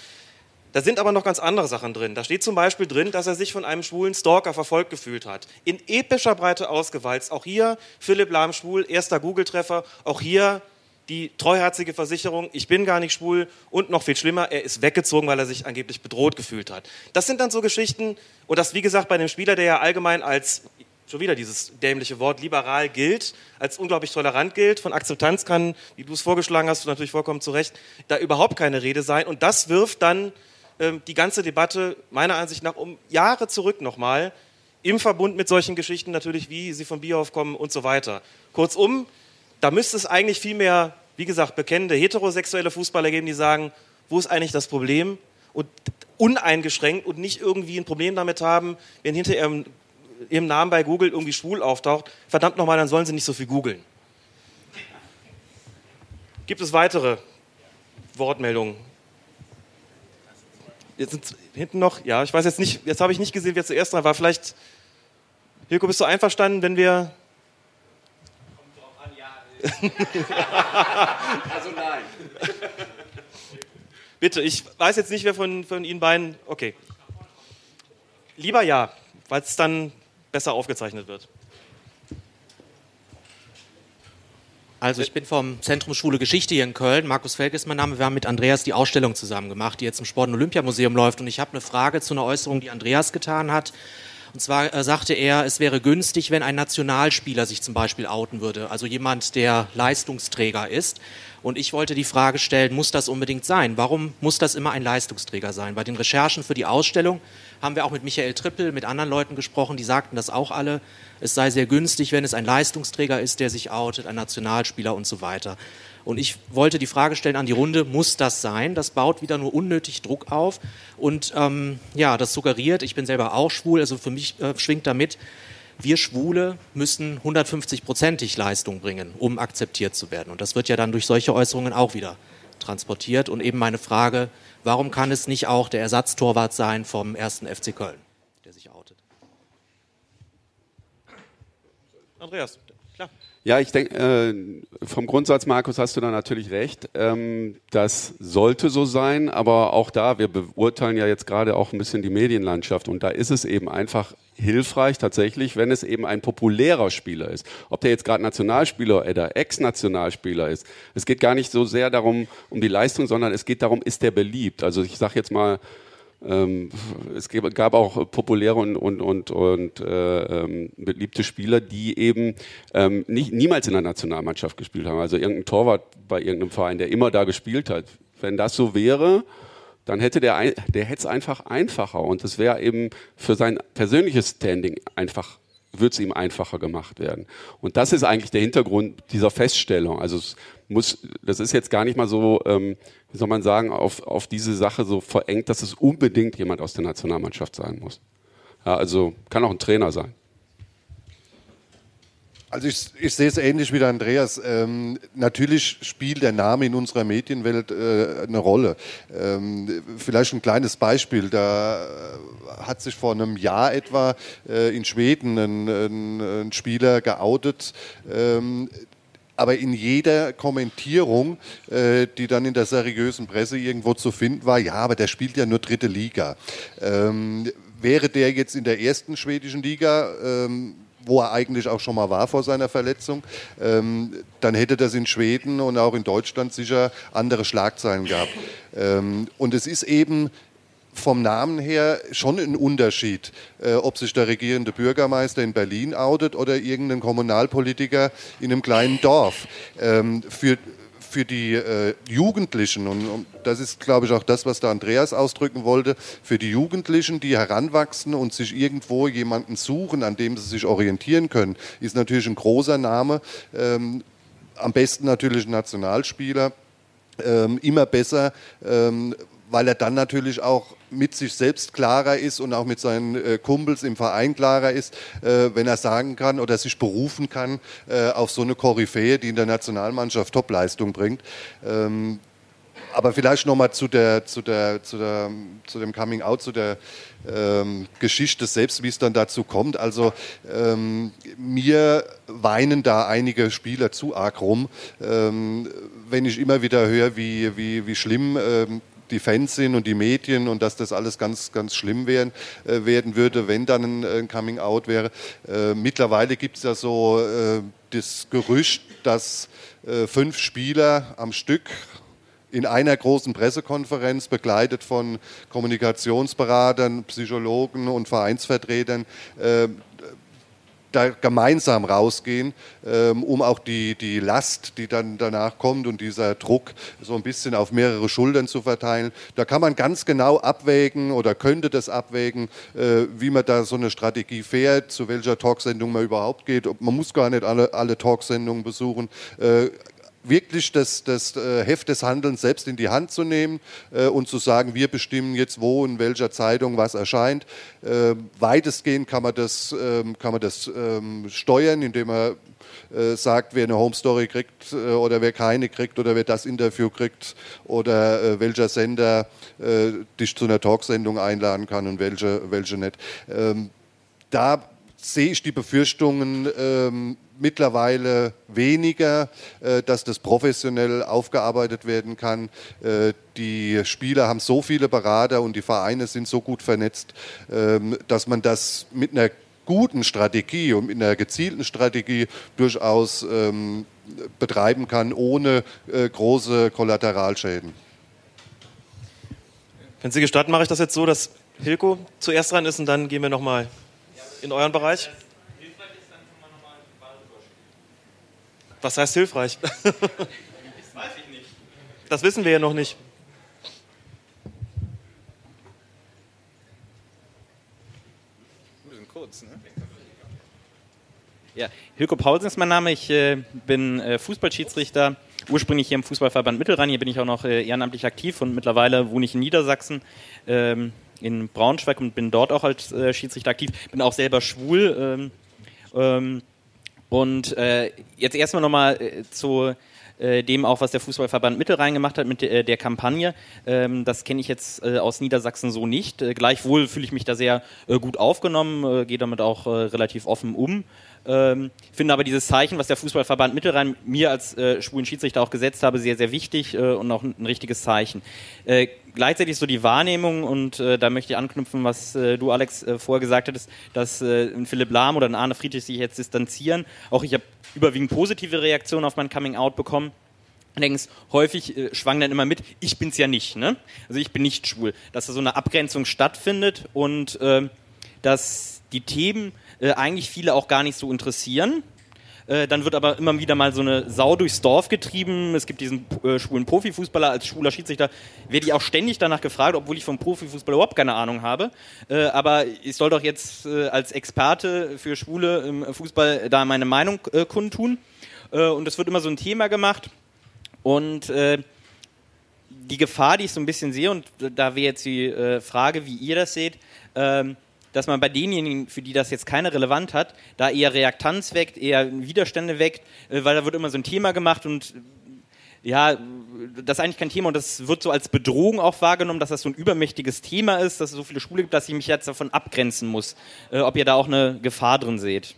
[SPEAKER 2] Da sind aber noch ganz andere Sachen drin. Da steht zum Beispiel drin, dass er sich von einem schwulen Stalker verfolgt gefühlt hat. In epischer Breite ausgewalzt. Auch hier Philipp Lahm schwul, erster Google-Treffer. Auch hier die treuherzige Versicherung, ich bin gar nicht schwul. Und noch viel schlimmer, er ist weggezogen, weil er sich angeblich bedroht gefühlt hat. Das sind dann so Geschichten, und das wie gesagt bei einem Spieler, der ja allgemein als schon wieder dieses dämliche Wort, liberal gilt, als unglaublich tolerant gilt. Von Akzeptanz kann, wie du es vorgeschlagen hast, natürlich vollkommen zu Recht, da überhaupt keine Rede sein. Und das wirft dann ähm, die ganze Debatte meiner Ansicht nach um Jahre zurück nochmal, im Verbund mit solchen Geschichten natürlich, wie sie von Bierhoff kommen und so weiter. Kurzum, da müsste es eigentlich viel mehr, wie gesagt, bekennende heterosexuelle Fußballer geben, die sagen, wo ist eigentlich das Problem? Und uneingeschränkt und nicht irgendwie ein Problem damit haben, wenn hinter ihrem, ihrem Namen bei Google irgendwie schwul auftaucht. Verdammt nochmal, dann sollen sie nicht so viel googeln. Gibt es weitere Wortmeldungen? Jetzt sind hinten noch, ja, ich weiß jetzt nicht, jetzt habe ich nicht gesehen, wer zuerst dran war. Vielleicht, Hilko, bist du einverstanden, wenn wir. Kommt drauf an, ja. also nein. Bitte, ich weiß jetzt nicht, wer von, von Ihnen beiden. Okay. Lieber ja, weil es dann besser aufgezeichnet wird.
[SPEAKER 9] Also ich bin vom Zentrum Schule Geschichte hier in Köln. Markus Felk ist mein Name. Wir haben mit Andreas die Ausstellung zusammen gemacht, die jetzt im Sport- und Olympiamuseum läuft. Und ich habe eine Frage zu einer Äußerung, die Andreas getan hat. Und zwar äh, sagte er, es wäre günstig, wenn ein Nationalspieler sich zum Beispiel outen würde. Also jemand, der Leistungsträger ist. Und ich wollte die Frage stellen, muss das unbedingt sein? Warum muss das immer ein Leistungsträger sein? Bei den Recherchen für die Ausstellung haben wir auch mit Michael Trippel, mit anderen Leuten gesprochen, die sagten das auch alle. Es sei sehr günstig, wenn es ein Leistungsträger ist, der sich outet, ein Nationalspieler und so weiter. Und ich wollte die Frage stellen an die Runde, muss das sein? Das baut wieder nur unnötig Druck auf. Und ähm, ja, das suggeriert, ich bin selber auch schwul, also für mich äh, schwingt damit, wir Schwule müssen 150-prozentig Leistung bringen, um akzeptiert zu werden. Und das wird ja dann durch solche Äußerungen auch wieder transportiert. Und eben meine Frage, warum kann es nicht auch der Ersatztorwart sein vom ersten FC Köln, der sich outet?
[SPEAKER 2] Andreas.
[SPEAKER 3] Ja, ich denke, äh, vom Grundsatz, Markus, hast du da natürlich recht. Ähm, das sollte so sein, aber auch da, wir beurteilen ja jetzt gerade auch ein bisschen die Medienlandschaft und da ist es eben einfach hilfreich tatsächlich, wenn es eben ein populärer Spieler ist. Ob der jetzt gerade Nationalspieler oder Ex-Nationalspieler ist. Es geht gar nicht so sehr darum, um die Leistung, sondern es geht darum, ist der beliebt. Also ich sage jetzt mal, es gab auch populäre und, und, und, und äh, ähm, beliebte Spieler, die eben ähm, nicht, niemals in der Nationalmannschaft gespielt haben. Also irgendein Torwart bei irgendeinem Verein, der immer da gespielt hat. Wenn das so wäre, dann hätte der, der hätte es einfach einfacher und es wäre eben für sein persönliches Standing einfach wird es ihm einfacher gemacht werden. Und das ist eigentlich der Hintergrund dieser Feststellung. Also es muss, das ist jetzt gar nicht mal so, ähm, wie soll man sagen, auf, auf diese Sache so verengt, dass es unbedingt jemand aus der Nationalmannschaft sein muss. Ja, also kann auch ein Trainer sein.
[SPEAKER 6] Also ich, ich, sehe es ähnlich wie der Andreas. Ähm, natürlich spielt der Name in unserer Medienwelt äh, eine Rolle. Ähm, vielleicht ein kleines Beispiel. Da hat sich vor einem Jahr etwa äh, in Schweden ein, ein, ein Spieler geoutet, ähm, aber in jeder Kommentierung, äh, die dann in der seriösen Presse irgendwo zu finden war, ja, aber der spielt ja nur dritte Liga. Ähm, wäre der jetzt in der ersten schwedischen Liga, ähm, wo er eigentlich auch schon mal war vor seiner Verletzung, ähm, dann hätte das in Schweden und auch in Deutschland sicher andere Schlagzeilen gehabt. Ähm, und es ist eben vom Namen her schon ein Unterschied, äh, ob sich der regierende Bürgermeister in Berlin outet oder irgendein Kommunalpolitiker in einem kleinen Dorf. Ähm, für, für die äh, Jugendlichen, und, und, das ist, glaube ich, auch das, was der Andreas ausdrücken wollte, für die Jugendlichen, die heranwachsen und sich irgendwo jemanden suchen, an dem sie sich orientieren können, ist natürlich ein großer Name. Ähm, am besten natürlich ein Nationalspieler. Ähm, immer besser, ähm, weil er dann natürlich auch mit sich selbst klarer ist und auch mit seinen äh, Kumpels im Verein klarer ist, äh, wenn er sagen kann oder sich berufen kann äh, auf so eine Koryphäe, die in der Nationalmannschaft Topleistung bringt. Ähm, aber vielleicht nochmal zu, der, zu, der, zu, der, zu dem Coming Out, zu der ähm, Geschichte selbst, wie es dann dazu kommt. Also ähm, mir weinen da einige Spieler zu arg rum, ähm, wenn ich immer wieder höre, wie, wie, wie schlimm ähm, die Fans sind und die Medien und dass das alles ganz, ganz schlimm werden, äh, werden würde, wenn dann ein, ein Coming Out wäre. Äh, mittlerweile gibt es ja so äh, das Gerücht, dass äh, fünf Spieler am Stück in einer großen Pressekonferenz, begleitet von Kommunikationsberatern, Psychologen und Vereinsvertretern, äh, da gemeinsam rausgehen, ähm, um auch die, die Last, die dann danach kommt und dieser Druck so ein bisschen auf mehrere Schultern zu verteilen. Da kann man ganz genau abwägen oder könnte das abwägen, äh, wie man da so eine Strategie fährt, zu welcher Talksendung man überhaupt geht. Man muss gar nicht alle, alle Talksendungen besuchen. Äh, wirklich das, das äh, Heft des Handelns selbst in die Hand zu nehmen äh, und zu sagen, wir bestimmen jetzt, wo in welcher Zeitung was erscheint. Äh, weitestgehend kann man das, ähm, kann man das ähm, steuern, indem man sagt, wer eine Home Story kriegt oder wer keine kriegt oder wer das Interview kriegt oder welcher Sender dich zu einer Talksendung einladen kann und welche, welche nicht. Ähm, da sehe ich die Befürchtungen mittlerweile weniger, äh, dass das professionell aufgearbeitet werden kann. Äh, die Spieler haben so viele Berater und die Vereine sind so gut vernetzt, ähm, dass man das mit einer guten Strategie und mit einer gezielten Strategie durchaus ähm, betreiben kann, ohne äh, große Kollateralschäden.
[SPEAKER 2] Wenn Sie gestatten, mache ich das jetzt so, dass Hilko zuerst dran ist und dann gehen wir nochmal in euren Bereich? Was heißt hilfreich? Das weiß ich nicht. Das wissen wir ja noch nicht.
[SPEAKER 10] Kurz, ne? Ja, Hilko Paulsen ist mein Name. Ich äh, bin äh, Fußballschiedsrichter, ursprünglich hier im Fußballverband Mittelrhein. Hier bin ich auch noch äh, ehrenamtlich aktiv und mittlerweile wohne ich in Niedersachsen. Ähm, in Braunschweig und bin dort auch als äh, Schiedsrichter aktiv. Bin auch selber schwul. Ähm, ähm, und äh, jetzt erstmal nochmal äh, zu äh, dem auch, was der Fußballverband Mittelrhein gemacht hat mit der, der Kampagne. Ähm, das kenne ich jetzt äh, aus Niedersachsen so nicht. Äh, gleichwohl fühle ich mich da sehr äh, gut aufgenommen, gehe damit auch relativ offen um. Ähm, finde aber dieses Zeichen, was der Fußballverband Mittelrhein mir als äh, schwulen Schiedsrichter auch gesetzt habe, sehr, sehr wichtig äh, und auch ein richtiges Zeichen. Äh, gleichzeitig so die Wahrnehmung, und äh, da möchte ich anknüpfen, was äh, du, Alex, äh, vorher gesagt hattest, dass ein Philipp Lahm oder ein Arne Friedrich sich jetzt distanzieren. Auch ich habe überwiegend positive Reaktionen auf mein Coming-out bekommen. Allerdings häufig äh, schwang dann immer mit, ich bin's ja nicht, ne? Also ich bin nicht schwul. Dass da so eine Abgrenzung stattfindet und äh, dass die Themen äh, eigentlich viele auch gar nicht so interessieren. Äh, dann wird aber immer wieder mal so eine Sau durchs Dorf getrieben. Es gibt diesen äh, schwulen Profifußballer als schwuler Schiedsrichter. Werde ich auch ständig danach gefragt, obwohl ich vom Profifußball überhaupt keine Ahnung habe. Äh, aber ich soll doch jetzt äh, als Experte für Schwule im Fußball da meine Meinung äh, kundtun. und es wird immer so ein Thema gemacht. Und die Gefahr, die ich so ein bisschen sehe, und da wäre jetzt die Frage, wie ihr das seht, ähm, dass man bei denjenigen, für die das jetzt keine Relevanz hat, da eher Reaktanz weckt, eher Widerstände weckt, äh, weil da wird immer so ein Thema gemacht und ja, das ist eigentlich kein Thema und das wird so als Bedrohung auch wahrgenommen, dass das so ein übermächtiges Thema ist, dass es so viele Schule gibt, dass ich mich jetzt davon abgrenzen muss. Äh, ob ihr da auch eine Gefahr drin seht?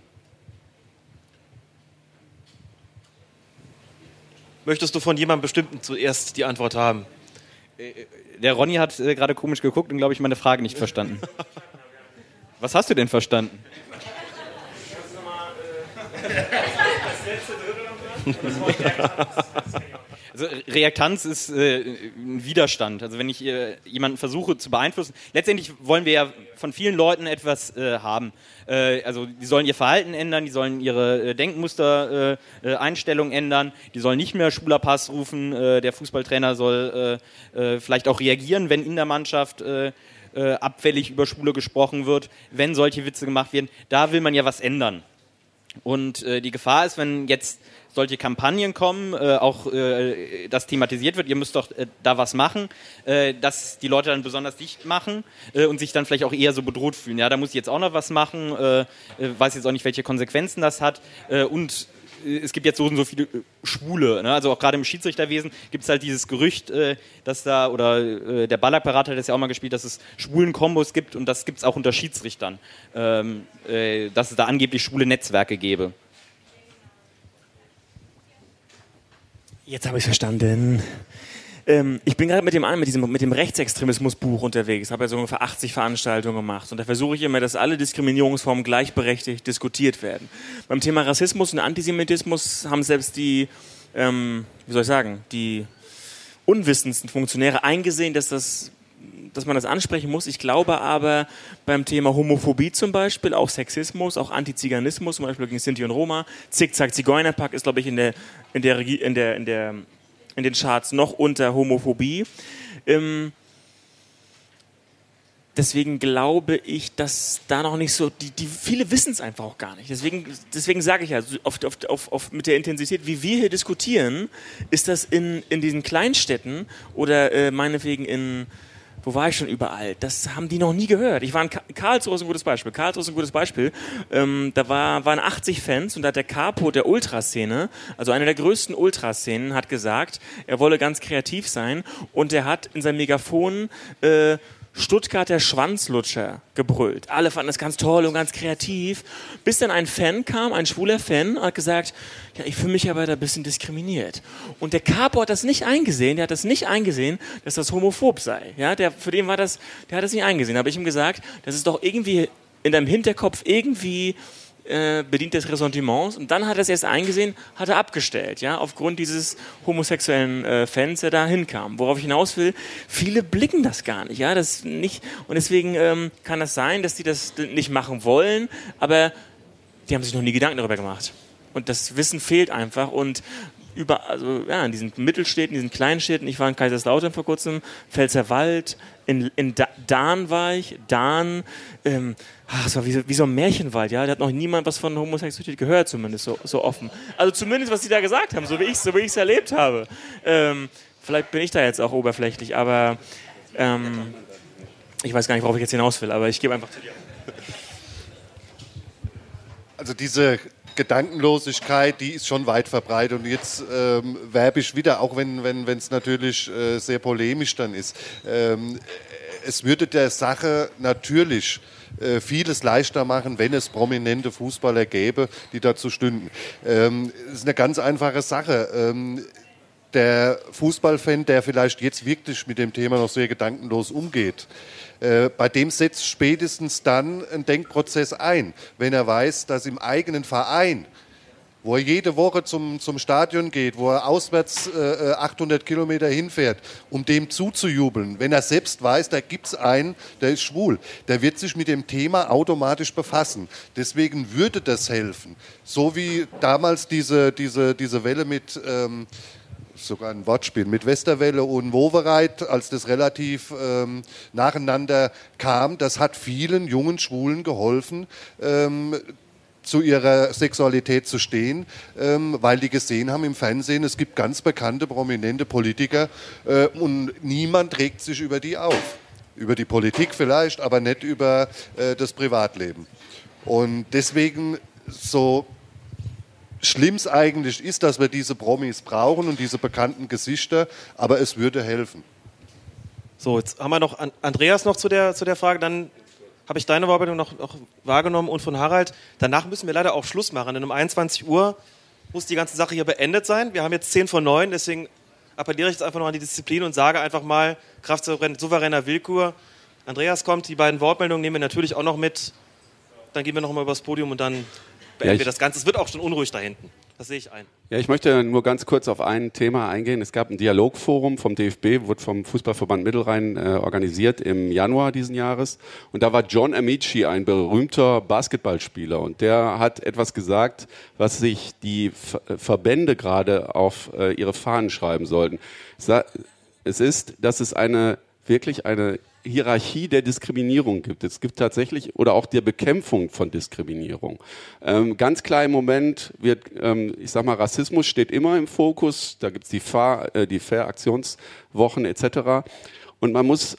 [SPEAKER 2] Möchtest du von jemandem bestimmten zuerst die Antwort haben?
[SPEAKER 10] Äh, der Ronny hat gerade komisch geguckt und, glaube ich, meine Frage nicht verstanden. Was hast du denn verstanden? Also Reaktanz ist äh, ein Widerstand. Also wenn ich äh, jemanden versuche zu beeinflussen, letztendlich wollen wir ja von vielen Leuten etwas äh, haben. Äh, also die sollen ihr Verhalten ändern, die sollen ihre äh, Denkmuster, äh, Einstellungen ändern, die sollen nicht mehr schwuler Pass rufen, der Fußballtrainer soll vielleicht auch reagieren, wenn in der Mannschaft äh, abfällig über Schwule gesprochen wird, wenn solche Witze gemacht werden. Da will man ja was ändern. Und äh, die Gefahr ist, wenn jetzt solche Kampagnen kommen, äh, auch äh, das thematisiert wird, ihr müsst doch äh, da was machen, äh, dass die Leute dann besonders dicht machen äh, und sich dann vielleicht auch eher so bedroht fühlen. Ja, da muss ich jetzt auch noch was machen, äh, weiß jetzt auch nicht, welche Konsequenzen das hat und es gibt jetzt so und so viele äh, Schwule. Ne? Also auch gerade im Schiedsrichterwesen gibt es halt dieses Gerücht, äh, dass da, oder äh, der Ballack-Berater hat das ja auch mal gespielt, dass es schwulen Kombos gibt und das gibt es auch unter Schiedsrichtern, ähm, äh, dass es da angeblich schwule Netzwerke gäbe.
[SPEAKER 11] Jetzt habe ich verstanden.
[SPEAKER 5] Ähm, ich bin gerade mit dem mit diesem mit dem Rechtsextremismusbuch unterwegs, habe ja so ungefähr 80 Veranstaltungen gemacht und da versuche ich immer, dass alle Diskriminierungsformen gleichberechtigt diskutiert werden. Beim Thema Rassismus und Antisemitismus haben selbst die, ähm, wie soll ich sagen, die unwissendsten Funktionäre eingesehen, dass das dass man das ansprechen muss. Ich glaube aber beim Thema Homophobie zum Beispiel, auch Sexismus, auch Antiziganismus, zum Beispiel gegen Sinti und Roma, Zickzack Zigeunerpack ist, glaube ich, in der, in der, in der, in der in den Charts noch unter Homophobie. Ähm, deswegen glaube ich, dass da noch nicht so, die, die viele wissen es einfach auch gar nicht. Deswegen, deswegen sage ich ja, oft, oft, oft, oft mit der Intensität, wie wir hier diskutieren, ist das in, in diesen Kleinstädten oder äh, meinetwegen in wo war ich schon überall? Das haben die noch nie gehört. Ich war in Karlsruhe ist ein gutes Beispiel. Karlsruhe ist ein gutes Beispiel. Ähm, da war, waren 80 Fans und da hat der Capo der Ultraszene, also einer der größten Ultraszenen, hat gesagt, er wolle ganz kreativ sein und er hat in seinem Megafon äh, Stuttgarter Schwanzlutscher gebrüllt. Alle fanden das ganz toll und ganz kreativ. Bis dann ein Fan kam, ein schwuler Fan, hat gesagt, ja, ich fühle mich aber da ein bisschen diskriminiert. Und der Capo hat das nicht eingesehen, der hat das nicht eingesehen, dass das homophob sei. Ja, der, für den war das, der hat das nicht eingesehen. Da habe ich ihm gesagt, das ist doch irgendwie in deinem Hinterkopf irgendwie äh, bedient des Ressentiments und dann hat er es erst eingesehen, hat er abgestellt, ja, aufgrund dieses homosexuellen äh, Fans, der da hinkam. Worauf ich hinaus will, viele blicken das gar nicht, ja, das nicht und deswegen ähm, kann das sein, dass die das nicht machen wollen, aber die haben sich noch nie Gedanken darüber gemacht. Und das Wissen fehlt einfach und über, also ja, in diesen Mittelstädten, in diesen kleinen Städten, ich war in Kaiserslautern vor kurzem, Pfälzerwald, in, in Dahn war ich, Dahn, ähm, ach, es war wie, wie, so ein Märchenwald, ja, da hat noch niemand was von Homosexualität gehört, zumindest so, so offen. Also zumindest, was die da gesagt haben, so wie ich es so erlebt habe. Ähm, vielleicht bin ich da jetzt auch oberflächlich, aber ähm, ich weiß gar nicht, worauf ich jetzt hinaus will, aber ich gebe einfach zu dir.
[SPEAKER 6] Also diese Gedankenlosigkeit, die ist schon weit verbreitet. Und jetzt ähm, werbe ich wieder, auch wenn es wenn, natürlich äh, sehr polemisch dann ist. Ähm, es würde der Sache natürlich äh, vieles leichter machen, wenn es prominente Fußballer gäbe, die dazu stünden. Ähm, ist eine ganz einfache Sache. Ähm, der Fußballfan, der vielleicht jetzt wirklich mit dem Thema noch sehr gedankenlos umgeht, äh, bei dem setzt spätestens dann ein Denkprozess ein, wenn er weiß, dass im eigenen Verein wo er jede Woche zum, zum Stadion geht, wo er auswärts äh, 800 äh, Kilometer hinfährt, um dem zuzujubeln. Wenn er selbst weiß, da gibt es einen, der ist schwul, der wird sich mit dem Thema automatisch befassen. Deswegen würde das helfen. So wie damals diese, diese, diese Welle mit... Ähm, sogar ein Wortspiel, mit Westerwelle und Wovereit, als das relativ ähm, nacheinander kam, das hat vielen jungen Schwulen geholfen, ähm, zu ihrer Sexualität zu stehen, ähm, weil die gesehen haben im Fernsehen, es gibt ganz bekannte, prominente Politiker äh, und niemand regt sich über die auf. Über die Politik vielleicht, aber nicht über äh, das Privatleben. Und deswegen so schlimm es eigentlich ist, dass wir diese Promis brauchen und diese bekannten Gesichter, aber es würde helfen.
[SPEAKER 2] So, jetzt haben wir noch Andreas noch zu der, zu der Frage, dann habe ich deine Wortmeldung noch, noch wahrgenommen und von Harald. Danach müssen wir leider auch Schluss machen, denn um 21 Uhr muss die ganze Sache hier beendet sein. Wir haben jetzt 10 von 9, deswegen appelliere ich jetzt einfach noch an die Disziplin und sage einfach mal, Kraft souveräner Willkür. Andreas kommt, die beiden Wortmeldungen nehmen wir natürlich auch noch mit. Dann gehen wir noch mal übers Podium und dann beenden ja, wir das Ganze. Es wird auch schon unruhig da hinten. Das sehe ich ein.
[SPEAKER 3] Ja, ich möchte nur ganz kurz auf ein Thema eingehen. Es gab ein Dialogforum vom DFB, wurde vom Fußballverband Mittelrhein äh, organisiert im Januar diesen Jahres. Und da war John Amici, ein berühmter Basketballspieler. Und der hat etwas gesagt, was sich die Ver Verbände gerade auf äh, ihre Fahnen schreiben sollten. Es ist, dass es eine wirklich eine Hierarchie der Diskriminierung gibt. Es gibt tatsächlich oder auch der Bekämpfung von Diskriminierung. Ähm, ganz klar im Moment wird, ähm, ich sag mal, Rassismus steht immer im Fokus. Da gibt es die, Fahr, äh, die Fair-Aktionswochen etc. Und man muss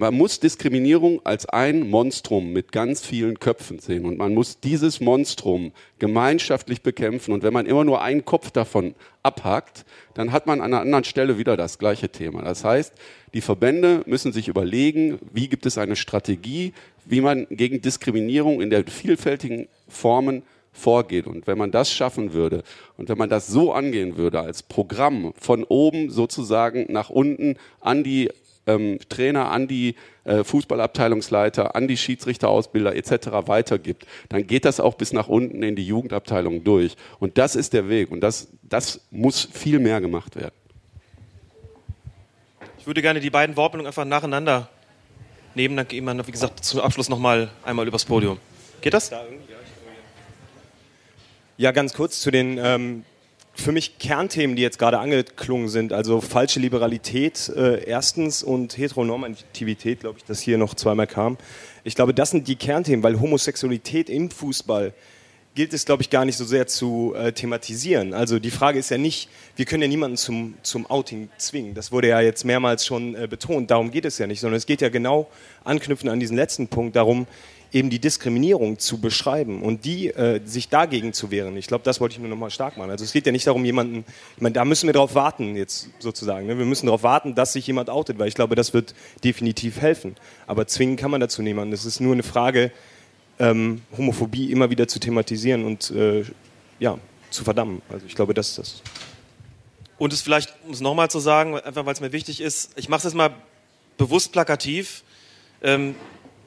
[SPEAKER 3] man muss Diskriminierung als ein Monstrum mit ganz vielen Köpfen sehen und man muss dieses Monstrum gemeinschaftlich bekämpfen und wenn man immer nur einen Kopf davon abhackt, dann hat man an einer anderen Stelle wieder das gleiche Thema. Das heißt, die Verbände müssen sich überlegen, wie gibt es eine Strategie, wie man gegen Diskriminierung in der vielfältigen Formen vorgeht. Und wenn man das schaffen würde und wenn man das so angehen würde als Programm von oben sozusagen nach unten an die ähm, Trainer, an die äh, Fußballabteilungsleiter, an die Schiedsrichterausbilder etc. weitergibt, dann geht das auch bis nach unten in die Jugendabteilung durch. Und das ist der Weg und das, das muss viel mehr gemacht werden.
[SPEAKER 2] Ich würde gerne die beiden Wortmeldungen einfach nacheinander nehmen, dann gehen wir, wie gesagt, zum Abschluss nochmal einmal übers Podium. Geht das?
[SPEAKER 11] Ja, ganz kurz zu den ähm, für mich Kernthemen, die jetzt gerade angeklungen sind. Also falsche Liberalität äh, erstens und Heteronormativität, glaube ich, dass hier noch zweimal kam. Ich glaube, das sind die Kernthemen, weil Homosexualität im Fußball gilt es, glaube ich, gar nicht so sehr zu äh, thematisieren. Also die Frage ist ja nicht, wir können ja niemanden zum, zum Outing zwingen. Das wurde ja jetzt mehrmals schon äh, betont. Darum geht es ja nicht, sondern es geht ja genau anknüpfen an diesen letzten Punkt darum, eben die Diskriminierung zu beschreiben und die äh, sich dagegen zu wehren. Ich glaube, das wollte ich nur noch mal stark machen. Also es geht ja nicht darum, jemanden, ich meine, da müssen wir darauf warten jetzt sozusagen. Ne? Wir müssen darauf warten, dass sich jemand outet, weil ich glaube, das wird definitiv helfen. Aber zwingen kann man dazu niemanden. Es ist nur eine Frage, ähm, Homophobie immer wieder zu thematisieren und äh, ja, zu verdammen. Also ich glaube, das ist das.
[SPEAKER 2] Und es vielleicht, um es nochmal zu sagen, einfach weil es mir wichtig ist, ich mache es jetzt mal bewusst plakativ. Ähm,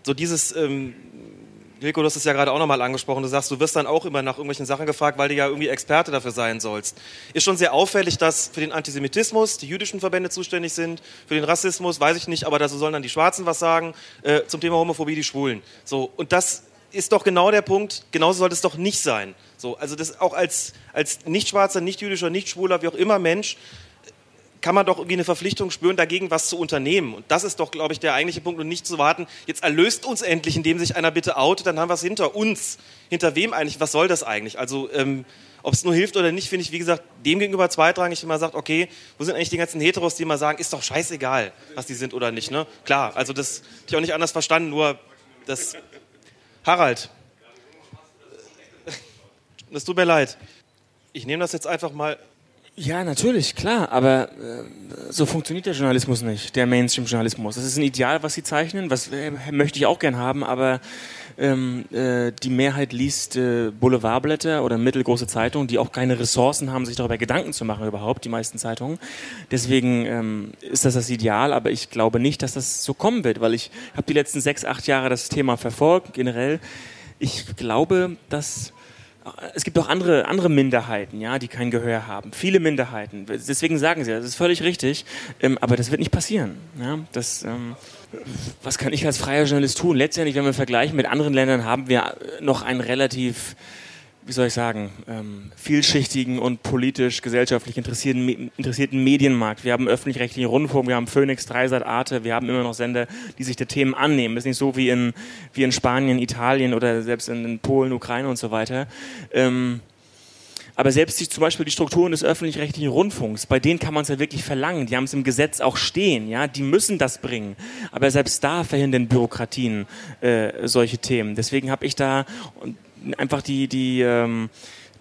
[SPEAKER 2] so dieses, ähm, Wilko, du hast es ja gerade auch nochmal angesprochen, du sagst, du wirst dann auch immer nach irgendwelchen Sachen gefragt, weil du ja irgendwie Experte dafür sein sollst. Ist schon sehr auffällig, dass für den Antisemitismus die jüdischen Verbände zuständig sind, für den Rassismus weiß ich nicht, aber da sollen dann die Schwarzen was sagen, äh, zum Thema Homophobie die Schwulen. So, und das ist doch genau der Punkt, genauso sollte es doch nicht sein. So, also das auch als, als nicht schwarzer, nicht jüdischer, nicht schwuler, wie auch immer Mensch, kann man doch irgendwie eine Verpflichtung spüren, dagegen was zu unternehmen. Und das ist doch, glaube ich, der eigentliche Punkt und nicht zu warten, jetzt erlöst uns endlich, indem sich einer bitte outet, dann haben wir es hinter uns. Hinter wem eigentlich? Was soll das eigentlich? Also, ähm, ob es nur hilft oder nicht, finde ich, wie gesagt, dem gegenüber zweitrangig, wenn man sagt, okay, wo sind eigentlich die ganzen Heteros, die immer sagen, ist doch scheißegal, was die sind oder nicht. Ne? Klar, also das hätte ich auch nicht anders verstanden, nur das Harald, das tut mir leid. Ich nehme das jetzt einfach mal.
[SPEAKER 5] Ja, natürlich, klar, aber äh, so funktioniert der Journalismus nicht, der Mainstream-Journalismus. Das ist ein Ideal, was sie zeichnen, was äh, möchte ich auch gern haben, aber ähm, äh, die Mehrheit liest äh, Boulevardblätter oder mittelgroße Zeitungen, die auch keine Ressourcen haben, sich darüber Gedanken zu machen überhaupt, die meisten Zeitungen. Deswegen ähm, ist das das Ideal, aber ich glaube nicht, dass das so kommen wird, weil ich habe die letzten sechs, acht Jahre das Thema verfolgt, generell. Ich glaube, dass es gibt auch andere, andere Minderheiten, ja, die kein Gehör haben. Viele Minderheiten. Deswegen sagen sie, das ist völlig richtig. Ähm, aber das wird nicht passieren. Ja? Das, ähm, was kann ich als freier Journalist tun? Letztendlich, wenn wir vergleichen mit anderen Ländern, haben wir noch einen relativ wie soll ich sagen, ähm, vielschichtigen und politisch, gesellschaftlich interessierten, interessierten Medienmarkt. Wir haben öffentlich-rechtlichen Rundfunk, wir haben Phoenix, Dreisat, Arte, wir haben immer noch Sender, die sich der Themen annehmen. Das ist nicht so wie in, wie in Spanien, Italien oder selbst in, in Polen, Ukraine und so weiter. Ähm, aber selbst die, zum Beispiel die Strukturen des öffentlich-rechtlichen Rundfunks, bei denen kann man es ja wirklich verlangen. Die haben es im Gesetz auch stehen, ja, die müssen das bringen. Aber selbst da verhindern Bürokratien äh, solche Themen. Deswegen habe ich da einfach die, die, ähm,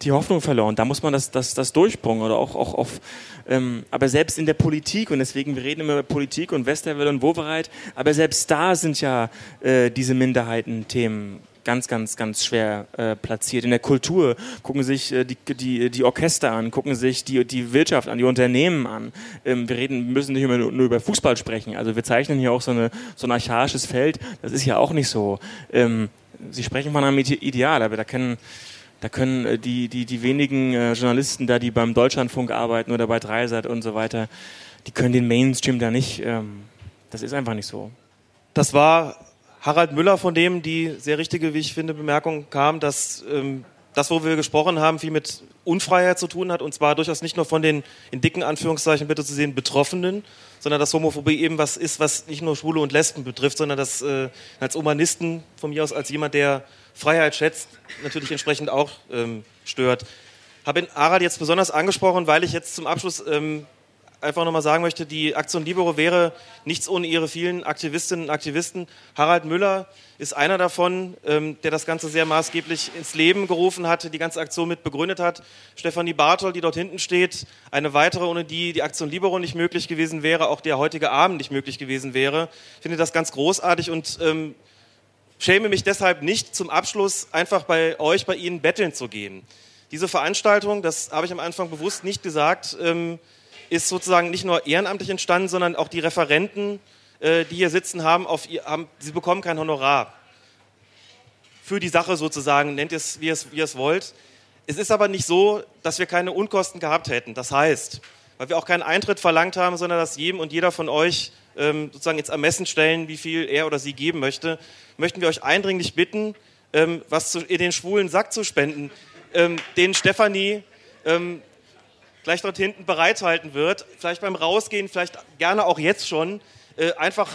[SPEAKER 5] die Hoffnung verloren. Da muss man das, das, das durchbringen oder auch, auch auf, ähm, aber selbst in der Politik und deswegen, wir reden immer über Politik und Westerwelle und Wovereit, aber selbst da sind ja äh, diese Minderheiten-Themen ganz, ganz, ganz schwer äh, platziert. In der Kultur gucken sich äh, die, die, die Orchester an, gucken sich die, die Wirtschaft an, die Unternehmen an. Ähm, wir reden, müssen nicht immer nur, nur, über Fußball sprechen. Also wir zeichnen hier auch so, eine, so ein archaisches Feld. Das ist ja auch nicht so. Ähm, Sie sprechen von einem Ideal, aber da können, da können äh, die, die, die wenigen äh, Journalisten da, die beim Deutschlandfunk arbeiten oder bei Dreisat und so weiter, die können den Mainstream da nicht, ähm, das ist einfach nicht so.
[SPEAKER 2] Das war Harald Müller, von dem die sehr richtige, wie ich finde, Bemerkung kam, dass ähm, das, wo wir gesprochen haben, viel mit Unfreiheit zu tun hat und zwar durchaus nicht nur von den, in dicken Anführungszeichen bitte zu sehen, Betroffenen, sondern dass Homophobie eben was ist, was nicht nur Schwule und Lesben betrifft, sondern dass äh, als Humanisten von mir aus als jemand, der Freiheit schätzt, natürlich entsprechend auch ähm, stört. Habe Arad jetzt besonders angesprochen, weil ich jetzt zum Abschluss ähm, einfach nochmal sagen möchte, die Aktion Libero wäre nichts ohne ihre vielen Aktivistinnen und Aktivisten. Harald Müller ist einer davon, ähm, der das Ganze sehr maßgeblich ins Leben gerufen hat, die ganze Aktion mit begründet hat. Stefanie Bartol, die dort hinten steht, eine weitere, ohne die die Aktion Libero nicht möglich gewesen wäre, auch der heutige Abend nicht möglich gewesen wäre. Ich finde das ganz großartig und ähm, schäme mich deshalb nicht, zum Abschluss einfach bei euch, bei Ihnen betteln zu gehen. Diese Veranstaltung, das habe ich am Anfang bewusst nicht gesagt, ähm, ist sozusagen nicht nur ehrenamtlich entstanden, sondern auch die Referenten, äh, die hier sitzen, haben, auf, haben, sie bekommen kein Honorar für die Sache sozusagen, nennt es, wie es, wie ihr es wollt. Es ist aber nicht so, dass wir keine Unkosten gehabt hätten. Das heißt, weil wir auch keinen Eintritt verlangt haben, sondern dass jedem und jeder von euch ähm, sozusagen ins Ermessen stellen, wie viel er oder sie geben möchte, möchten wir euch eindringlich bitten, ähm, was zu, in den schwulen Sack zu spenden, ähm, den Stefanie ähm, gleich dort hinten bereithalten wird. Vielleicht beim Rausgehen, vielleicht gerne auch jetzt schon. Äh, einfach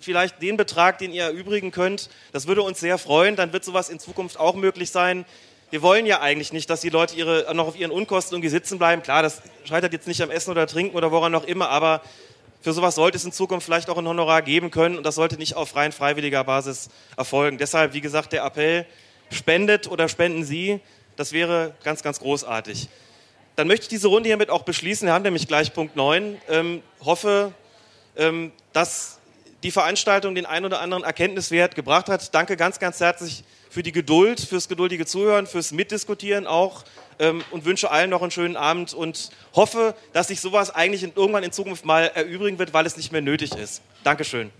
[SPEAKER 2] vielleicht den Betrag, den ihr erübrigen könnt. Das würde uns sehr freuen. Dann wird sowas in Zukunft auch möglich sein. Wir wollen ja eigentlich nicht, dass die Leute ihre, noch auf ihren Unkosten irgendwie sitzen bleiben. Klar, das scheitert jetzt nicht am Essen oder Trinken oder woran auch immer, aber für sowas sollte es in Zukunft vielleicht auch ein Honorar geben können und das sollte nicht auf rein freiwilliger Basis erfolgen. Deshalb, wie gesagt, der Appell, spendet oder spenden Sie. Das wäre ganz, ganz großartig. Dann möchte ich diese Runde hiermit auch beschließen. Wir haben nämlich gleich Punkt 9. Ähm, hoffe, ähm, dass die Veranstaltung den ein oder anderen Erkenntniswert gebracht hat. Danke ganz, ganz herzlich für die Geduld, fürs geduldige Zuhören, fürs Mitdiskutieren auch ähm, und wünsche allen noch einen schönen Abend und hoffe, dass sich sowas eigentlich irgendwann in Zukunft mal erübrigen wird, weil es nicht mehr nötig ist. Dankeschön.